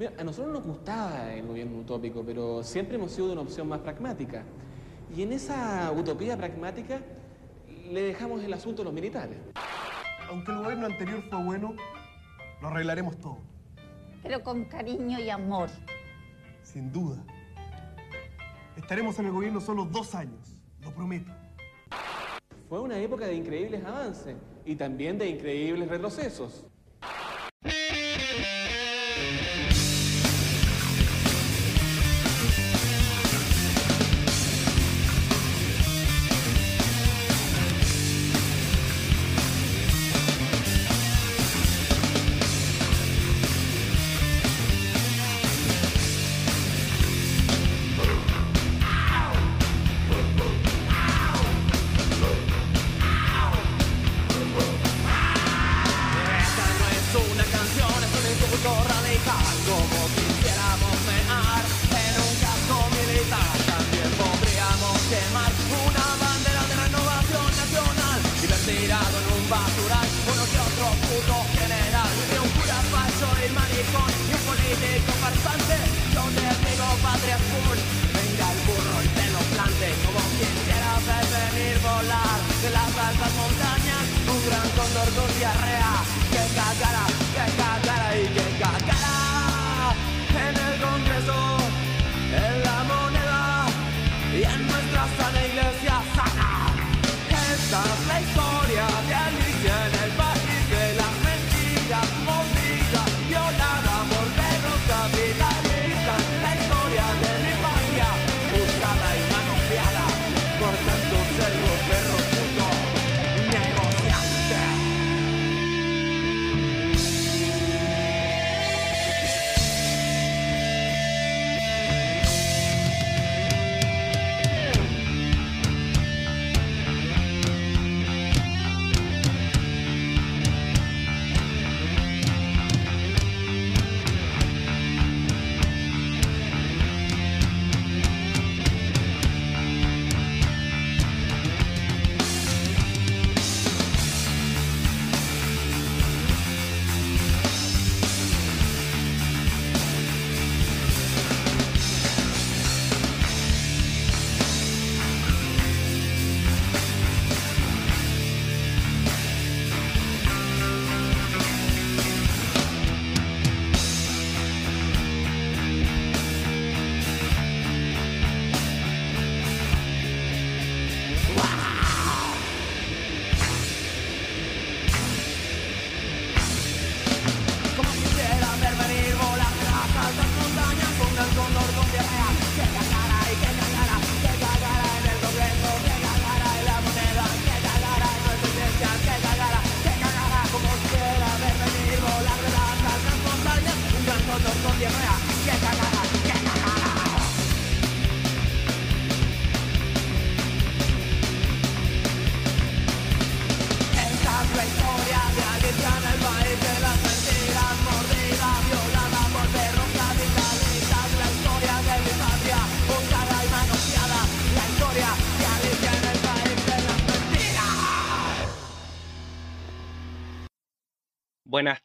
Mira, a nosotros nos gustaba el gobierno utópico, pero siempre hemos sido de una opción más pragmática. Y en esa utopía pragmática le dejamos el asunto a los militares. Aunque el gobierno anterior fue bueno, lo arreglaremos todo. Pero con cariño y amor. Sin duda. Estaremos en el gobierno solo dos años, lo prometo. Fue una época de increíbles avances y también de increíbles retrocesos.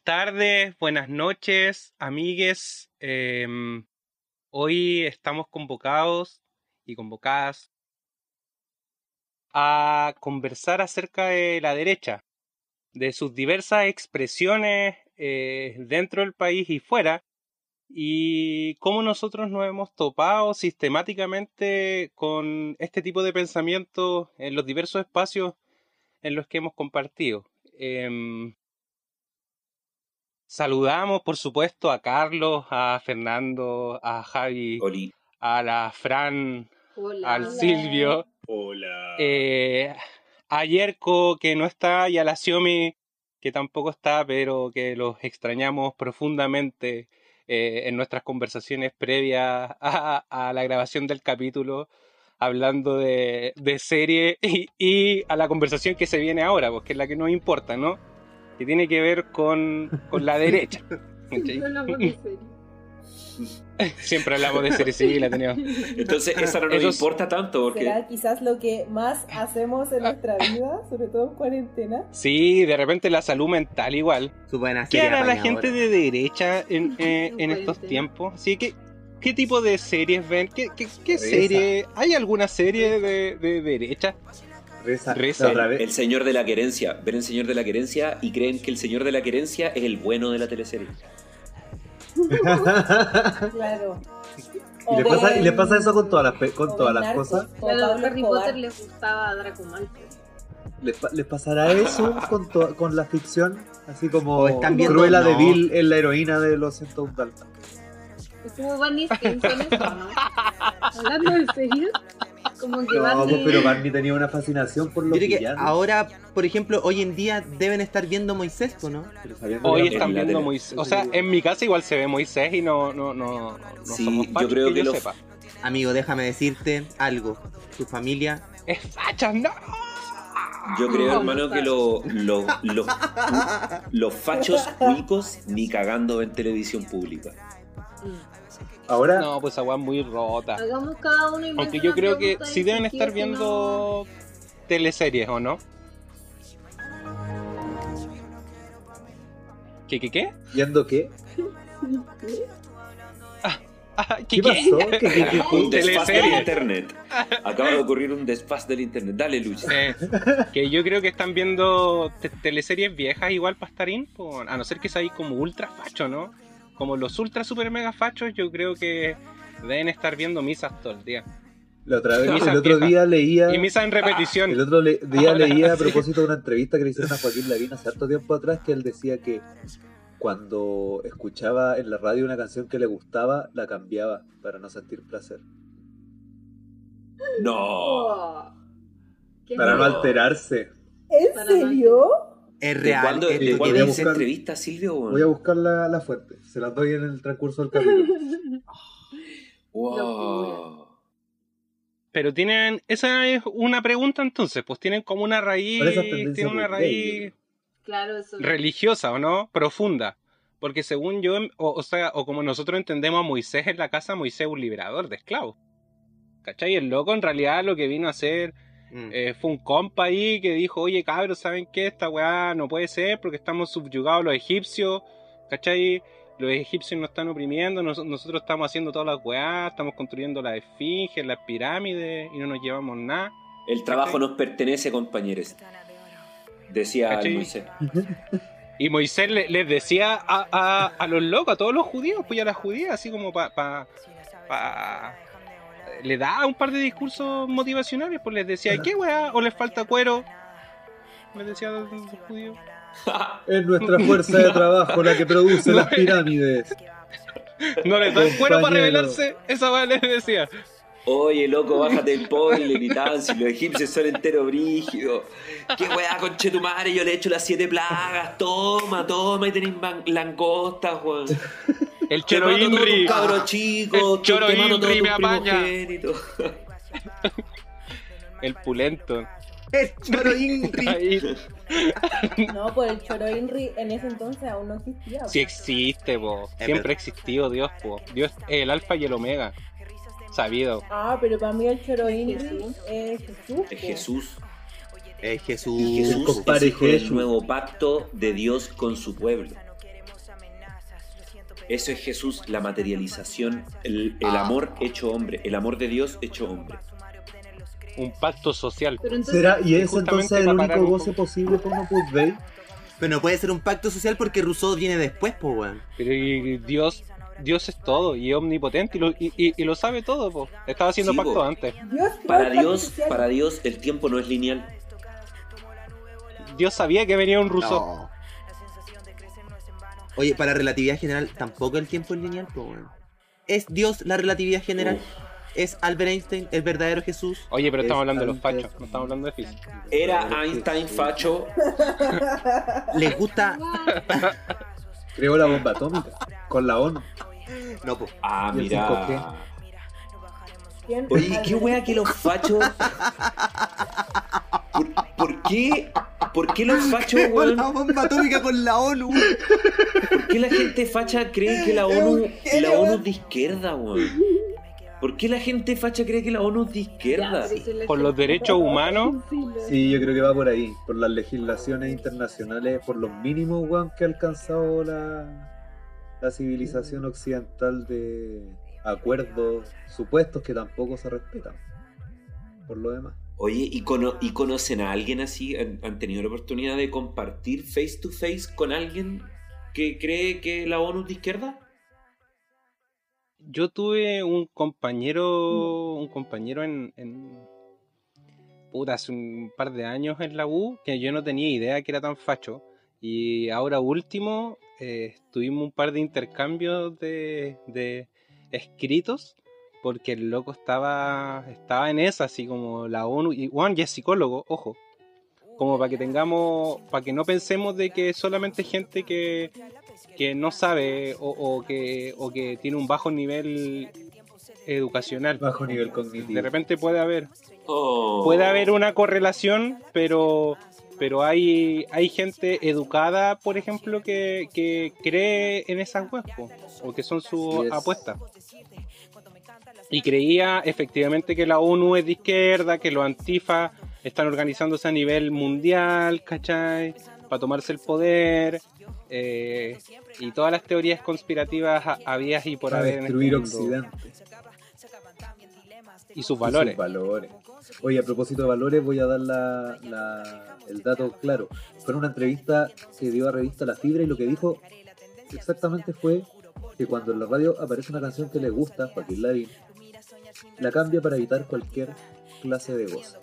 Tardes, buenas noches, amigues. Em, hoy estamos convocados y convocadas a conversar acerca de la derecha, de sus diversas expresiones eh, dentro del país y fuera, y cómo nosotros nos hemos topado sistemáticamente con este tipo de pensamiento en los diversos espacios en los que hemos compartido. Em, Saludamos, por supuesto, a Carlos, a Fernando, a Javi, Oli. a la Fran, Hola. al Silvio, Hola. eh, a Yerko, que no está, y a la Xiomi, que tampoco está, pero que los extrañamos profundamente eh, en nuestras conversaciones previas a, a la grabación del capítulo, hablando de, de serie y, y a la conversación que se viene ahora, pues, que es la que nos importa, ¿no? Que tiene que ver con, con la derecha. ¿cachai? Siempre hablamos de series civil, la teníamos. Entonces, esa no nos Eso es- importa tanto porque. Será quizás lo que más hacemos en nuestra vida, sobre todo en cuarentena. Sí, de repente la salud mental igual. Su buena ¿Qué serie hará la gente de derecha en, eh, en estos tiempos? Así que, ¿qué tipo de series ven? ¿Qué, qué, qué serie? ¿Hay alguna serie de, de derecha? Reza. Reza. Otra vez. El señor de la querencia. Ven el señor de la querencia y creen que el señor de la querencia es el bueno de la teleserie. Claro. Y le, pasa, y le pasa eso con todas las, pe- con todas las cosas. Claro, a Harry. Potter les gustaba Draco Malfoy. ¿Les, pa- les pasará eso con, to- con la ficción? Así como Cruella de no. Vil es la heroína de los 101 Daltas. Es como ¿no? Hablando en serio, como que No, Barney... pues, pero Barney tenía una fascinación por los que ahora, por ejemplo, hoy en día deben estar viendo Moisés, ¿o ¿no? Hoy están viendo tele. Moisés. O sea, en mi casa igual se ve Moisés y no, no, no, no Sí, somos yo creo que, que yo los- sepa. Amigo, déjame decirte algo. Tu familia Es facha, no. Yo creo, hermano, que lo- lo- los, los fachos cuicos ni cagando en televisión pública. Ahora, No, pues agua muy rota. Hagamos cada uno Aunque yo creo que sí deben estar sí o si no- viendo teleseries, ¿o no? ¿Qué, qué, qué? ¿viendo qué? Ah, ¿Qué pasó? ¿Qué, qué, qué, Un qué? desfaz del internet. Acaba de ocurrir un desfaz del internet. Dale, Luis. Eh, que yo creo que están viendo te- teleseries viejas igual pastarín, po, a no ser que seáis como ultra facho, ¿no? Como los ultra super mega fachos, yo creo que deben estar viendo misas todo el día. La otra vez, Misa el otro vieja. día leía... Y misas en repetición. El otro le- día Ahora leía a propósito de una entrevista que le hicieron a Joaquín Lavín hace harto tiempo atrás que él decía que cuando escuchaba en la radio una canción que le gustaba, la cambiaba para no sentir placer. No. Oh. Para no alterarse. ¿En serio? Es ¿De real. cuándo, es de lo que cuándo voy a es dice. esa buscar- entrevista, Silvio? Voy a buscar la, la fuente. Se la doy en el transcurso del capítulo. Wow. Pero tienen, esa es una pregunta entonces, pues tienen como una raíz, tienen una gay, raíz Claro, eso. religiosa, ¿o no? Profunda. Porque según yo, o, o sea, o como nosotros entendemos a Moisés en la casa, Moisés es un liberador de esclavos. ¿Cachai? El loco en realidad lo que vino a hacer Mm. eh, fue un compa ahí que dijo, oye cabros, ¿saben qué? Esta weá no puede ser porque estamos subyugados los egipcios, ¿cachai? Los egipcios nos están oprimiendo, nos- nosotros estamos haciendo todas las weá, estamos construyendo las esfinges, las pirámides y no nos llevamos nada. El trabajo nos pertenece, compañeros. Decía ¿Cachai? Moisés. Y Moisés le- les decía a, a- a los locos, a todos los judíos, pues a las judías, así como para... Pa, pa- le da un par de discursos motivacionales, pues les decía, ¿qué weá? ¿O les falta cuero? Les decía a los judíos. Es nuestra fuerza de trabajo la que produce las pirámides. No les dan cuero para rebelarse, esa weá les decía. Oye, loco, bájate el spoiler y tal, si los egipcios son entero brígidos. Qué weá, conche tu madre, yo le he hecho las siete plagas. Toma, toma, y tenéis langostas, Juan. El choro Inri. cabros chicos, El choro Inri me apaña. El pulento. El choro Inri. Ahí. No, pues el Choro Inri en ese entonces aún no existía. Sí existe, po. Siempre verdad. ha existido Dios, po. Dios es el alfa y el omega. Sabido. Ah, pero para mí el Choro es Jesús. Es. Jesús. Es Jesús. Y Jesús es Jesús. nuevo pacto de Dios con su pueblo. Eso es Jesús, la materialización, el, el Ah. amor hecho hombre, el amor de Dios hecho hombre. Un pacto social. Pero entonces, ¿Será? ¿Y es entonces el único goce posible por no Opus Dei? Pero no puede ser un pacto social porque Rousseau viene después, po, weón. Pero y Dios, Dios es todo y es omnipotente y lo, y, y- y lo sabe todo, po. Estaba haciendo Sí, pacto po. antes. Dios Para Dios, para Dios el tiempo no es lineal. Dios sabía que venía un ruso. No. Oye, para relatividad general, tampoco el tiempo es lineal, po. ¿Es Dios la relatividad general? ¿Es Albert Einstein el verdadero Jesús? Oye, pero estamos Es hablando de los fachos, no estamos hablando de física. Era Einstein facho. ¿Les gusta? Creó la bomba atómica con la ONU. No, po. Ah, mira. 5G. ¿Quién? Oye, qué wea que los fachos. ¿Por, por qué? ¿Por qué los fachos, Con weón? la bomba atómica con la ONU. ¿Por qué la gente facha cree que la ONU, la ONU es de izquierda, weón? ¿Por qué la gente facha cree que la ONU es de izquierda? Por los derechos humanos. Sí, yo creo que va por ahí, por las legislaciones internacionales, por los mínimos, weón, que ha alcanzado la, la civilización occidental de acuerdos supuestos que tampoco se respetan. Por lo demás. Oye, ¿y, cono- y conocen a alguien así? ¿Han, han tenido la oportunidad de compartir face to face con alguien que cree que la ONU es de izquierda? Yo tuve un compañero, un compañero en, en puta, hace un par de años en la U que yo no tenía idea que era tan facho. Y ahora último, eh, tuvimos un par de intercambios de, de escritos porque el loco estaba, estaba en esa, así como la ONU. Y Juan ya es psicólogo, ojo. Como para que tengamos, para que no pensemos de que solamente gente que, que no sabe o, o que, o que tiene un bajo nivel educacional. Bajo nivel cognitivo. De repente puede haber, Oh. puede haber una correlación, pero, pero hay, hay gente educada, por ejemplo, que, que cree en esas webs o que son sus apuestas. Y creía efectivamente que la ONU es de izquierda, que los antifa están organizándose a nivel mundial, ¿cachai? Para tomarse el poder. eh, y todas las teorías conspirativas ha- habidas y por Para haber en este destruir mundo. Occidente. Y sus Y sus valores. Oye, a propósito de valores, voy a dar la, la- el dato claro. Fue en una entrevista que dio a revista La Fibra y lo que dijo exactamente fue que cuando en la radio aparece una canción que le gusta, Joaquín Lavín, la cambia para evitar cualquier clase de voz.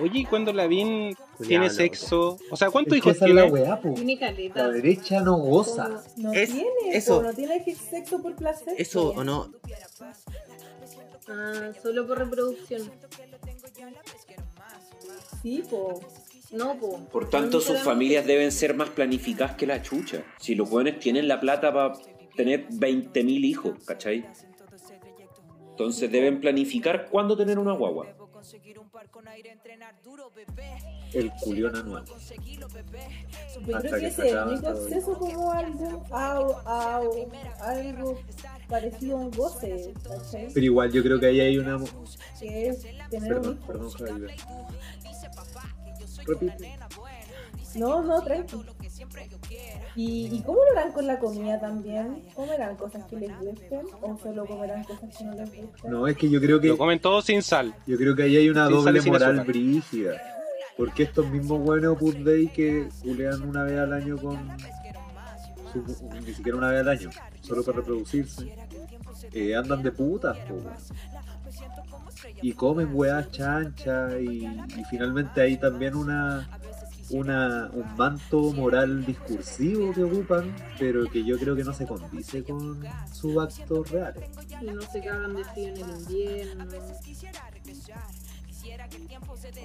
Oye, ¿y cuando Lavín tiene loco. sexo? O sea, ¿cuántos hijos esa es la tiene? weá. Tiene La derecha no goza. No Es- tiene, eso. po, no tiene que sexo por placer. Eso o no. Ah, solo por reproducción. Sí, po. No, po. Por tanto, sus familias deben ser más planificadas que la chucha. Si los jóvenes tienen la plata para tener 20.000 hijos, ¿cachai? Entonces deben planificar cuándo tener una guagua. El culión anual. Yo creo que es el acaban único todos. acceso como algo, algo parecido a un goce, ¿cachai? Pero igual yo creo que ahí hay una... Que es tener un Perdón, perdón, Javier. Repite. No, no, tranqui. ¿Y, ¿Y cómo lo harán con la comida también? ¿Comerán cosas que les gusten o solo comerán cosas que no les gusten? No, es que yo creo que... Lo comen todo sin sal. Yo creo que ahí hay una Sin doble moral brígida. Porque estos mismos buenos Opus Dei que culean una vez al año con. su- ni siquiera una vez al año, solo para reproducirse, eh, andan de putas, po. Y comen weas chanchas y, y finalmente hay también una. Una, un manto moral discursivo que ocupan, pero que yo creo que no se condice con sus actos reales. Y no de frío en el invierno.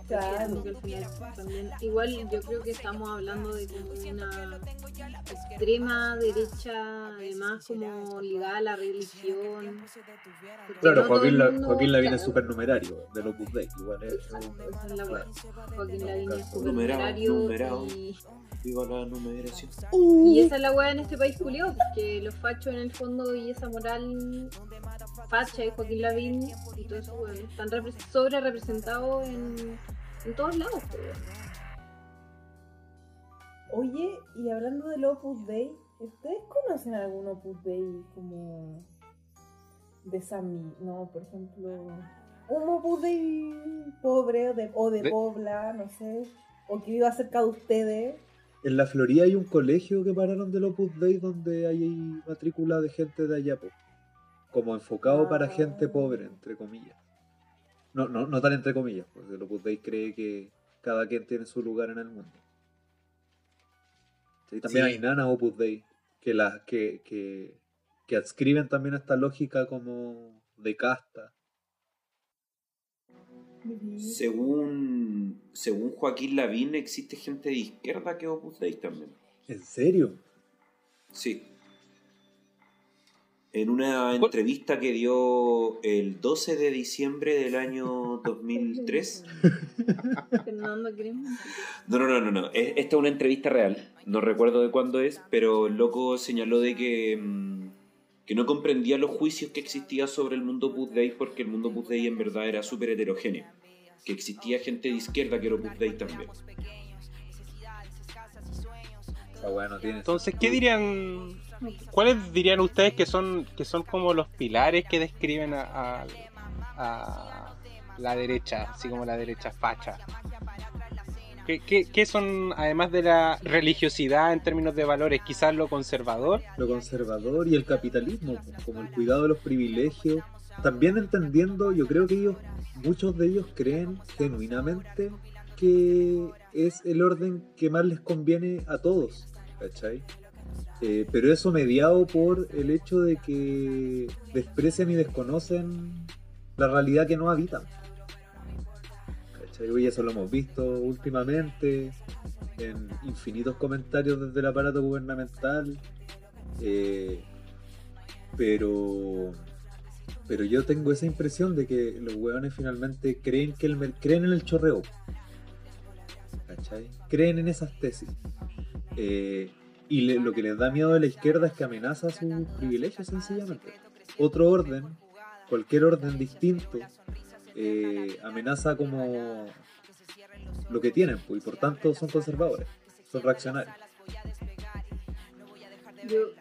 Claro. Porque al final también- igual yo creo que estamos hablando de como una extrema derecha, además como ligada a la religión. Porque Claro, no Joaquín, La- mundo- Joaquín Lavín es claro, supernumerario del Opus Dei, igual es. esa es la wea. Joaquín Lavín es supernumerario numerado. y, Viva la numeración. y esa es la wea en este país culiao, que los fachos en el fondo y esa moral facha y Joaquín Lavín y todo eso weón, están repre- sobre representados en, en todos lados. weón. Oye, y hablando del Opus Dei, ¿ustedes conocen algún Opus Dei como de Sami? No, por ejemplo, un Opus Dei pobre o de, o de De- Pobla, no sé, o que viva cerca de ustedes. En la Florida hay un colegio que pararon del Opus Dei donde hay matrícula de gente de allá, como enfocado para gente pobre, entre comillas. No, no, no tan entre comillas, porque el Opus Dei cree que cada quien tiene su lugar en el mundo. Sí, también Sí. hay nanas Opus Dei que, las que, que, que adscriben también esta lógica como de casta. Según, según Joaquín Lavín, existe gente de izquierda que Opus Dei también. ¿En serio? Sí. En una entrevista que dio el 12 de diciembre del año 2003. Fernando Grimm. No, no, no, no, no. Es- Esta es una entrevista real. No recuerdo de cuándo es, pero el loco señaló de que, mm, que no comprendía los juicios que existía sobre el mundo Opus Dei porque el mundo Opus Dei en verdad era súper heterogéneo. Que existía gente de izquierda que era Opus Dei también. Esa weá no tiene Entonces, ¿qué dirían? ¿Cuáles dirían ustedes que son que son como los pilares que describen a, a- a la derecha, así como la derecha facha? ¿Qué, son, además de la religiosidad en términos de valores, quizás lo conservador? lo conservador y el capitalismo, como el cuidado de los privilegios. También entendiendo, yo creo que ellos, muchos de ellos creen genuinamente que es el orden que más les conviene a todos, ¿cachai? Eh, pero eso mediado por el hecho de que desprecian y desconocen la realidad que no habitan. Eso lo hemos visto últimamente en infinitos comentarios desde el aparato gubernamental. eh, pero pero yo tengo esa impresión de que los hueones finalmente creen que el creen en el chorreo. ¿Cachai? Creen en esas tesis. Eh, y lo que les da miedo de la izquierda es que amenaza sus privilegios sencillamente. Otro orden, cualquier orden distinto, eh, amenaza como lo que tienen, pues, y por tanto son conservadores, son reaccionarios. Yo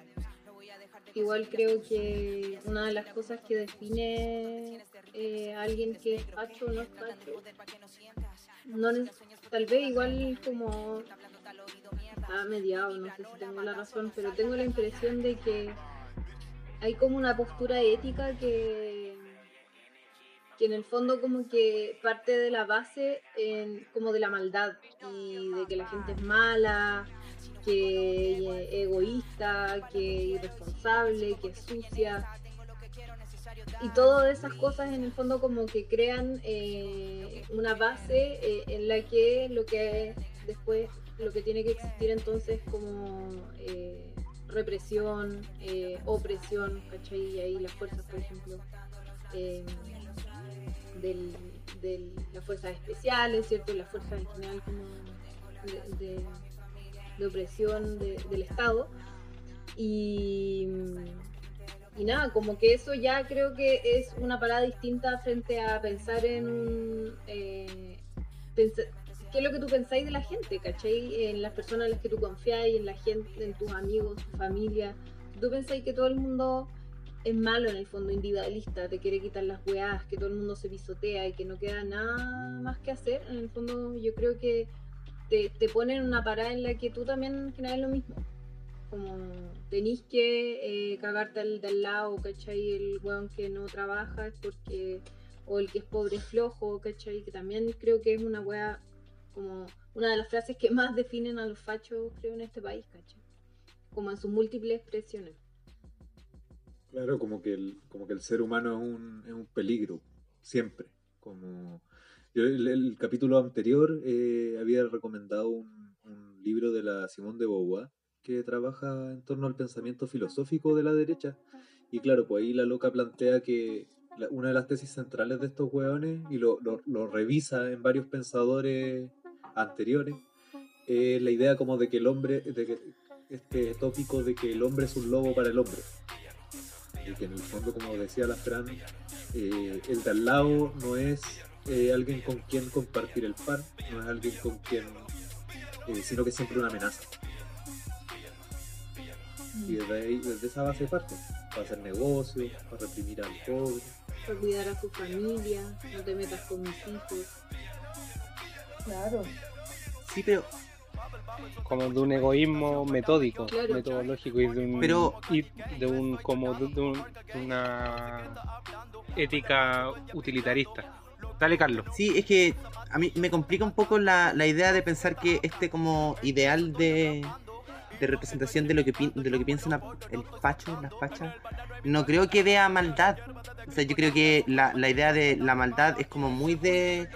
igual creo que una de las cosas que define eh, a alguien que es facho o no es facho, no, tal vez igual como está mediado, no sé si tengo la razón, pero tengo la impresión de que hay como una postura ética que, que en el fondo como que parte de la base como de la maldad y de que la gente es mala, que es egoísta, que irresponsable, que es sucia. Y todas esas cosas en el fondo como que crean eh, una base eh, en la que lo que después, lo que tiene que existir entonces como eh, represión, eh, opresión, ¿cachai? Y ahí las fuerzas, por ejemplo, eh, de las fuerzas especiales, ¿cierto? Las fuerzas en general como de- de opresión de- del Estado. Y, y nada, como que eso ya creo que es una parada distinta frente a pensar en eh, pensa- ¿Qué es lo que tú pensáis de la gente, cachai? En las personas en las que tú confiáis, en la gente, en tus amigos, tu familia. Tú pensáis que todo el mundo es malo en el fondo, individualista, te quiere quitar las weás, que todo el mundo se pisotea y que no queda nada más que hacer. En el fondo yo creo que te, te ponen en una parada en la que tú también generas lo mismo. Como tenís que eh, cagarte al del lado, ¿cachai? El weón que no trabaja es porque. O el que es pobre es flojo, ¿cachai? Que también creo que es una wea como una de las frases que más definen a los fachos, creo, en este país, ¿cachai? Como en sus múltiples expresiones. Claro, como que el, como que el ser humano es un, es un peligro, siempre. Como yo el, el capítulo anterior eh, había recomendado un, un libro de la Simone de Beauvoir que trabaja en torno al pensamiento filosófico de la derecha. Y claro, pues ahí la loca plantea que la- una de las tesis centrales de estos hueones, y lo, lo- lo revisa en varios pensadores anteriores, es la idea como de que el hombre, de que este tópico de que el hombre es un lobo para el hombre y que en el fondo, como decía la Fran, eh, el de al lado no es eh, alguien con quien compartir el pan, no es alguien con quien, eh, sino que es siempre una amenaza. Y desde, ahí, desde esa base parte, para hacer negocios, para reprimir al pobre. Para cuidar a tu familia, no te metas con mis hijos. Claro. Sí, pero como de un egoísmo metódico, Claro. metodológico y de un, Pero- y de un como de, de un- de una ética utilitarista. Dale, Carlos. Sí, es que a mí me complica un poco la, la idea de pensar que este como ideal de, de representación de lo que pi- de lo que piensan la- el facho, las fachas, no creo que vea maldad. O sea, yo creo que la, la idea de la maldad es como muy de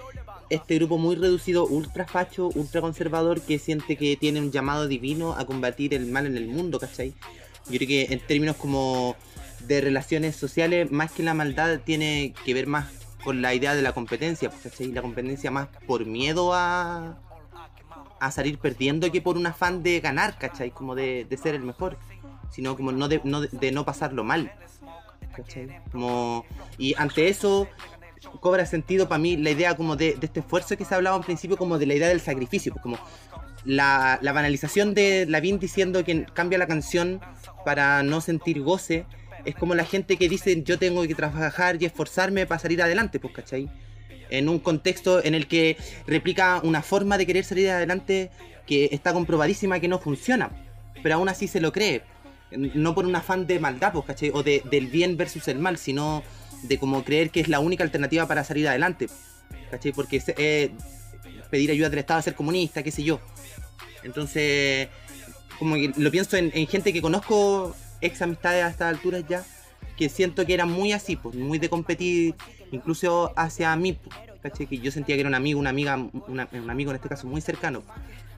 este grupo muy reducido, ultra facho, ultra conservador, que siente que tiene un llamado divino a combatir el mal en el mundo, ¿cachai? Yo creo que en términos como de relaciones sociales, más que la maldad, tiene que ver más con la idea de la competencia, ¿cachai? La competencia más por miedo a, a salir perdiendo que por un afán de ganar, ¿cachai? Como de, de ser el mejor, sino como no de no, de no pasarlo mal. Como, y ante eso cobra sentido para mí la idea como de, este esfuerzo que se hablaba al principio, como de la idea del sacrificio, pues como la, la banalización de Lavín diciendo que cambia la canción para no sentir goce, es como la gente que dice yo tengo que trabajar y esforzarme para salir adelante, pues, ¿cachai? En un contexto en el que replica una forma de querer salir adelante que está comprobadísima que no funciona, pero aún así se lo cree. No por un afán de maldad, pues, ¿cachai? O de, del bien versus el mal, sino de como creer que es la única alternativa para salir adelante, ¿cachai? Porque eh, pedir ayuda del Estado a ser comunista, qué sé yo. Entonces, como que lo pienso en, en gente que conozco, ex amistades a estas alturas ya, que siento que eran muy así, pues, muy de competir, incluso hacia mí, pues, ¿cachai? Que yo sentía que era un amigo, una amiga, una- un amigo en este caso muy cercano.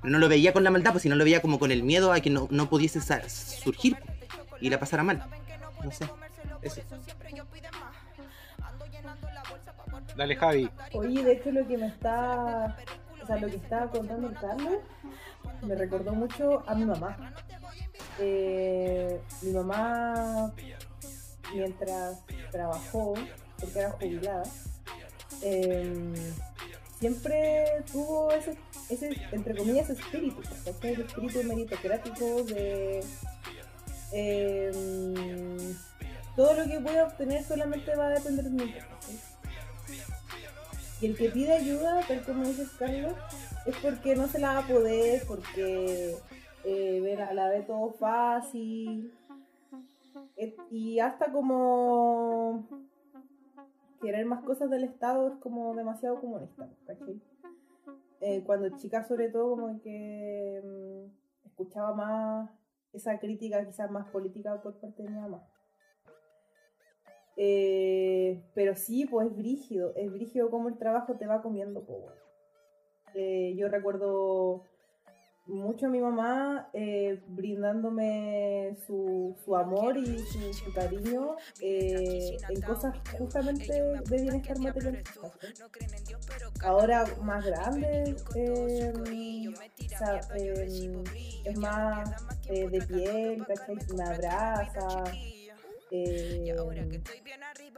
No lo veía con la maldad, pues, sino lo veía como con el miedo a que no, no pudiese surgir y la pasara mal. No sé, eso. Dale, Javi. Oye, de hecho lo que me está, o sea, lo que estaba contando Carlos, me recordó mucho a mi mamá. Eh, mi mamá, mientras trabajó, porque era jubilada, eh, siempre tuvo ese, ese, entre comillas, espíritu, ¿cachai? El espíritu meritocrático de... eh, todo lo que voy a obtener solamente va a depender de mí. ¿cachai? Y el que pide ayuda, tal como dices Carlos, es porque no se la va a poder, porque eh, la, ve todo fácil. Y hasta como querer más cosas del Estado es como demasiado comunista. Eh, cuando chica sobre todo como que mm, escuchaba más esa crítica quizás más política por parte de mi mamá. Eh, pero sí, pues es brígido, es brígido como el trabajo te va comiendo. po, weón. Eh, yo recuerdo mucho a mi mamá eh, brindándome su, su amor y su, cariño eh, en cosas justamente de bienestar material. Ahora más grande, o sea, eh, es más de piel, ¿cachai? Me abraza, eh,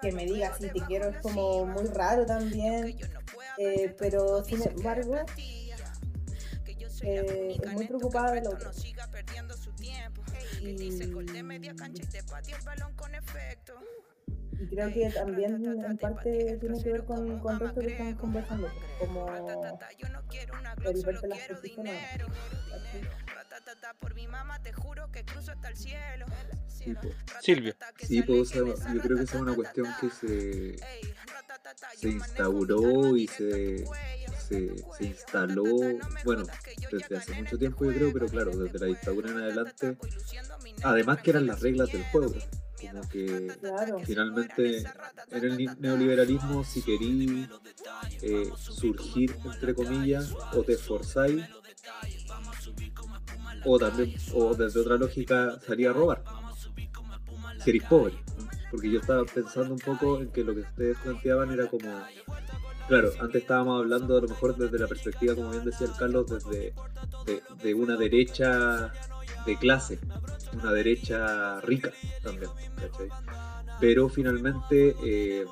que me diga si te quiero es como muy raro también, eh, pero sin embargo eh, es muy preocupada del otro. Y, y creo que también en parte tiene que ver con, con esto que estamos conversando, como el verte las posiciones. Sí, po. Silvio. Sí, pues, o sea, yo creo que esa es una cuestión que se, se instauró y se, se, se instaló, bueno, desde hace mucho tiempo yo creo, pero claro, desde la dictadura en adelante, además que eran las reglas del juego, como que Claro. finalmente en el neoliberalismo si querí eh, surgir, entre comillas, o te esforzáis, o también, o desde otra lógica salía a robar si eres pobre. Porque yo estaba pensando un poco en que lo que ustedes planteaban era como. Claro, antes estábamos hablando a lo mejor desde la perspectiva, como bien decía el Carlos, desde de, una derecha de clase, una derecha rica también. Pero finalmente eh,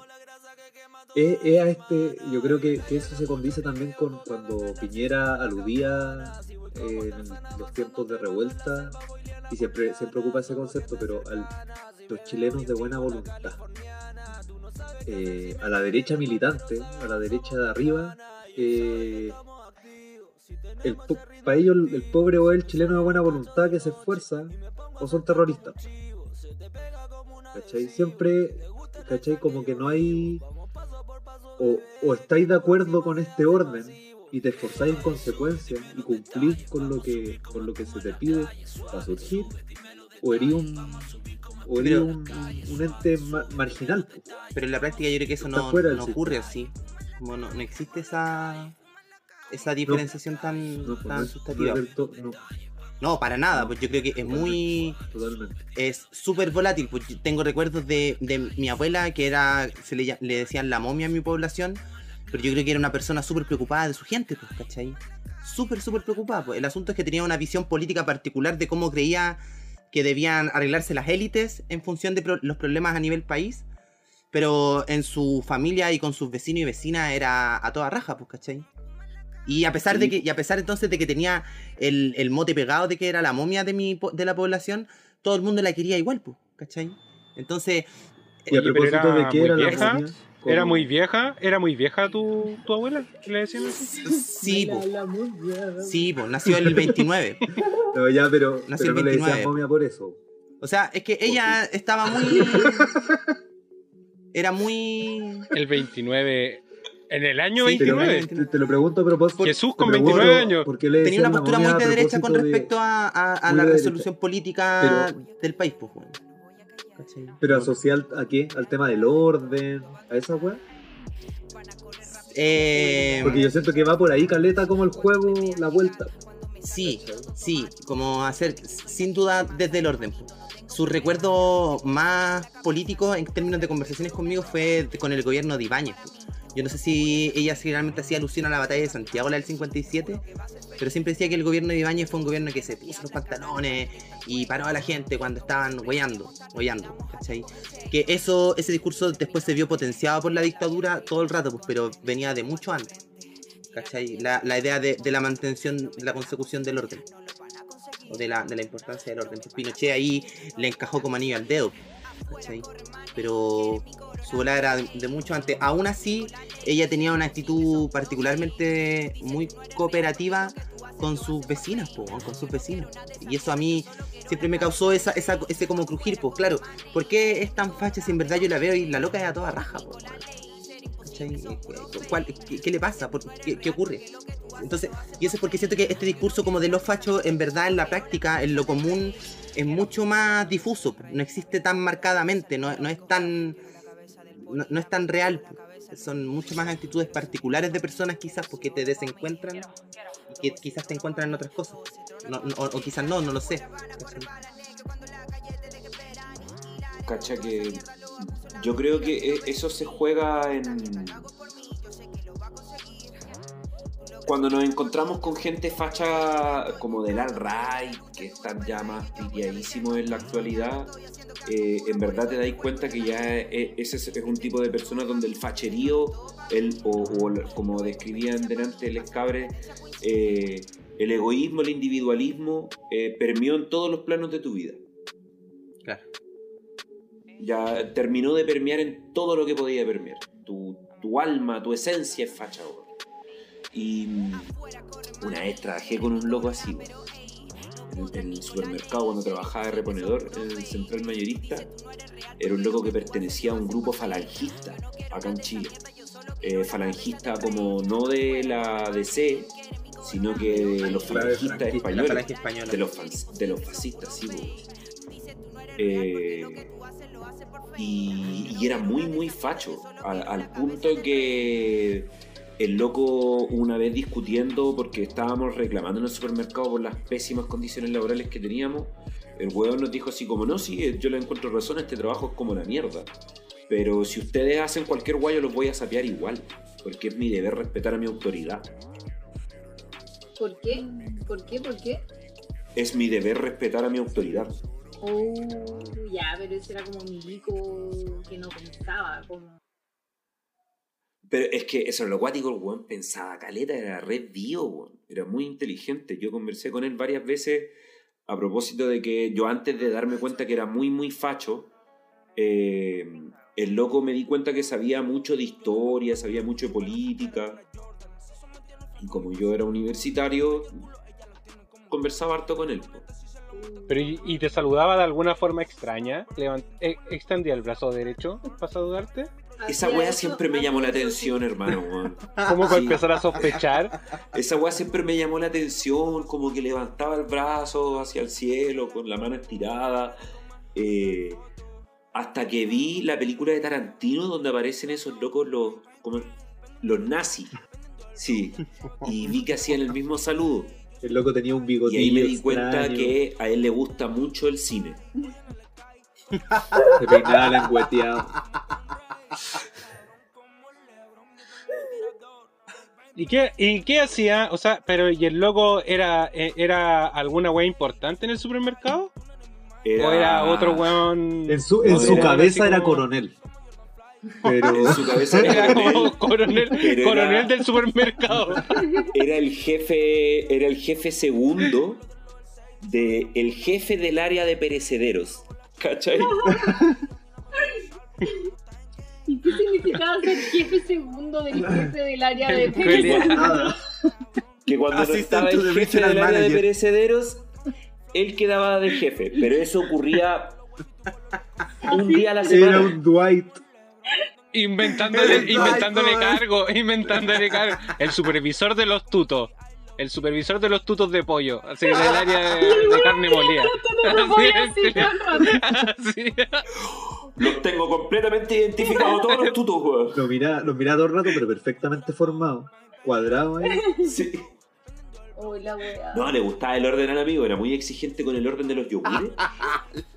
es, a este, yo creo que, eso se condice también con cuando Piñera aludía eh, en los tiempos de revuelta y siempre, siempre ocupa ese concepto, pero al, los chilenos de buena voluntad. Eh, a la derecha militante, a la derecha de arriba, eh, el, para ellos el, el pobre o el chileno de buena voluntad que se esfuerza o son terroristas. ¿Cachai? Siempre, ¿cachai? Como que no hay... O, o estáis de acuerdo con este orden y te esforzáis en consecuencia y cumplís con lo que, con lo que se te pide para surgir, o eres un, o eres Pero- un, un ente ma- marginal. Pero en la práctica yo creo que eso no, no ocurre así. Como no, no existe esa esa diferenciación tan, No, pues, tan no no sustantiva. No. Para nada, pues yo creo que es muy. Totalmente. Es súper volátil. Pues yo tengo recuerdos de, de mi abuela que era. Se le, le decían la momia en mi población. Pero yo creo que era una persona súper preocupada de su gente, pues, ¿cachai? Súper, súper preocupada. Pues. El asunto es que tenía una visión política particular de cómo creía que debían arreglarse las élites en función de pro- los problemas a nivel país. Pero en su familia y con sus vecinos y vecinas era a toda raja, pues, ¿cachai? Y a pesar de que, y a pesar entonces de que tenía el, el mote pegado de que era la momia de mi po- de la población, todo el mundo la quería igual, pues, ¿cachai? Entonces, Y a propósito era de la vieja, ¿Era muy vieja? ¿Era muy vieja tu, tu abuela? ¿Que le decían así? sí, po, la sí, po, nació el 29. No, ya, pero, Nació pero el no le 29. decían momia por eso. O sea, es que ella estaba muy. Era muy. El 29. ¿En el año Sí, Pero 29? te, te lo pregunto a propósito. Jesús con pregunto 29 años. le Tenía una postura muy de derecha con de- respecto a, a- a muy la de resolución política del país, pues. ¿Cachai? Pero asociar a qué? Al tema del orden, a esa weá. Eh, Porque yo siento que va por ahí, caleta, como el juego, la vuelta. Sí, sí, como hacer, sin duda, desde el orden. Su recuerdo más político en términos de conversaciones conmigo fue con el gobierno de Ibáñez. po. Yo no sé si ella realmente hacía alusión a la batalla de Santiago, la del 57, pero siempre decía que el gobierno de Ibáñez fue un gobierno que se puso los pantalones y paró a la gente cuando estaban hueando, hueando, ¿cachai? Que eso, ese discurso después se vio potenciado por la dictadura todo el rato, pues, pero venía de mucho antes. ¿cachai? La, la idea de, de la mantención, de la consecución del orden. O de la, de la importancia del orden. Pues Pinochet ahí le encajó como anillo al dedo. ¿cachai? Pero su bola era de, mucho antes. Aún así, ella tenía una actitud particularmente muy cooperativa con sus vecinas, po, con sus vecinos. Y eso a mí siempre me causó esa, esa- ese como crujir, pues claro. ¿Por qué es tan facha si en verdad yo la veo y la loca es a toda raja, po, ¿cachai? ¿Cuál- qué, le pasa? ¿Por qué, qué ocurre? Entonces, y eso es porque siento que este discurso como de los fachos, en verdad, en la práctica, en lo común, es mucho más difuso. No existe tan marcadamente, no, no es tan. No, no es tan real. Son mucho más actitudes particulares de personas, quizás, porque te desencuentran y quizás te encuentran en otras cosas. No- no- o, quizás no, no lo sé. Cacha que yo creo que e- eso se juega en cuando nos encontramos con gente facha como del alt-right, que están ya más piteadísimos en la actualidad, eh, en verdad te dais cuenta que ya e- ese es, es un tipo de persona donde el facherío, el, o, como describían delante el escabre, eh, el egoísmo, el individualismo, eh, permeó en todos los planos de tu vida. Claro. Ya terminó de permear en todo lo que podía permear. Tu, tu alma, tu esencia es facha. Y mm, una vez trabajé con un loco así, weón. En, el supermercado cuando trabajaba de reponedor en el central mayorista. Era un loco que pertenecía a un grupo falangista acá en Chile. Eh, falangista como no de la DC, sino que de los de falangistas españoles. española. De los, de los fascistas, sí, weón. Eh, y, y era muy, muy facho, al, al punto que el loco una vez discutiendo porque estábamos reclamando en el supermercado por las pésimas condiciones laborales que teníamos, el huevón nos dijo así como, no, sí, yo le encuentro razón, este trabajo es como la mierda, pero si ustedes hacen cualquier guayo los voy a sapear igual, porque es mi deber respetar a mi autoridad, ¿Por qué? ¿Por qué? ¿Por qué? es mi deber respetar a mi autoridad. Oh, ya, pero ese era como milico que no pensaba, como... Pero es que eso es lo cuático, el weón pensaba caleta, era red dio, weón. Era muy inteligente. Yo conversé con él varias veces a propósito de que yo antes de darme cuenta que era muy, muy facho, eh, el loco me di cuenta que sabía mucho de historia, sabía mucho de política. Y como yo era universitario, conversaba harto con él. Pero y, y te saludaba de alguna forma extraña. Levant- eh, extendía el brazo derecho para saludarte. Esa weá siempre me llamó la atención, hermano, weón. Como para Sí. empezar a sospechar. Esa weá siempre me llamó la atención, como que levantaba el brazo hacia el cielo con la mano estirada. eh, hasta que vi la película de Tarantino donde aparecen esos locos, los, como, los nazis. Sí, y vi que hacían el mismo saludo. El loco tenía un Y bigotillo ahí me di cuenta extraño, que a él le gusta mucho el cine. Se peinaba lengüeteado. ¿Y qué, ¿Y qué hacía? O sea, pero ¿y el loco era, eh, era alguna wea importante en el supermercado? ¿O era otro weón? En su, en su era cabeza era como- coronel. En Pero su cabeza Era era como coronel, coronel, Pero era- coronel del supermercado. era el jefe, era el jefe segundo de el jefe del área de perecederos. ¿Cachai? ¿Y qué significaba ser jefe segundo del jefe del área de nada. Que cuando no estaba el jefe del área de perecederos, él quedaba de jefe. Pero eso ocurría un día a la Era semana. un Dwight. Inventándole, inventándole Dwight, cargo, inventándole cargo. El supervisor de los tutos. El supervisor de los tutos de pollo. Así, del área de, de carne molida. Así rápido. Así. Los tengo completamente identificados todos los tutos, weón. Lo miraba, lo miraba todo el rato, pero perfectamente formado. Cuadrado ahí. Sí. Oh, la wea. No, le gustaba el orden al amigo, era muy exigente con el orden de los yogures.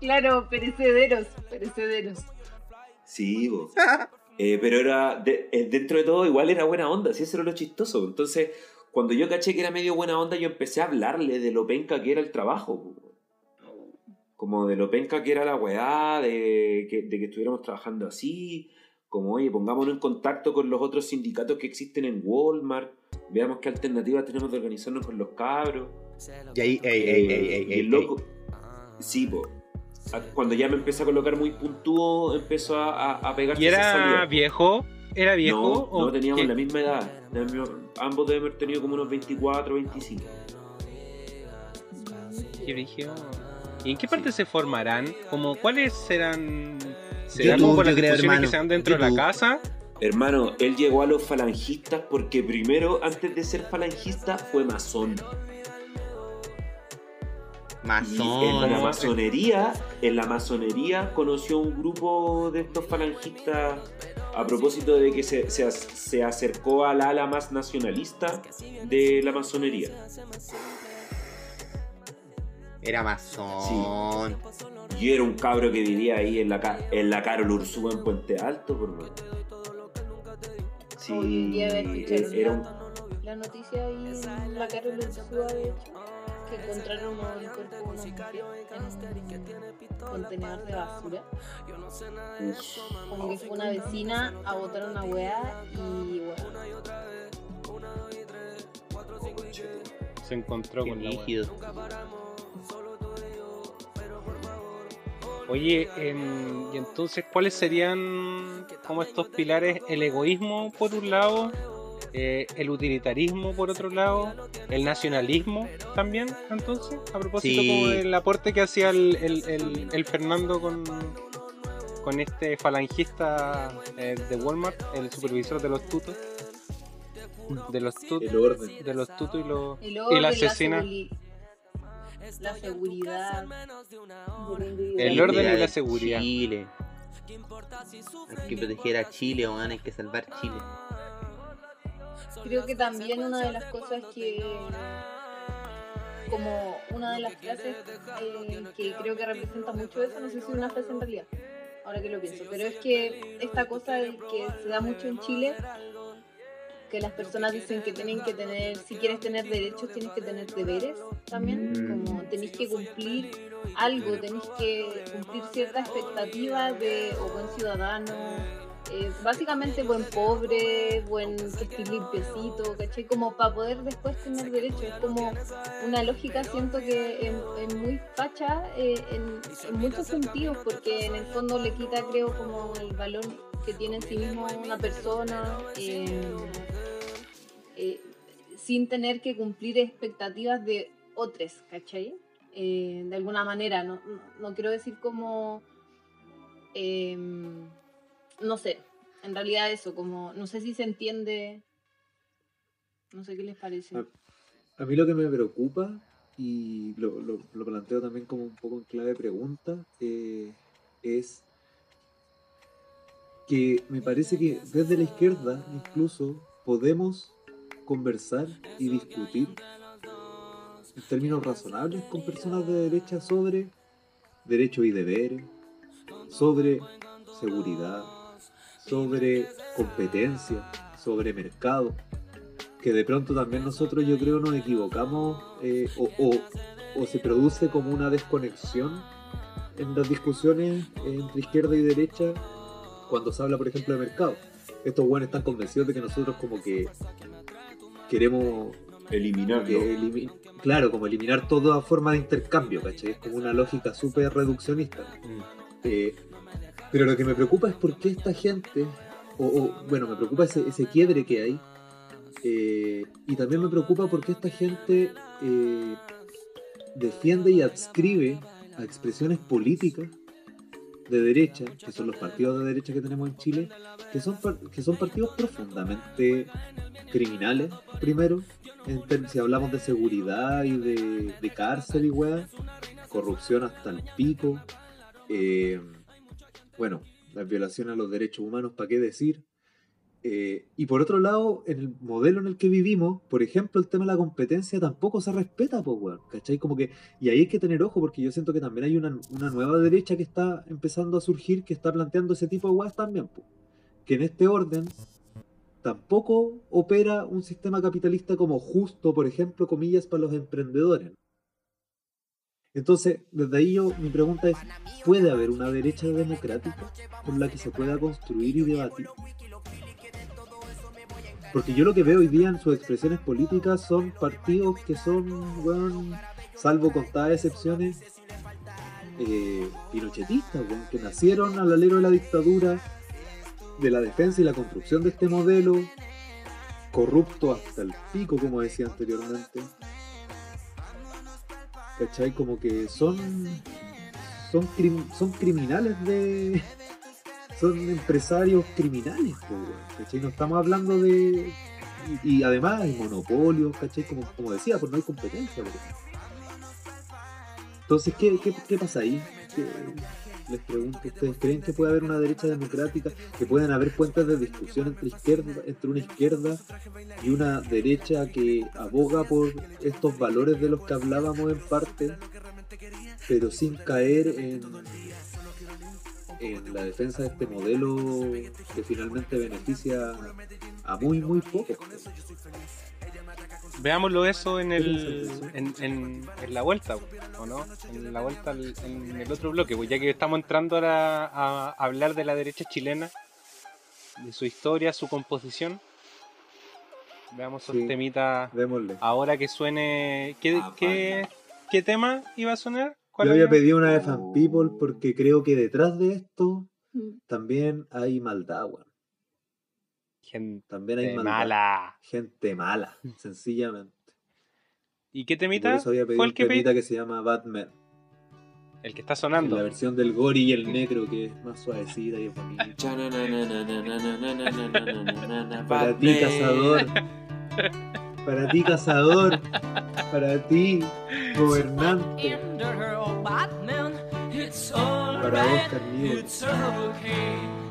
Claro, perecederos, perecederos. Sí, bo. Eh, pero era de- eh, dentro de todo igual era buena onda, sí, eso era lo chistoso. Entonces, cuando yo caché que era medio buena onda, yo empecé a hablarle de lo penca que era el trabajo. Como de lo penca que era la weá, de que, de que estuviéramos trabajando así. Como, oye, pongámonos en contacto con los otros sindicatos que existen en Walmart. Veamos qué alternativas tenemos de organizarnos con los cabros. Y ahí, ey, ey, ey, ey, y ey, el loco. Sí, po. A- Cuando ya me empecé a colocar muy puntúo, empezó a, a, a pegarse ¿Y era viejo? ¿Era viejo? No, o no teníamos qué? la misma edad. Debemos- Ambos deben haber tenido como unos 24, 25. Qué. ¿Y en qué parte se formarán? Como, ¿Cuáles serán? ¿Serán YouTube, como por las creo, que se dan dentro de la casa? Hermano, él llegó a los falangistas porque primero, antes de ser falangista, fue masón. Y en la Masón. masonería, en la masonería conoció un grupo de estos falangistas a propósito de que se, se, se acercó al ala más nacionalista de la masonería. Era masón. Y era un cabro que vivía ahí en la, en la Carol Ursúa en Puente Alto, por mano. Sí, era un, la noticia ahí en la Carol Ursúa, de hecho, que encontraron el cuerpo de en un contenedor de basura. Como que fue una vecina a botar una weá y bueno, Se encontró Qué con la wea. rígido. Oye, y entonces, ¿cuáles serían como estos pilares? El egoísmo, por un lado, eh, el utilitarismo, por otro lado, el nacionalismo también, entonces, a propósito Sí. como del aporte que hacía el, el- el- el Fernando con, con este falangista eh, de Walmart, el supervisor de los tutos. De los tutos. El orden. De los tutos y los. el Y orden, la la, asesina. La seguridad. El orden y la de seguridad. Chile. Hay que proteger a Chile, weón, hay que salvar Chile. Creo que también una de las cosas que, como una de las frases eh, que creo que representa mucho eso, no sé si es una frase en realidad, ahora que lo pienso, pero es que esta cosa que se da mucho en Chile, que las personas dicen que tienen que tener, si quieres tener derechos, tienes que tener deberes también, Mm. como tenéis que cumplir algo, tenéis que cumplir cierta expectativa de o buen ciudadano, eh, básicamente buen pobre, buen que esté limpiecito, ¿cachai? Como para poder después tener derechos. Es como una lógica, siento que es, es muy facha eh, en, en muchos sentidos, porque en el fondo le quita, creo, como el valor que tiene en sí mismo una persona. eh, eh, sin tener que cumplir expectativas de otros, ¿cachai? Eh, de alguna manera, no, no, no quiero decir como, em, no sé, en realidad eso, como, no sé si se entiende, no sé qué les parece. Ah. A mí lo que me preocupa, y lo, lo- lo planteo también como un poco en clave pregunta, eh, es que me parece que desde la izquierda incluso podemos conversar y discutir en términos razonables con personas de derecha sobre derechos y deberes, sobre seguridad, sobre competencia, sobre mercado, que de pronto también nosotros yo creo nos equivocamos eh, o, o- o se produce como una desconexión en las discusiones entre izquierda y derecha cuando se habla, por ejemplo, de mercado. Estos buenos están convencidos de que nosotros como que queremos Eliminarlo. que elimi- claro, como eliminar toda forma de intercambio, ¿cachai? Es como una lógica súper reduccionista. Eh, pero lo que me preocupa es por qué esta gente, o, o, bueno, me preocupa ese, ese quiebre que hay, eh, y también me preocupa por qué esta gente eh, defiende y adscribe a expresiones políticas de derecha, que son los partidos de derecha que tenemos en Chile, que son, que son partidos profundamente criminales, primero, en si hablamos de seguridad y de, de cárcel y weá, corrupción hasta el pico, eh, bueno, las violaciones a los derechos humanos, ¿para qué decir? Eh, y por otro lado, en el modelo en el que vivimos, por ejemplo, el tema de la competencia tampoco se respeta, pues, weón, ¿cachai? Como que, y ahí hay que tener ojo, porque yo siento que también hay una, nueva derecha que está empezando a surgir, que está planteando ese tipo de weas también, pues. Que en este orden tampoco opera un sistema capitalista como justo, por ejemplo, comillas, para los emprendedores. Entonces, desde ahí yo, mi pregunta es, ¿puede haber una derecha democrática con la que se pueda construir y debatir? Porque yo lo que veo hoy día en sus expresiones políticas son partidos que son, weón, salvo contadas excepciones, eh, pinochetistas, weón, que nacieron al alero de la dictadura, de la defensa y la construcción de este modelo, corrupto hasta el pico, como decía anteriormente. ¿Cachai? Como que son. Son, son criminales de. Son empresarios criminales, ¿cachai? No estamos hablando de. Y, además hay monopolios, ¿cachai? Como, como decía, pues no hay competencia. Entonces, ¿qué, qué, qué pasa ahí? ¿Qué- les pregunto, ¿ustedes creen que puede haber una derecha democrática? ¿Que pueden haber puentes de discusión entre, izquierda, entre una izquierda y una derecha que aboga por estos valores de los que hablábamos en parte, pero sin caer en, en la defensa de este modelo que finalmente beneficia a muy, muy pocos? Veámoslo eso en el en, en- en la vuelta, ¿o no? En la vuelta al- en el otro bloque, pues ya que estamos entrando ahora a hablar de la derecha chilena, de su historia, su composición. Veamos esos Sí, temitas Démosle. ahora que suene. ¿Qué, qué, qué tema iba a sonar? ¿Cuál Yo había pedido una de Fan People porque creo que detrás de esto Mm. también hay maldad, weón. Gente También hay maldad. mala. Gente mala, sencillamente. ¿Y qué Y por temita eso había pedido fue un el que temita que se llama Batman. El que está En sonando. la versión del Gori y el Necro, que es más suavecita y es bonita. Para ti, cazador. Para ti, cazador. Para ti, gobernante. Para vos, carnívoro.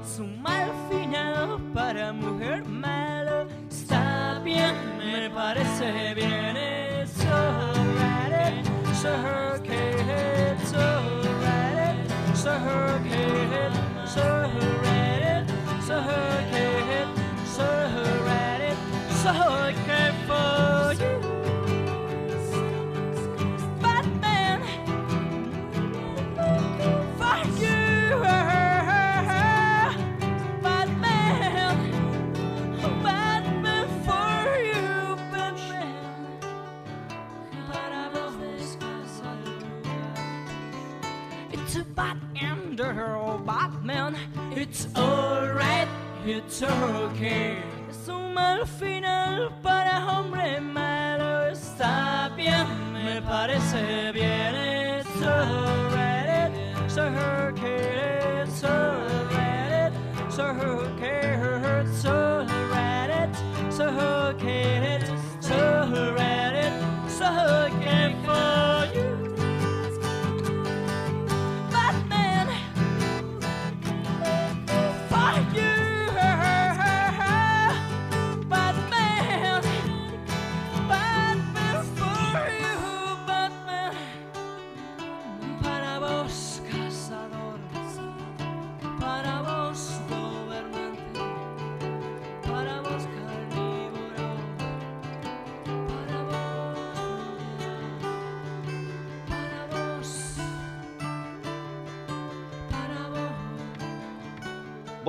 Su mal final para mujer malo está bien, me parece bien. It's alright, it's okay, it's alright, it's okay, it's alright, it's okay, it's alright, it's okay for you. Batman, for you. Batman, Batman for you, Batman. Para vos descansa el lugar. It's a bad under Batman. It's alright, it's okay. Un mal final para hombre malo. Está bien, me parece bien. It's alright, it's okay, it's alright, it's okay, it's alright, it's okay, it's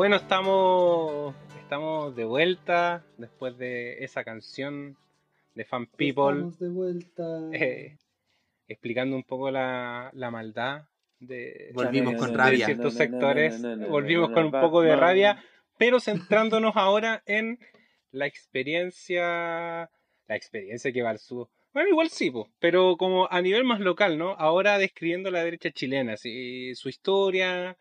Bueno, estamos, estamos de vuelta después de esa canción de Fan People, Estamos de vuelta. eh, explicando un poco la, la maldad de, Volvimos con de rabia. ciertos sectores. Volvimos con un poco de rabia, pero centrándonos ahora en la experiencia, la experiencia que Balsú. Bueno, igual sí, po, pero como a nivel más local, ¿no? Ahora describiendo la derecha chilena, sí, su historia,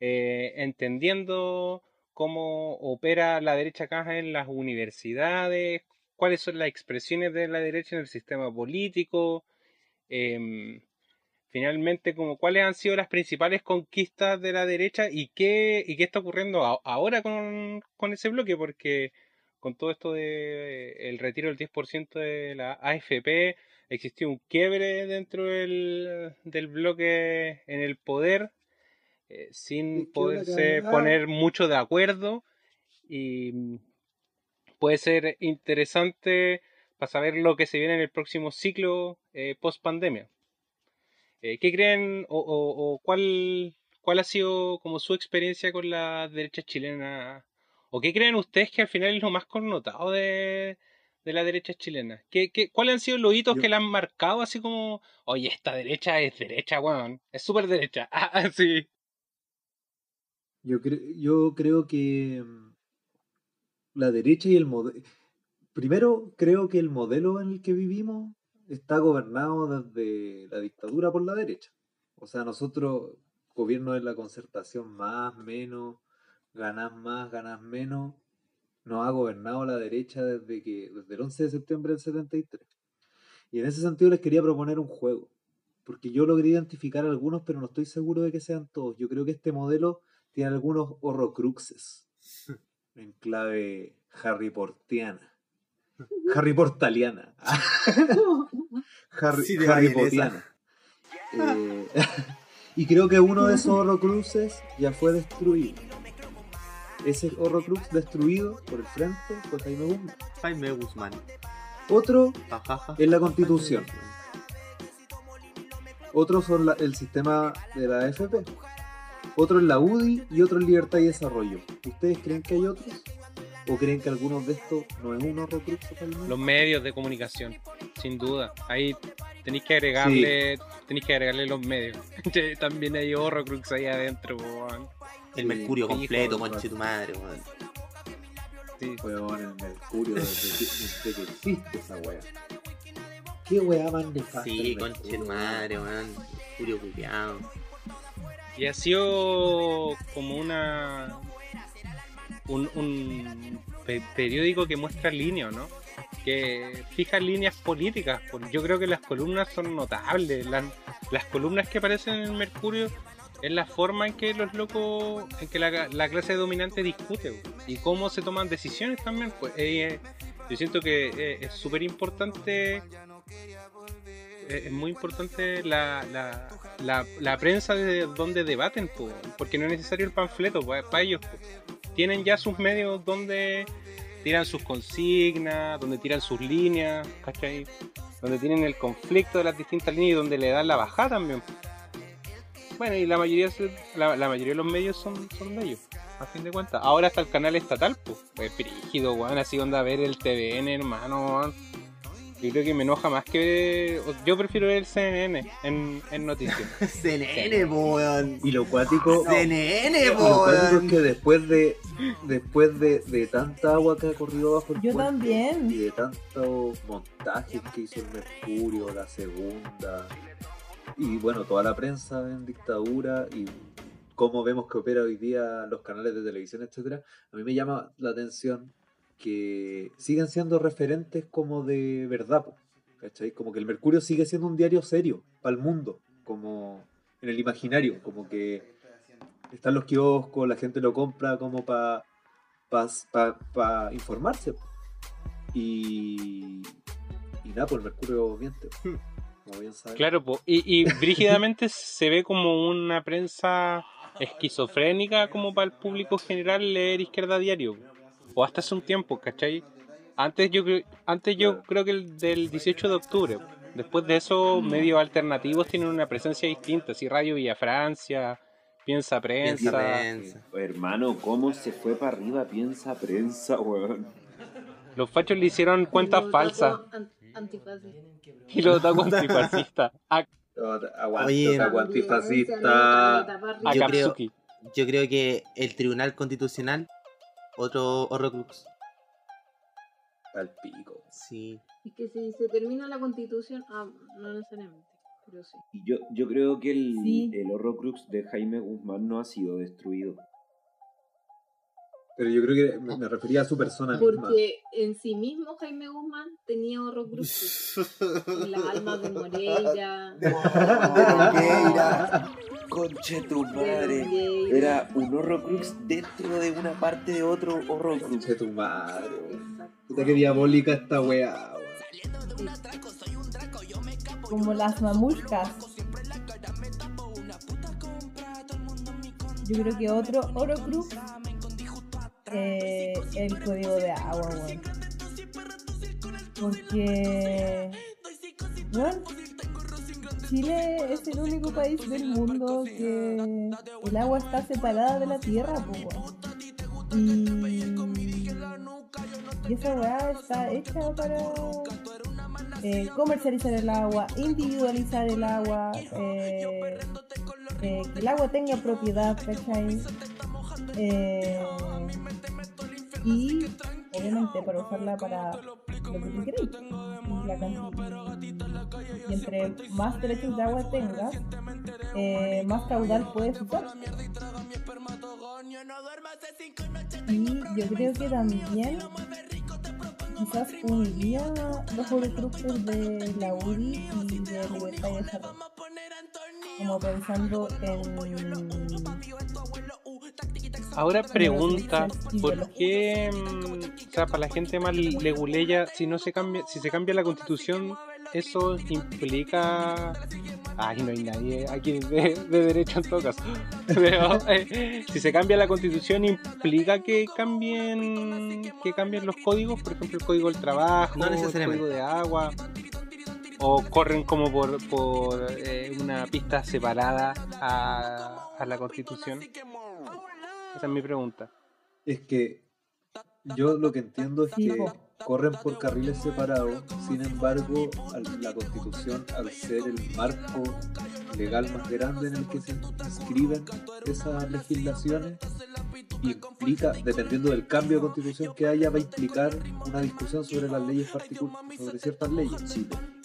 eh, entendiendo cómo opera la derecha acá en las universidades, cuáles son las expresiones de la derecha en el sistema político, em, finalmente como cuáles han sido las principales conquistas de la derecha y qué, y qué está ocurriendo ahora con, con ese bloque, porque con todo esto de el retiro del 10% de la AFP, existió un quiebre dentro del, del bloque en el poder, eh, sin poderse poner mucho de acuerdo y mm, puede ser interesante para saber lo que se viene en el próximo ciclo post pandemia. ¿Qué creen o, o- o cuál, cuál ha sido como su experiencia con la derecha chilena? ¿O qué creen ustedes que al final es lo más connotado de, de la derecha chilena? ¿Qué, qué, cuáles han sido los hitos Yo- que la han marcado así como, oye, esta derecha es derecha, weón, es súper derecha? Ah, sí. Yo, cre- yo creo que mm, la derecha y el modelo... Primero, creo que el modelo en el que vivimos está gobernado desde la dictadura por la derecha. O sea, nosotros, gobierno de la concertación más, menos, ganas más, ganas menos, nos ha gobernado la derecha desde que desde el 11 de septiembre del 73. Y en ese sentido les quería proponer un juego, porque yo logré identificar algunos, pero no estoy seguro de que sean todos. Yo creo que este modelo tiene algunos horrocruxes en clave Harry Portiana. Harry Portaliana. Harry, Sí, Harry. Potiana. Eh, y creo que uno de esos horrocruxes ya fue destruido. Ese horrocrux destruido por el frente fue Jaime Guzmán. Jaime Guzmán. Otro es la constitución. Otros son la- el sistema de la AFP. Otro es la UDI y otro es Libertad y Desarrollo. ¿Ustedes creen que hay otros? ¿O creen que algunos de estos no es un horrocrux totalmente? Los medios de comunicación, sin duda. Ahí tenéis que agregarle, tenéis que agregarle los medios. También hay horrocrux ahí adentro, weón. El Mercurio Sí, completo, conche tu madre, weón. Sí. Weón, el Mercurio desde que, existe esa wea. ¿Qué wea más nefasta? Sí, el conche tu madre, weón. Mercurio culiao. Y ha sido como una. Un, un pe- periódico que muestra líneas, ¿no? Que fija líneas políticas. Yo creo que las columnas son notables. Las, columnas que aparecen en Mercurio es la forma en que los locos, en que la, la clase dominante discute y cómo se toman decisiones también. Pues, eh, yo siento que eh, es súper importante eh, es muy importante la, la, la prensa de donde debaten, po, porque no es necesario el panfleto para ellos. Tienen ya sus medios donde tiran sus consignas, donde tiran sus líneas, ¿cachai? Donde tienen el conflicto de las distintas líneas y donde le dan la bajada también. Bueno, y la mayoría, la, la mayoría de los medios son, son de ellos, a fin de cuentas. Ahora está el canal estatal, pues, es brígido, weón, así onda ver el TVN, hermano. Yo creo que me enoja más que ver- Yo prefiero ver el CNN en, en noticias. CNN, weón. Y lo cuático, CNN, cuático es weón. que después de después de, de tanta agua que ha corrido bajo el Yo puente también. y de tantos montajes que hizo el Mercurio, la segunda y bueno, toda la prensa en dictadura y cómo vemos que opera hoy día los canales de televisión, etcétera, a mí me llama la atención que siguen siendo referentes como de verdad, po, ¿cachai? Como que el Mercurio sigue siendo un diario serio para el mundo, como en el imaginario, como que están los kioscos, la gente lo compra como para pa, informarse. po. Y, y nada, pues el Mercurio miente. po, Como bien saben. Claro, po. y, y brígidamente se ve como una prensa esquizofrénica como para el público general leer Izquierda Diario. O hasta hace un tiempo, ¿cachai? Antes yo, creo- antes yo creo que el del 18 de octubre. Después de eso, medios alternativos tienen una presencia distinta, así Radio Villa Francia, Piensa prensa. prensa. Hermano, ¿cómo se fue para arriba? Piensa prensa, weón. Los fachos le hicieron cuentas falsas y los otaku antifascistas. A, Aguante, Oye. otaku antifascista. a Yo creo-. Yo creo que el Tribunal Constitucional, otro Horrocrux. Al pico. Sí. Es que si se termina la constitución, ah, no necesariamente, pero sí. Y yo, yo creo que el, Sí. el Horrocrux de Jaime Guzmán no ha sido destruido. Pero yo creo que me, me refería a su persona misma. Porque en sí mismo Jaime Guzmán tenía horrocruxes. En las almas de Moreira. Conche tu de Nogueira. Era un Horrocrux dentro de una parte de otro Horrocrux. Conche tu madre. Puta que diabólica esta weá. Como las mamushkas. Yo creo que otro Horocrux eh, el código de agua, weón. Porque, bueno, Chile es el único país del mundo que el agua está separada de la tierra, pues, weón. Y, y esa weá está hecha para eh, comercializar el agua, individualizar el agua, eh, eh, que el agua tenga propiedad, ¿cachai? Eh, y obviamente para usarla para lo que queréis. La canti- y entre más derechos de agua tengas, eh, más caudal puedes usar. Y yo creo que también quizás uniría los horcruxes de la UDI y de Libertad y Desarrollo. Como pensando en Ahora pregunta, ¿por qué, mm, o sea, para la gente más leguleya, si no se cambia, si se cambia la constitución, eso implica, ay, no hay nadie aquí de, de derecho en todo caso, pero eh, si se cambia la constitución implica que cambien, que cambien los códigos, por ejemplo, el código del trabajo, No el código de agua, o corren como por, por eh, una pista separada a, a la constitución. Esa es mi pregunta. Es que yo lo que entiendo es que. Corren por carriles separados, sin embargo, la constitución, al ser el marco legal más grande en el que se inscriben esas legislaciones, implica, dependiendo del cambio de constitución que haya, va a implicar una discusión sobre las leyes particulares, sobre ciertas leyes.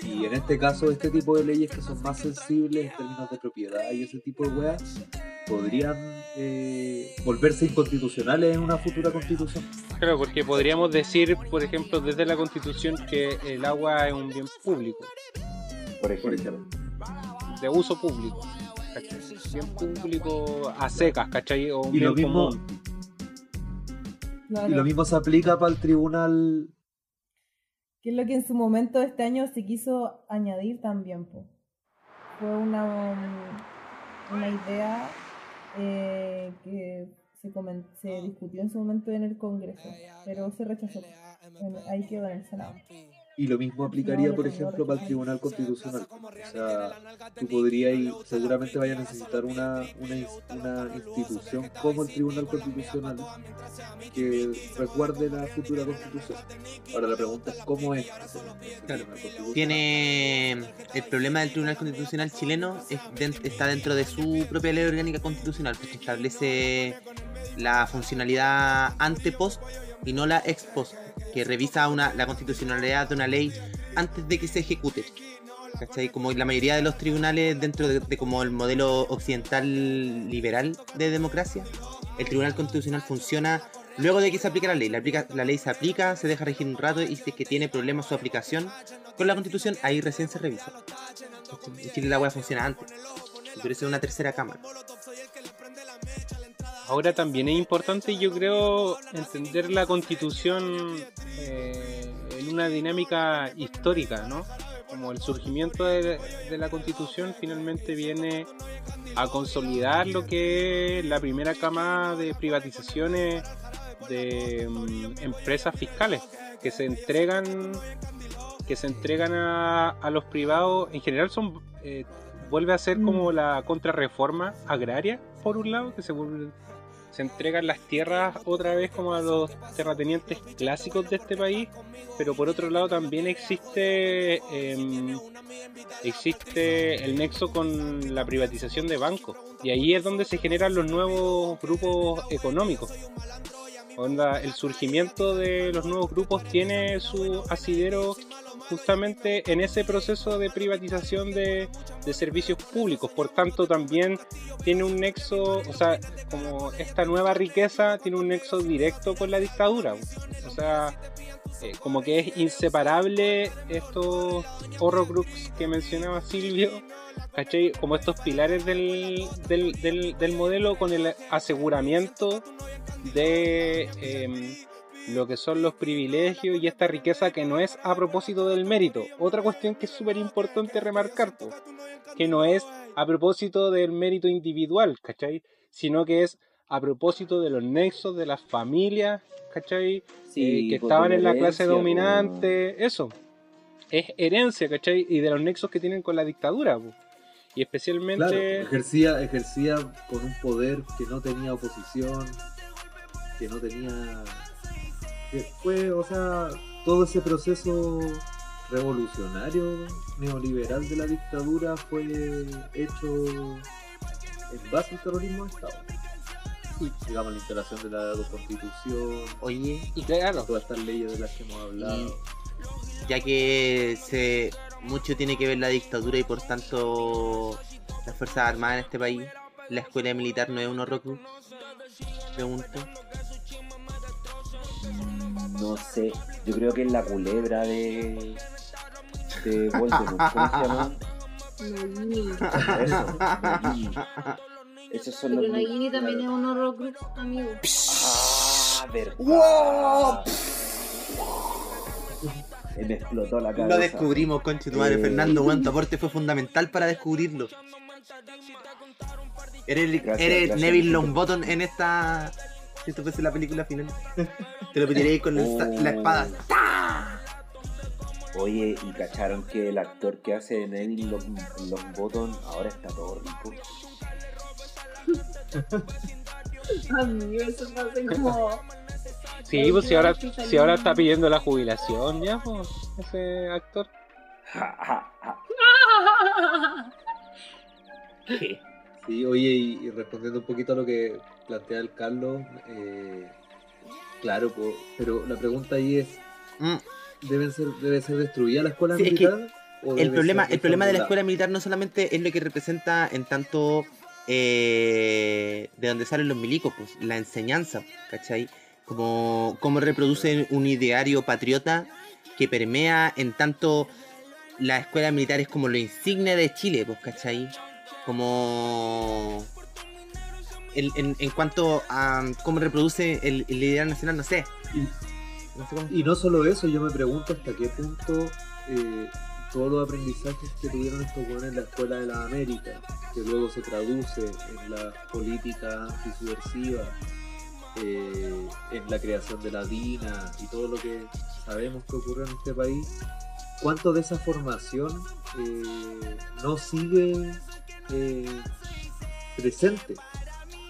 Y en este caso, este tipo de leyes que son más sensibles en términos de propiedad y ese tipo de weas, podrían eh, volverse inconstitucionales en una futura constitución. Claro, porque podríamos decir, por ejemplo, desde la Constitución que el agua es un bien público, Por ejemplo. de uso público. ¿cachai? Bien público a secas, ¿cachai? O un Y lo mismo, común. claro, y lo mismo se aplica para el tribunal. que es lo que en su momento este año se quiso añadir también. po. Fue una, um, una idea eh, que se, se discutió en su momento en el Congreso, pero se rechazó. En- Ahí quedó en el Senado. Y lo mismo aplicaría, por ejemplo, para el Tribunal Constitucional. O sea, tú podrías, y seguramente vaya a necesitar una, una, ins- una institución como el Tribunal Constitucional que resguarde la futura constitución. Ahora la pregunta es cómo es. Claro. Tiene el problema del Tribunal Constitucional chileno es den- está dentro de su propia ley orgánica constitucional, porque establece la funcionalidad ante post y no la ex post, que revisa una, la constitucionalidad de una ley antes de que se ejecute. ¿Cachai? Como la mayoría de los tribunales dentro de, de como el modelo occidental liberal de democracia, el Tribunal Constitucional funciona luego de que se aplica la ley. La, aplica- la ley se aplica, se deja regir un rato y si es que tiene problemas su aplicación con la Constitución, ahí recién se revisa. En Chile la hueá funciona antes. Pero es una tercera cámara. Ahora también es importante, yo creo, entender la constitución eh, en una dinámica histórica, ¿no? Como el surgimiento de, de la constitución finalmente viene a consolidar lo que es la primera cama de privatizaciones de mm, empresas fiscales que se entregan que se entregan a, a los privados en general son eh, vuelve a ser como la contrarreforma agraria, por un lado, que se vuelve se entregan las tierras otra vez como a los terratenientes clásicos de este país, pero por otro lado también existe em, existe el nexo con la privatización de bancos y ahí es donde se generan los nuevos grupos económicos. Onda, el surgimiento de los nuevos grupos tiene su asidero justamente en ese proceso de privatización de, servicios públicos. Por tanto, también tiene un nexo, o sea, como esta nueva riqueza tiene un nexo directo con la dictadura. O sea, eh, como que es inseparable estos horrocrux que mencionaba Silvio, ¿cachai? Como estos pilares del modelo con el aseguramiento de em, lo que son los privilegios y esta riqueza que no es a propósito del mérito. Otra cuestión que es súper importante remarcar, po, que no es a propósito del mérito individual, ¿cachai? Sino que es a propósito de los nexos de las familias, ¿cachai? Sí, Eh, que pues, estaban en la la clase dominante, eso. Es herencia, ¿cachai? Y de los nexos que tienen con la dictadura, po. Y especialmente... Claro, ejercía, ejercía con un poder que no tenía oposición, que no tenía. Que fue, o sea, todo ese proceso revolucionario neoliberal de la dictadura fue hecho en base al terrorismo de Estado. Digamos, la instalación de la constitución, Oye, y claro, todas estas leyes de las que hemos hablado. ya que se mucho tiene que ver la dictadura y por tanto las fuerzas armadas en este país, la escuela militar no es un horrocrux. Pregunto. No sé, yo creo que es la culebra de. de Voldemort. ¿Cómo se llama? Nagini. Eso, Nagini. Esos son Pero los. Nagini también es un horrocrux, amigo. Ah, verdad. Eh, Me explotó la cabeza. Lo descubrimos, conche tu madre, Eh. Fernando, weón, tu aporte fue fundamental para descubrirlo. Eres, Gracias, eres gracias, Neville. Longbottom en esta. Si esto fuese la película final. Te lo pediré con Oh. la espada. Oye, y cacharon que el actor que hace de Neville Long, Longbottom ahora está todo rico. Amigo, eso como. Sí, pues si ahora, si ahora está pidiendo la jubilación ya, pues, ese actor. Ja, ja, ja. Sí, oye, y, y respondiendo un poquito a lo que plantea el Carlos, eh, claro, po, pero la pregunta ahí es, Mm. ¿deben ser, ¿debe ser destruida la escuela Sí, es que militar? El problema, el problema de la escuela militar no solamente es lo que representa en tanto eh, de donde salen los milicos, pues, la enseñanza, ¿cachai? Como, como reproduce un ideario patriota que permea en tanto la escuela militar es como lo insigne de Chile, pues, ¿cachai? Como... el- en, en cuanto a cómo reproduce el, el ideal nacional, no sé. No sé cómo- Y no solo eso, yo me pregunto hasta qué punto eh, todos los aprendizajes que tuvieron estos jóvenes en la Escuela de las Américas, que luego se traduce en la política antisubversiva, eh, en la creación de la DINA y todo lo que sabemos que ocurrió en este país, ¿cuánto de esa formación eh, no sigue eh, presente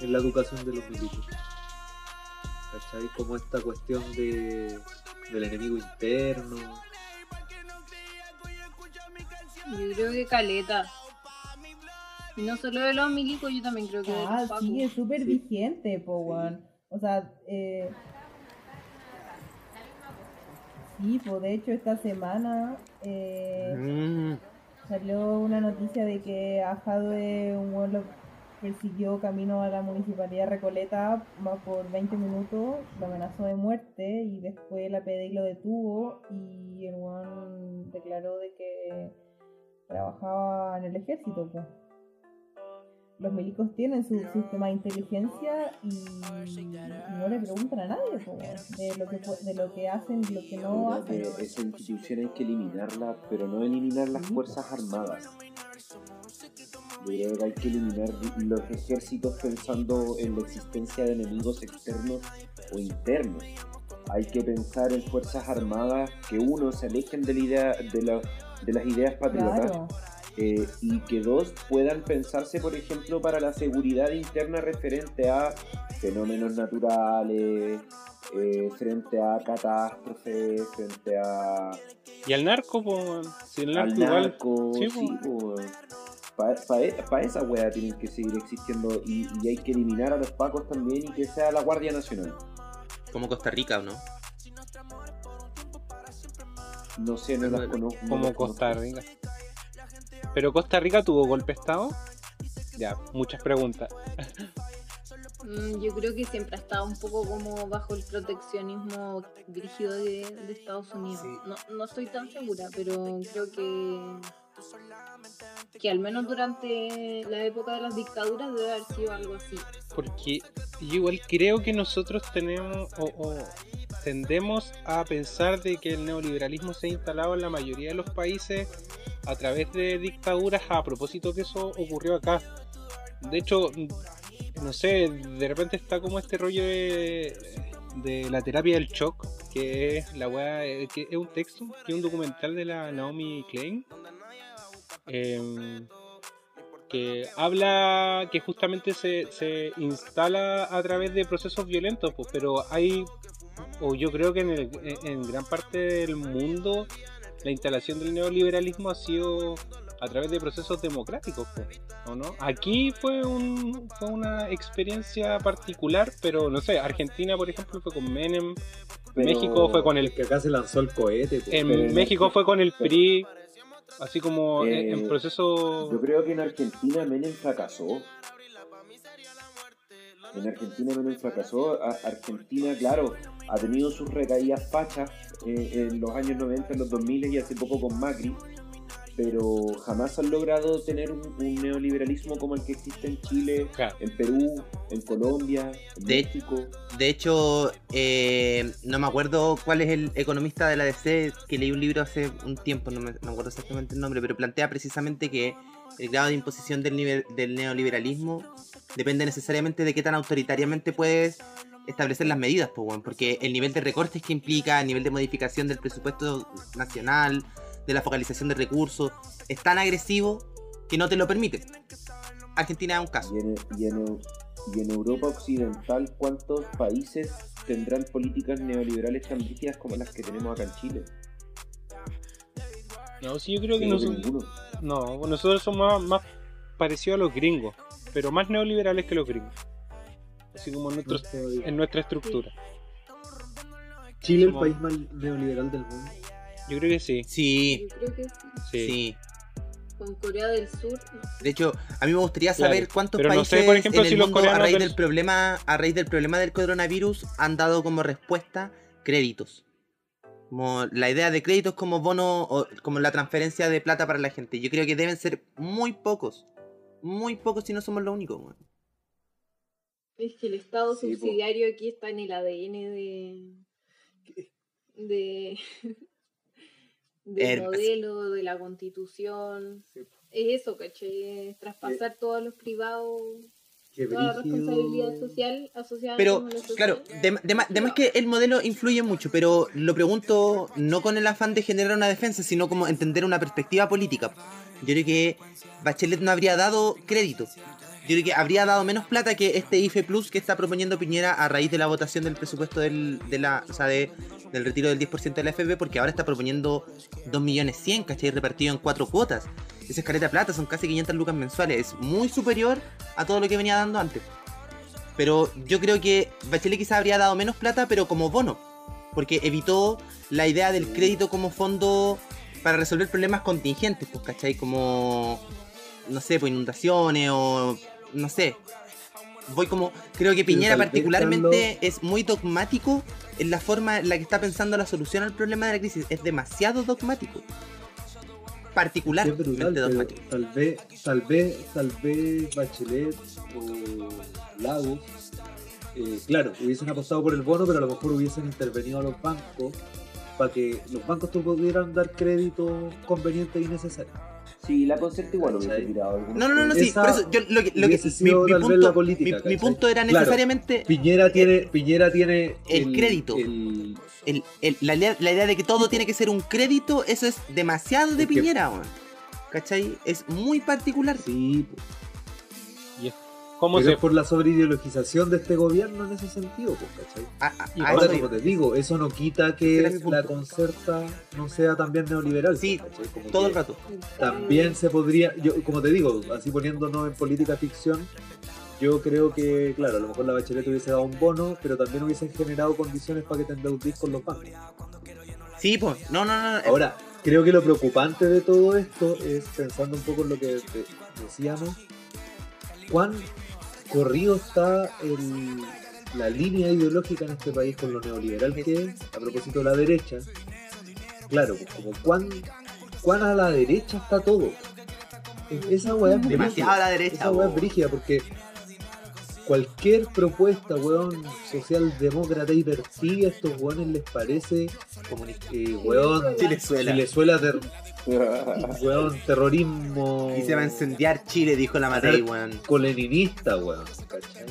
en la educación de los militares? ¿Cachai? Como esta cuestión de, del enemigo interno. Yo creo que caleta. Y no solo de los milicos, yo también creo que de Ah, los pacos. sí, es súper vigente, po, weón. O sea, eh... Sí, pues de hecho esta semana eh, Mm. salió una noticia de que a Jadwe un lo persiguió camino a la municipalidad de Recoleta más por 20 minutos, lo amenazó de muerte y después la PDI lo detuvo y el weón declaró de que trabajaba en el ejército, pues. Los milicos tienen su sistema de inteligencia y no le preguntan a nadie de lo que de lo que hacen y lo que no hacen. Pero esa institución hay que eliminarla, pero no eliminar las Fuerzas Armadas. Yo creo que hay que eliminar los ejércitos pensando en la existencia de enemigos externos o internos. Hay que pensar en Fuerzas Armadas que uno se alejen de, la idea, de, la- de las ideas patriotas Claro. Eh, y que dos puedan pensarse, por ejemplo, para la seguridad interna referente a fenómenos naturales, eh, frente a catástrofes, frente a Y al narco, po. Si el al narco igual. narco, Sí, sí, po. Para esa wea tienen que seguir existiendo y, y hay que eliminar a los pacos también y que sea la Guardia Nacional. Como Costa Rica, ¿o no? No sé, no las conozco. no Como Costa conozco. Rica. ¿Pero Costa Rica tuvo golpe de Estado? Ya, muchas preguntas. Mm, Yo creo que siempre ha estado un poco como bajo el proteccionismo dirigido de, de Estados Unidos. No, no estoy tan segura, pero creo que que al menos durante la época de las dictaduras debe haber sido algo así. Porque yo igual creo que nosotros tenemos o, o tendemos a pensar de que el neoliberalismo se ha instalado en la mayoría de los países a través de dictaduras a propósito que eso ocurrió acá. De hecho, no sé, de repente está como este rollo de, de la terapia del shock, que es la weá, eh, que es un texto, que es un documental de la Naomi Klein. Em, que habla que justamente se, se instala a través de procesos violentos, pues, pero hay, o yo creo que en, el- en- gran parte del mundo la instalación del neoliberalismo ha sido a través de procesos democráticos, ¿o no? Aquí fue, un, fue una experiencia particular, pero no sé, Argentina por ejemplo fue con Menem, Pero- México fue con el Que acá se lanzó el cohete. en México fue con el PRI, así como en- Eh, en proceso Yo creo que en Argentina Menem fracasó. En Argentina Menem fracasó. Argentina, claro, ha tenido sus recaídas fachas eh, en los años 90, en los 2000 y hace poco con Macri. Pero jamás han logrado tener un, un neoliberalismo como el que existe en Chile, Claro. en Perú, en Colombia, en De- México. De hecho, eh, no me acuerdo cuál es el economista de la DC que leí un libro hace un tiempo, no me, no me acuerdo exactamente el nombre, pero plantea precisamente que el grado de imposición del, nivel, del neoliberalismo depende necesariamente de qué tan autoritariamente puedes establecer las medidas, pues, porque el nivel de recortes que implica, el nivel de modificación del presupuesto nacional, de la focalización de recursos, es tan agresivo que no te lo permite. Argentina es un caso. Y en, y en- y en Europa Occidental, ¿cuántos países tendrán políticas neoliberales tan rígidas como las que tenemos acá en Chile? No, sí, yo creo que nosotros, no, nosotros somos más, más parecidos a los gringos, pero más neoliberales que los gringos. Así como en, nuestros- en nuestra estructura. Chile, el Somos- país más neoliberal del mundo. Yo creo que sí. Sí, Yo creo que sí. Sí. sí. con Corea del Sur. no. De hecho, a mí me gustaría Claro, saber cuántos pero no países sé, por ejemplo, en el si los mundo a coreanos raíz del- del problema, a raíz del problema del coronavirus han dado como respuesta créditos. Como la idea de créditos como bono o como la transferencia de plata para la gente. Yo creo que deben ser muy pocos. Muy pocos si no somos los únicos. weón. Es que el Estado Sí, po. subsidiario aquí está en el ADN de. de. Del El- modelo, de la constitución. Es eso, ¿cachai? Es Traspasar todos a los privados, toda la responsabilidad social asociada Pero, lo social. claro, de, de ma- de más que el modelo influye mucho, pero lo pregunto no con el afán de generar una defensa, sino como entender una perspectiva política. Yo creo que Bachelet no habría dado crédito. Yo creo que habría dado menos plata que este IFE Plus que está proponiendo Piñera a raíz de la votación del presupuesto del, de la, o sea, de- del retiro del 10% de la FP, porque ahora está proponiendo 2 millones 100, ¿cachai? Repartido en cuatro cuotas. Esa es caleta de plata, son casi 500 lucas mensuales. Es muy superior a todo lo que venía dando antes. Pero yo creo que Bachelet quizás habría dado menos plata, pero como bono. Porque evitó la idea del crédito como fondo para resolver problemas contingentes, pues, ¿cachai? Como, no sé, pues inundaciones o, no sé. Voy como, creo que Piñera particularmente es muy dogmático en la forma en la que está pensando la solución al problema de la crisis. Es demasiado dogmático. Sí, brutal, pero dogmático. tal vez, tal vez, tal vez Bachelet o Lagos, eh, claro, hubiesen apostado por el bono, pero a lo mejor hubiesen intervenido a los bancos para que los bancos te pudieran dar crédito conveniente y necesario. Sí, la concerta igual hubiese tirado No, no, no, no, sí, por eso yo lo que, lo que mi, punto, la política, mi- mi ¿cachai? punto era Claro. necesariamente Piñera tiene, Piñera tiene El crédito. el- el- el- la, idea, la idea de que todo tiene que ser un crédito, eso es demasiado de Es que- Piñera, weón. ¿Cachai? Es muy particular. Sí, po. Cómo Pero se es por la sobreideologización de este gobierno en ese sentido, pues, ¿cachai? Ah, ah, Y ah, Ahora, como te digo, eso no quita que la concerta no sea también neoliberal. Sí. Como todo el rato. También se podría, yo como te digo, así poniéndonos en política ficción, yo creo que, claro, a lo mejor la Bachelet hubiese dado un bono, pero también hubiesen generado condiciones para que te endeudís con los bancos. Sí, pues. No, no, no. no. Ahora, creo que lo preocupante de todo esto es, pensando un poco en lo que de- decíamos, cuán corrido está el- la línea ideológica en este país con lo neoliberal que es, a propósito de la derecha. Claro, pues, como cuán, cuán a la derecha está todo. Es- Esa weá es Demasiado a la derecha. Esa weá es brígida porque cualquier propuesta, weón, socialdemócrata y persigue a estos weones les parece Comunista. eh, weón, Chilezuela. Chilezuela, ter- weón, terrorismo Y se va a incendiar Chile, dijo la Matei, weón. coleninista, weón, ¿cachai?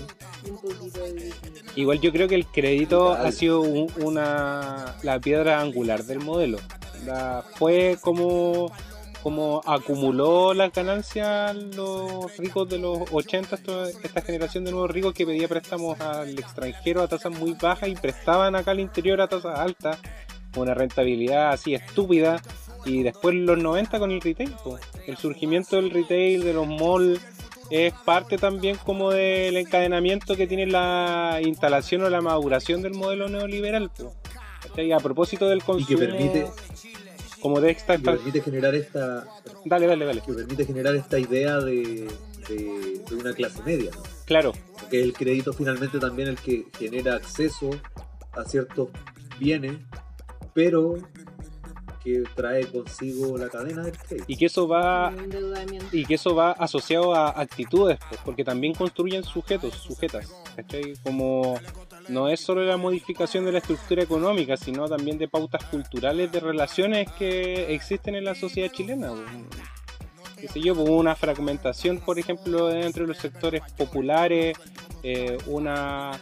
Un poquito de Igual yo creo que el crédito ha sido un- una la piedra angular del modelo. La- fue como como acumuló las ganancias los ricos de los 80, esto- esta generación de nuevos ricos que pedía préstamos al extranjero a tasas muy bajas y prestaban acá al interior a tasas altas, una rentabilidad así estúpida. Y después los 90 con el retail, el surgimiento del retail, de los malls, es parte también como del encadenamiento que tiene la instalación o la maduración del modelo neoliberal. ¿Cachai? A propósito del Y consumo, que permite, como de esta... que permite generar esta Dale, dale, dale. que permite generar esta idea de, de, de una clase media, ¿no? Claro, que el crédito finalmente también el que genera acceso a ciertos bienes, pero que trae consigo la cadena del crédito. y que eso va y que eso va asociado a actitudes, pues, porque también construyen sujetos, sujetas, ¿cachai? Como no es solo la modificación de la estructura económica, sino también de pautas culturales de relaciones que existen en la sociedad chilena. Qué sé yo, una fragmentación, por ejemplo, entre los sectores populares, eh, una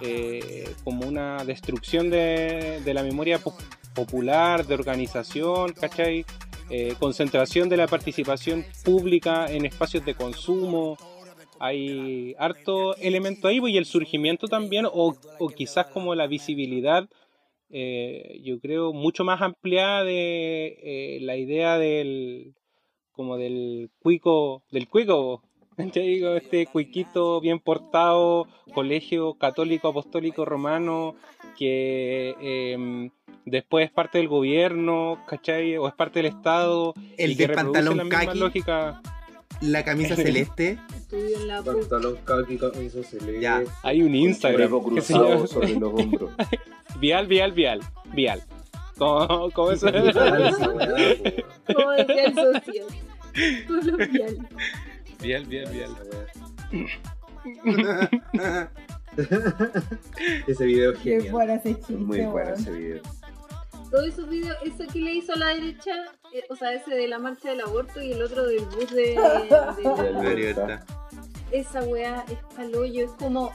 eh, como una destrucción de, la memoria po- popular, de organización, ¿cachai? eh, concentración de la participación pública en espacios de consumo. Hay harto elemento ahí pues, y el surgimiento también, o, o quizás como la visibilidad, eh, yo creo, mucho más ampliada de eh, la idea del como del cuico, del cuico, ¿cachai? Digo, este cuiquito bien portado, colegio católico apostólico romano, que em, después es parte del gobierno, ¿cachai? O es parte del Estado. El y que reproduce pantalón la misma lógica. La camisa celeste. Estudio en la. Pantalón khaki, camisa celeste. Ya. Hay un Instagram se cruzado sobre los hombros. Vial, Vial, Vial, Vial. ¿Cómo, cómo es? Brutal esa weá, po, weón. Como decía el social. Coloquial. Vial, Vial, Vial. Ese video es Qué genial. buena ese chiste, Muy bueno ese video. Todos esos videos, ese que le hizo a la derecha, eh, o sea, ese de la marcha del aborto y el otro del bus de, de la- La libertad. esa weá es palollo, es como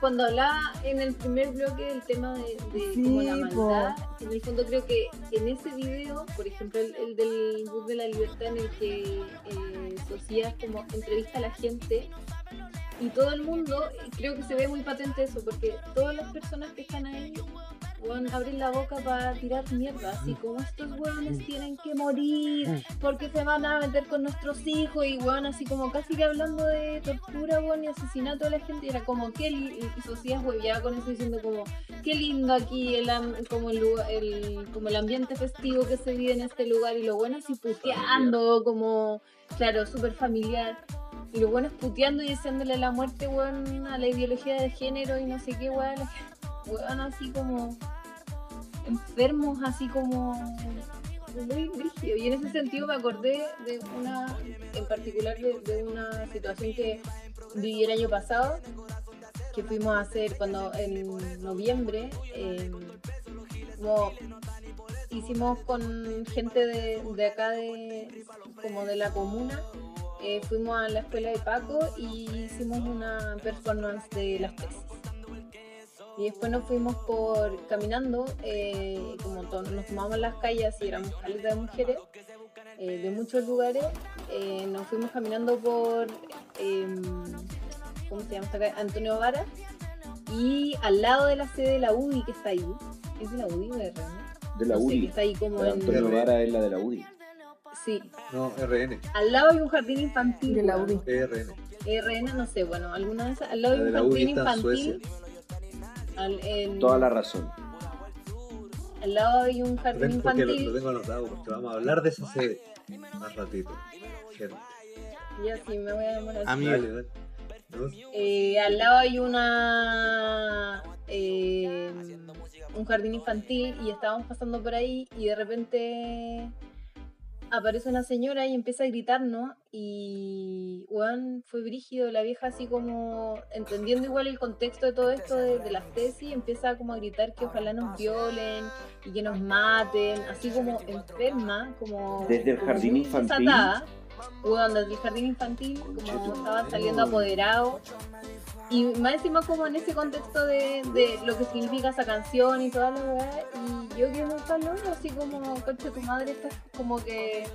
cuando hablaba en el primer bloque del tema de, de Sí, como la po. maldad, en el fondo creo que en ese video, por ejemplo el, el del bus de la libertad en el que eh, Socias como entrevista a la gente y todo el mundo, creo que se ve muy patente eso, porque todas las personas que están ahí abren la boca para tirar mierda, así como estos weones tienen que morir porque se van a meter con nuestros hijos y weón, así como casi que hablando de tortura, weón, y asesinato de la gente, y era como que y, Socias hueveaba con eso diciendo como qué lindo aquí el, como el, el como el ambiente festivo que se vive en este lugar y lo bueno así puteando como claro, súper familiar. Y lo bueno es puteando y deseándole la muerte, weón, a la ideología de género y no sé qué, weón. Weón, así como enfermos, así como muy brígido. Y en ese sentido me acordé de una, en particular de, de una situación que viví el año pasado, que fuimos a hacer cuando en noviembre, eh, como hicimos con gente de, de acá de como de la comuna. Eh, fuimos a la escuela de Paco y hicimos una performance de las tesis y después nos fuimos por caminando eh, como nos tomamos las calles y éramos calles de mujeres eh, de muchos lugares, eh, nos fuimos caminando por, em, ¿cómo se llama? Antonio Vara, y al lado de la sede de la UDI que está ahí, ¿es de la UDI o de la No sé, UDI. que está ahí como en... Antonio Vara es la de la UDI. Sí, No, RN. al lado hay un jardín infantil. De la. UDI. RN. RN, no sé, bueno, alguna de esas. Al lado La hay un la UDI jardín está en infantil. Al, en- Toda la razón. al lado hay un jardín tengo, porque lo, lo infantil. tengo anotado porque vamos a hablar de esa sede más ratito. Gente. Ya sí, me voy a demorar. Amigo. Dale, dale. ¿No? Eh, al lado hay una eh, un jardín infantil y estábamos pasando por ahí y de repente aparece una señora y empieza a gritarnos y weón, fue brígido, la vieja así como entendiendo igual el contexto de todo esto de, de las tesis, empieza como a gritar que ojalá nos violen y que nos maten, así como enferma, como Desde el como jardín infantil. desatada. Weón, desde el jardín infantil, como estaban saliendo apoderados. Y más encima como en ese contexto de, de lo que significa esa canción y toda la weá. Y yo que muy calor, así como, coche tu madre, estás como que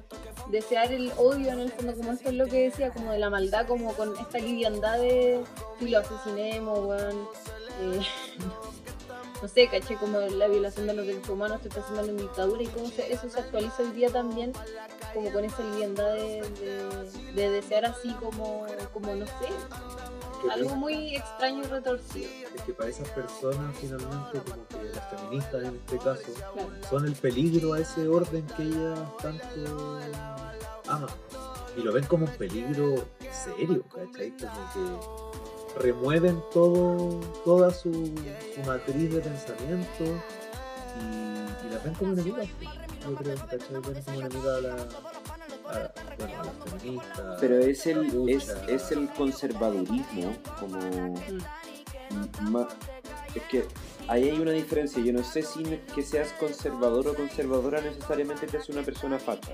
desear el odio en el fondo, como esto es lo que decía, como de la maldad, como con esta liviandad de si lo asesinemos, weón. eh, no sé, caché como la violación de los derechos humanos, estoy pensando en la dictadura y cómo se- eso se actualiza hoy día también, como con esa liviandad de, de- de desear así como, como no sé, Que algo muy extraño y retorcido. es que para esas personas finalmente como que las feministas en este caso Claro. son el peligro a ese orden que ellas tanto aman y lo ven como un peligro serio ¿cachai? como que remueven todo toda su, su matriz de pensamiento y, y las ven como enemigas pues. yo creo ¿cachai? ven como enemigas a la a, bueno, a las feministas Pero es la el, es, lucha. es el conservadurismo, como es que ahí hay una diferencia. Yo no sé si que seas conservador o conservadora necesariamente te hace una persona facha.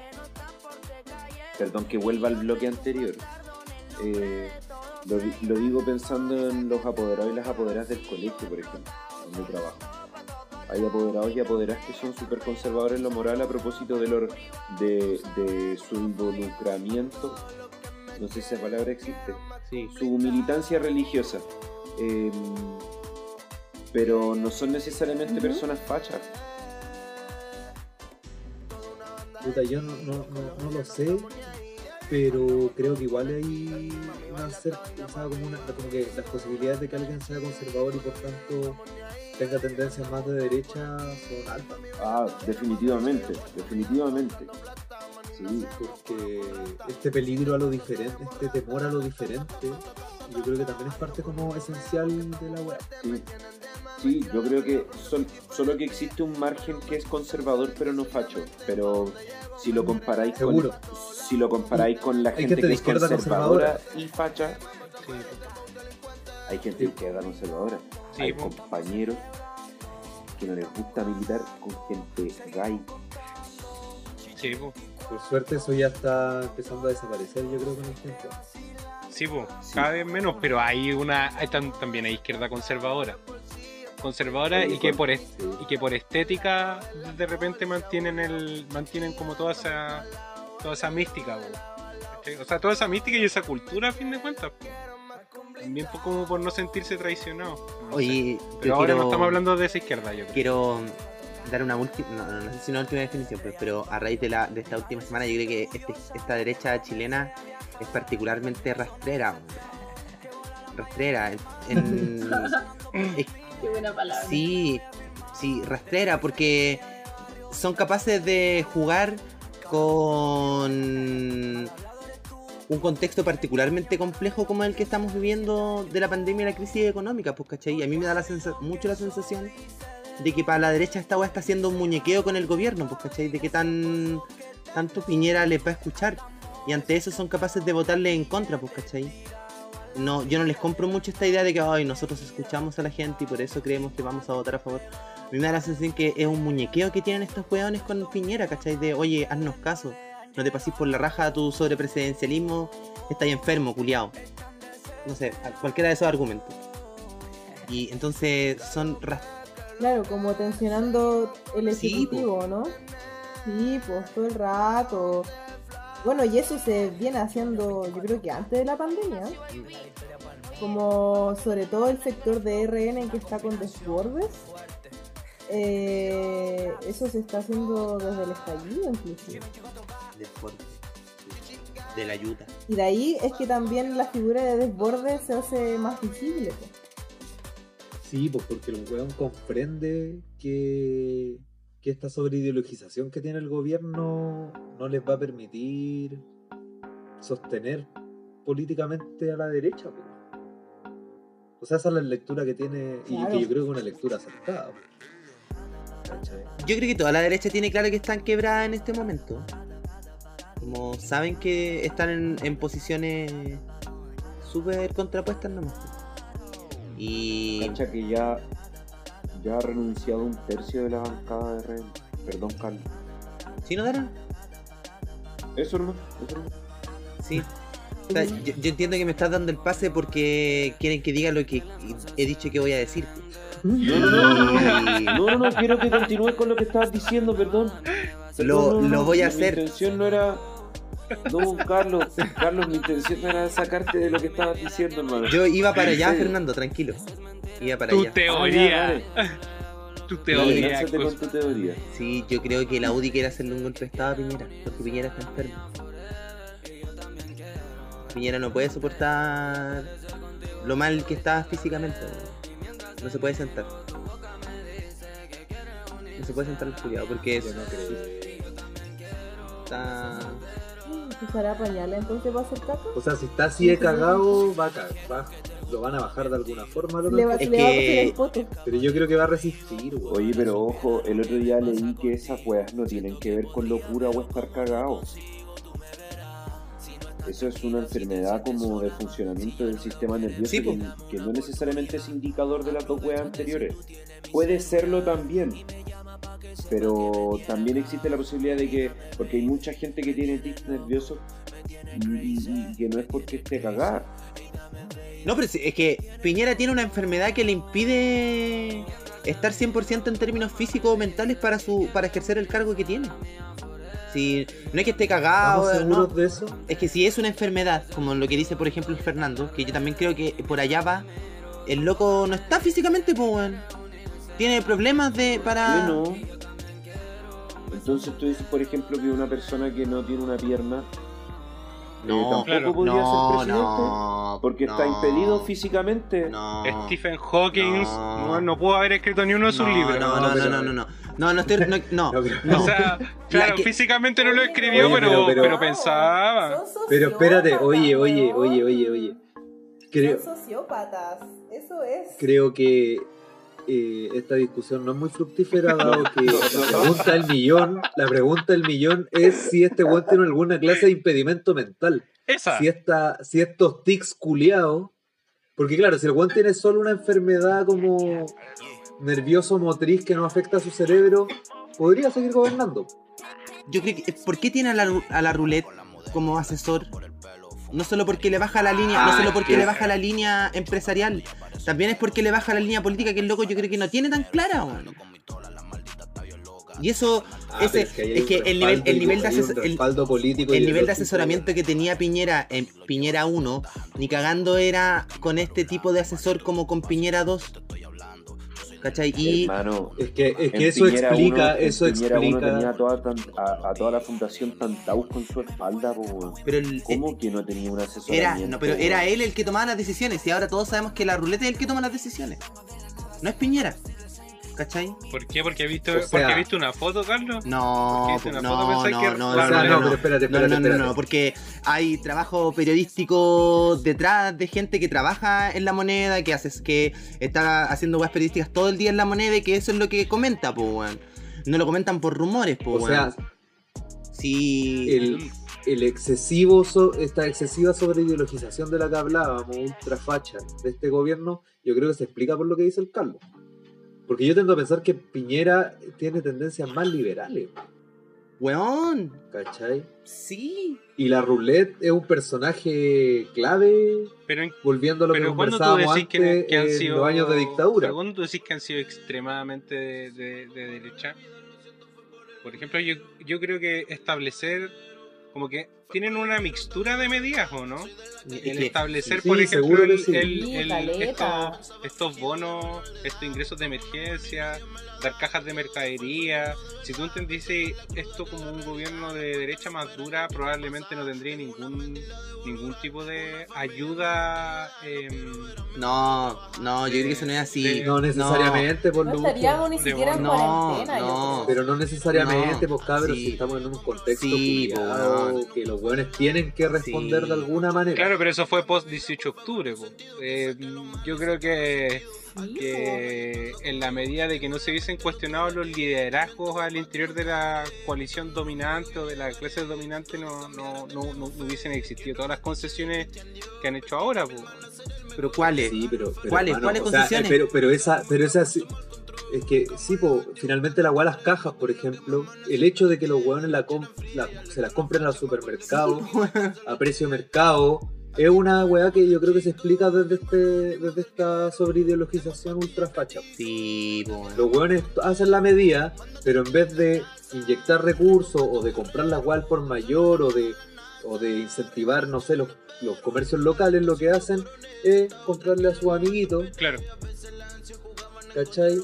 Perdón que vuelva al bloque anterior. Eh, lo, lo digo pensando en los apoderados y las apoderadas del colegio, por ejemplo, donde trabajo. Hay apoderados y apoderadas que son súper conservadores en lo moral a propósito de, lo- de, de su involucramiento. No sé si esa palabra existe Sí. su militancia religiosa. Eh, pero no son necesariamente personas fachas. Puta, yo no, no, no, no lo sé, pero creo que igual hay una cer- o sea, como, una, como que las posibilidades de que alguien sea conservador y por tanto tenga tendencias más de derecha son altas. Ah, definitivamente, definitivamente. Sí, Porque este peligro a lo diferente, este temor a lo diferente, yo creo que también es parte como esencial de la web. sí. Sí, yo creo que sol- solo que existe un margen que es conservador pero no facho. Pero si lo comparáis con, Seguro. si lo comparáis con la gente gente que es izquierda conservadora y facha, Sí, hay gente de izquierda conservadora. Sí, hay po. compañeros que no les gusta militar con gente gay. Sí, po. Por suerte eso ya está empezando a desaparecer, yo creo, con el tiempo. Sí, po. Sí. cada vez menos, pero hay una, hay tam- también hay izquierda conservadora. Conservadora y que por y que por estética de repente mantienen el mantienen como toda esa toda esa mística o sea toda esa mística y esa cultura a fin de cuentas también como por no sentirse traicionados no. Oye, pero ahora quiero, no estamos hablando de esa izquierda yo creo quiero dar una última, no, no, no sé si una última definición, pues, pero a raíz de, la, de esta última semana yo creo que este- esta derecha chilena es particularmente rastrera. Rastrera. en- es Qué buena palabra. Sí, sí, rastrera, porque son capaces de jugar con un contexto particularmente complejo como el que estamos viviendo de la pandemia y la crisis económica, pues, ¿cachai? A mí me da la mucho la sensación de que para la derecha esta weá está haciendo un muñequeo con el gobierno, pues, ¿cachai? De que tan tanto Piñera les va a escuchar. Y ante eso son capaces de votarle en contra, pues, ¿cachai? No, yo no les compro mucho esta idea de que ay, nosotros escuchamos a la gente y por eso creemos que vamos a votar a favor. A mí me da la sensación que es un muñequeo que tienen estos weones con Piñera, ¿cachai? De oye, haznos caso, no te pases por la raja a tu sobrepresidencialismo, estás enfermo, culiao. No sé, cualquiera de esos argumentos. Y entonces son Claro, como tensionando el Sí, ejecutivo, ¿no? Sí, pues todo el rato. Bueno, y eso se viene haciendo, yo creo que antes de la pandemia. Como sobre todo el sector de RN que está con desbordes. eh, eso se está haciendo desde el estallido inclusive. Después de la ayuda. Y de ahí es que también la figura de desborde se hace más visible. pues. Sí, pues porque el weón comprende que, que esta sobreideologización que tiene el gobierno no les va a permitir sostener políticamente a la derecha. pues. O sea, esa es la lectura que tiene, y Claro. que yo creo que es una lectura acertada. pues. Yo creo que toda la derecha tiene claro que están quebradas en este momento. Como saben que están en, en posiciones súper contrapuestas nomás. Y. Cacha que ya, ya ha renunciado un tercio de la bancada de RN. Perdón, Carlos. ¿Sí no Daron? Eso no, eso no. Sí. O sea, yo, yo entiendo que me estás dando el pase porque quieren que diga lo que he dicho que voy a decir. No, no, no, no, no, no, quiero que continúes con lo que estabas diciendo, perdón. Lo- no, lo voy a mi hacer. intención no era. No, Carlos, Carlos, mi intención no era sacarte de lo que estabas diciendo, hermano. Yo iba para allá. Fernando, tranquilo. Iba para Tu allá. teoría. Ah, ya, Tu teoría. con tu teoría. Sí, yo creo que la UDI quiere hacerle un golpe de estado a Piñera, porque Piñera está enfermo. Piñera no puede soportar lo mal que está físicamente. No se puede sentar. No se puede sentar el culiado porque es, Yo no creo. está... ¿Usará pañales entonces va a hacer caca? O sea, si está así de cagado, va a ca- va- lo van a bajar de alguna forma. Le va. Es le va a que- el. Pero yo creo que va a resistir, weón. Oye, pero ojo, el otro día leí que esas weas no tienen que ver con locura o estar cagados. Eso es una enfermedad como de funcionamiento del sistema nervioso Sí, que, que no necesariamente es indicador de las dos weas anteriores. Puede serlo también. Pero también existe la posibilidad de que, porque hay mucha gente que tiene tics nerviosos y, y- y que no es porque esté cagada. No, pero es que Piñera tiene una enfermedad que le impide estar 100% en términos físicos o mentales para su para ejercer el cargo que tiene. Si no es que esté cagado, ¿Estamos no. de eso? Es que si es una enfermedad, como lo que dice por ejemplo el Fernando, que yo también creo que por allá va, el loco no está físicamente, pues weón. Tiene problemas de para. Bueno, entonces tú dices, por ejemplo, que una persona que no tiene una pierna No, tampoco claro. podría no, ser presidente no, porque está impedido físicamente. No. Stephen Hawking No. no. no pudo haber escrito ni uno de sus no, libros. No, No, no, no, no, no, no. No, no estoy. No, no, No, pero- no. O sea, claro, que- físicamente no lo escribió, Oye, pero, pero- pero, pero- pensaba. Son Pero espérate, oye, oye, oye, oye, oye. Creo, Son sociópatas. Eso es. creo que eh, esta discusión no es muy fructífera dado que la pregunta del millón, la pregunta del millón es si este weón tiene alguna clase de impedimento mental. Esa. Si esta, si estos tics culiados, porque claro, si el weón tiene solo una enfermedad como nervioso motriz que no afecta a su cerebro, podría seguir gobernando. Yo creo que. ¿Por qué tiene a la, a la roulette como asesor? No solo porque le baja la línea, no Ah, solo porque que- le baja la línea empresarial, también es porque le baja la línea política que el loco yo creo que no tiene tan clara. Y eso, Ah, ese, que es que el nivel, el nivel de el- político el nivel de asesoramiento que tenía Piñera en Piñera 1, ni cagando era con este tipo de asesor como con Piñera 2. ¿Cachai? Y Hermano, Es que, es en que eso Piñera explica, uno- eso Piñera uno explica. tenía a toda, tan- a, a toda la fundación Tantaus con su espalda, po, pero el- ¿Cómo que no tenía un era, asesoramiento? no, pero era él el que tomaba las decisiones y ahora todos sabemos que la ruleta es el que toma las decisiones. No es Piñera. ¿Cachai? ¿Por qué? Porque he visto, O sea- porque he visto una foto, Carlos. No, no, no, que- no, no, sea, no, no, no. pero espérate, No, espérate, no, no, espérate. no, porque hay trabajo periodístico detrás de gente que trabaja en la moneda, que haces que está haciendo webs periodísticas todo el día en la moneda y que eso es lo que comenta, pues, weón. No lo comentan por rumores, pues, O sea, Sí. el, el excesivo, so- esta excesiva sobreideologización de la que hablábamos, ultra facha de este gobierno, yo creo que se explica por lo que dice el Carlos. Porque yo tendo a pensar que Piñera tiene tendencias más liberales, Weón. ¿cachai? Sí. Y la roulette es un personaje clave, Pero, en- volviendo a lo que pero tú conversábamos decís antes que, que han en sido. los años de dictadura. pero cuando tú decís que han sido extremadamente de, de- de derecha. Por ejemplo, yo, yo creo que establecer. Como que tienen una mixtura de medidas, ¿o no? El establecer, sí, por ejemplo, el- sí. el- Sí, el- caleta. estos, estos bonos, estos ingresos de emergencia, dar cajas de mercadería. Si tú entendiste esto como un gobierno de derecha más dura, probablemente no tendría ningún ningún tipo de ayuda. em, No, no, yo creo que eso no es así. de- No necesariamente, por No Lucho. estaríamos ni siquiera en No, cuarentena, no. creo. Pero no necesariamente, No, pues cabros, sí. si estamos en un contexto pues, que los tienen que responder Sí. de alguna manera. Claro, pero eso fue post 18 de octubre. Eh, yo creo que, en la medida de que no se hubiesen cuestionado los liderazgos al interior de la coalición dominante o de la clase dominante, no, no, no, no hubiesen existido todas las concesiones que han hecho ahora. po. Pero ¿cuáles? Sí, pero, pero, ¿Cuáles? hermano, ¿Cuáles sea, concesiones? pero, pero esa, pero esa sí- es que sí, po, finalmente la weá las cajas, por ejemplo, el hecho de que los weones la la- se las compren a los supermercados a precio de mercado, es una weá que yo creo que se explica desde este, desde esta sobreideologización ultra facha. Sí. Los weones hacen la medida, pero en vez de inyectar recursos o de comprar la weá al por mayor o de, o de incentivar, no sé, los, los comercios locales, lo que hacen es comprarle a sus amiguitos Claro, ¿cachai?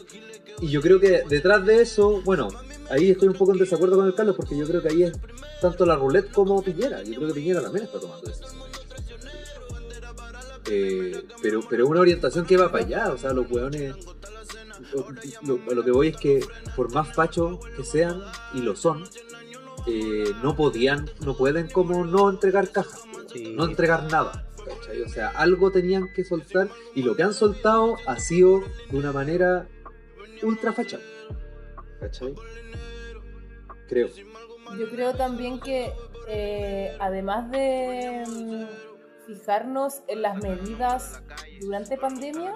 Y yo creo que detrás de eso, bueno, ahí estoy un poco en desacuerdo con el Carlos porque yo creo que ahí es tanto la roulette como Piñera. Yo creo que Piñera también está tomando decisiones. Eh, pero, pero una orientación que va para allá, o sea, los hueones. Lo, lo- a lo que voy es que, por más fachos que sean, y lo son, eh, no podían, no pueden como no entregar cajas, Sí. no entregar nada. ¿cachai? O sea, algo tenían que soltar y lo que han soltado ha sido de una manera ultra facha. ¿Cachai? Creo. Yo creo también que eh, además de mm, fijarnos en las medidas durante pandemia,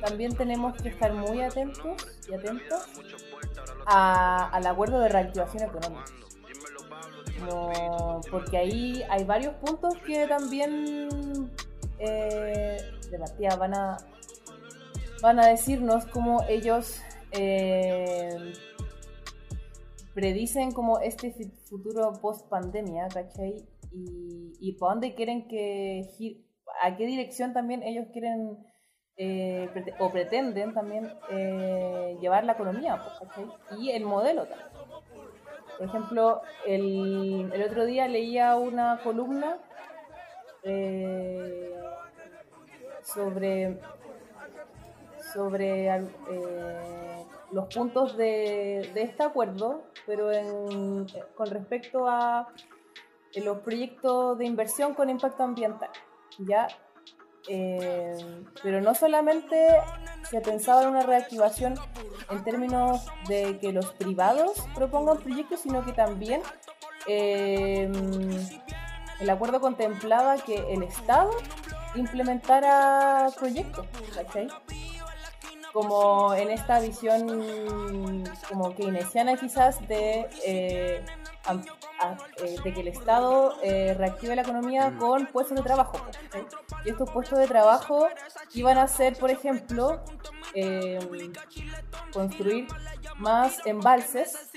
también tenemos que estar muy atentos y atentos a- al acuerdo de reactivación económica. No, porque ahí hay varios puntos que también eh, de partida van a van a decirnos cómo ellos eh, predicen como este futuro post pandemia, ¿cachai? Y, para dónde quieren que a qué dirección también ellos quieren eh, o pretenden también eh, llevar la economía, ¿cachai? Y el modelo también. Por ejemplo, el, el otro día leía una columna eh, sobre sobre eh, los puntos de, este acuerdo, pero en- con respecto a eh, los proyectos de inversión con impacto ambiental. ¿ya? Eh, pero no solamente se pensaba en una reactivación en términos de que los privados propongan proyectos, sino que también el acuerdo contemplaba que el Estado implementara proyectos, ¿cachai? Como en esta visión como keynesiana quizás de, eh, a- eh, de que el Estado eh, reactive la economía con puestos de trabajo. Y estos puestos de trabajo iban a ser, por ejemplo, eh, construir más embalses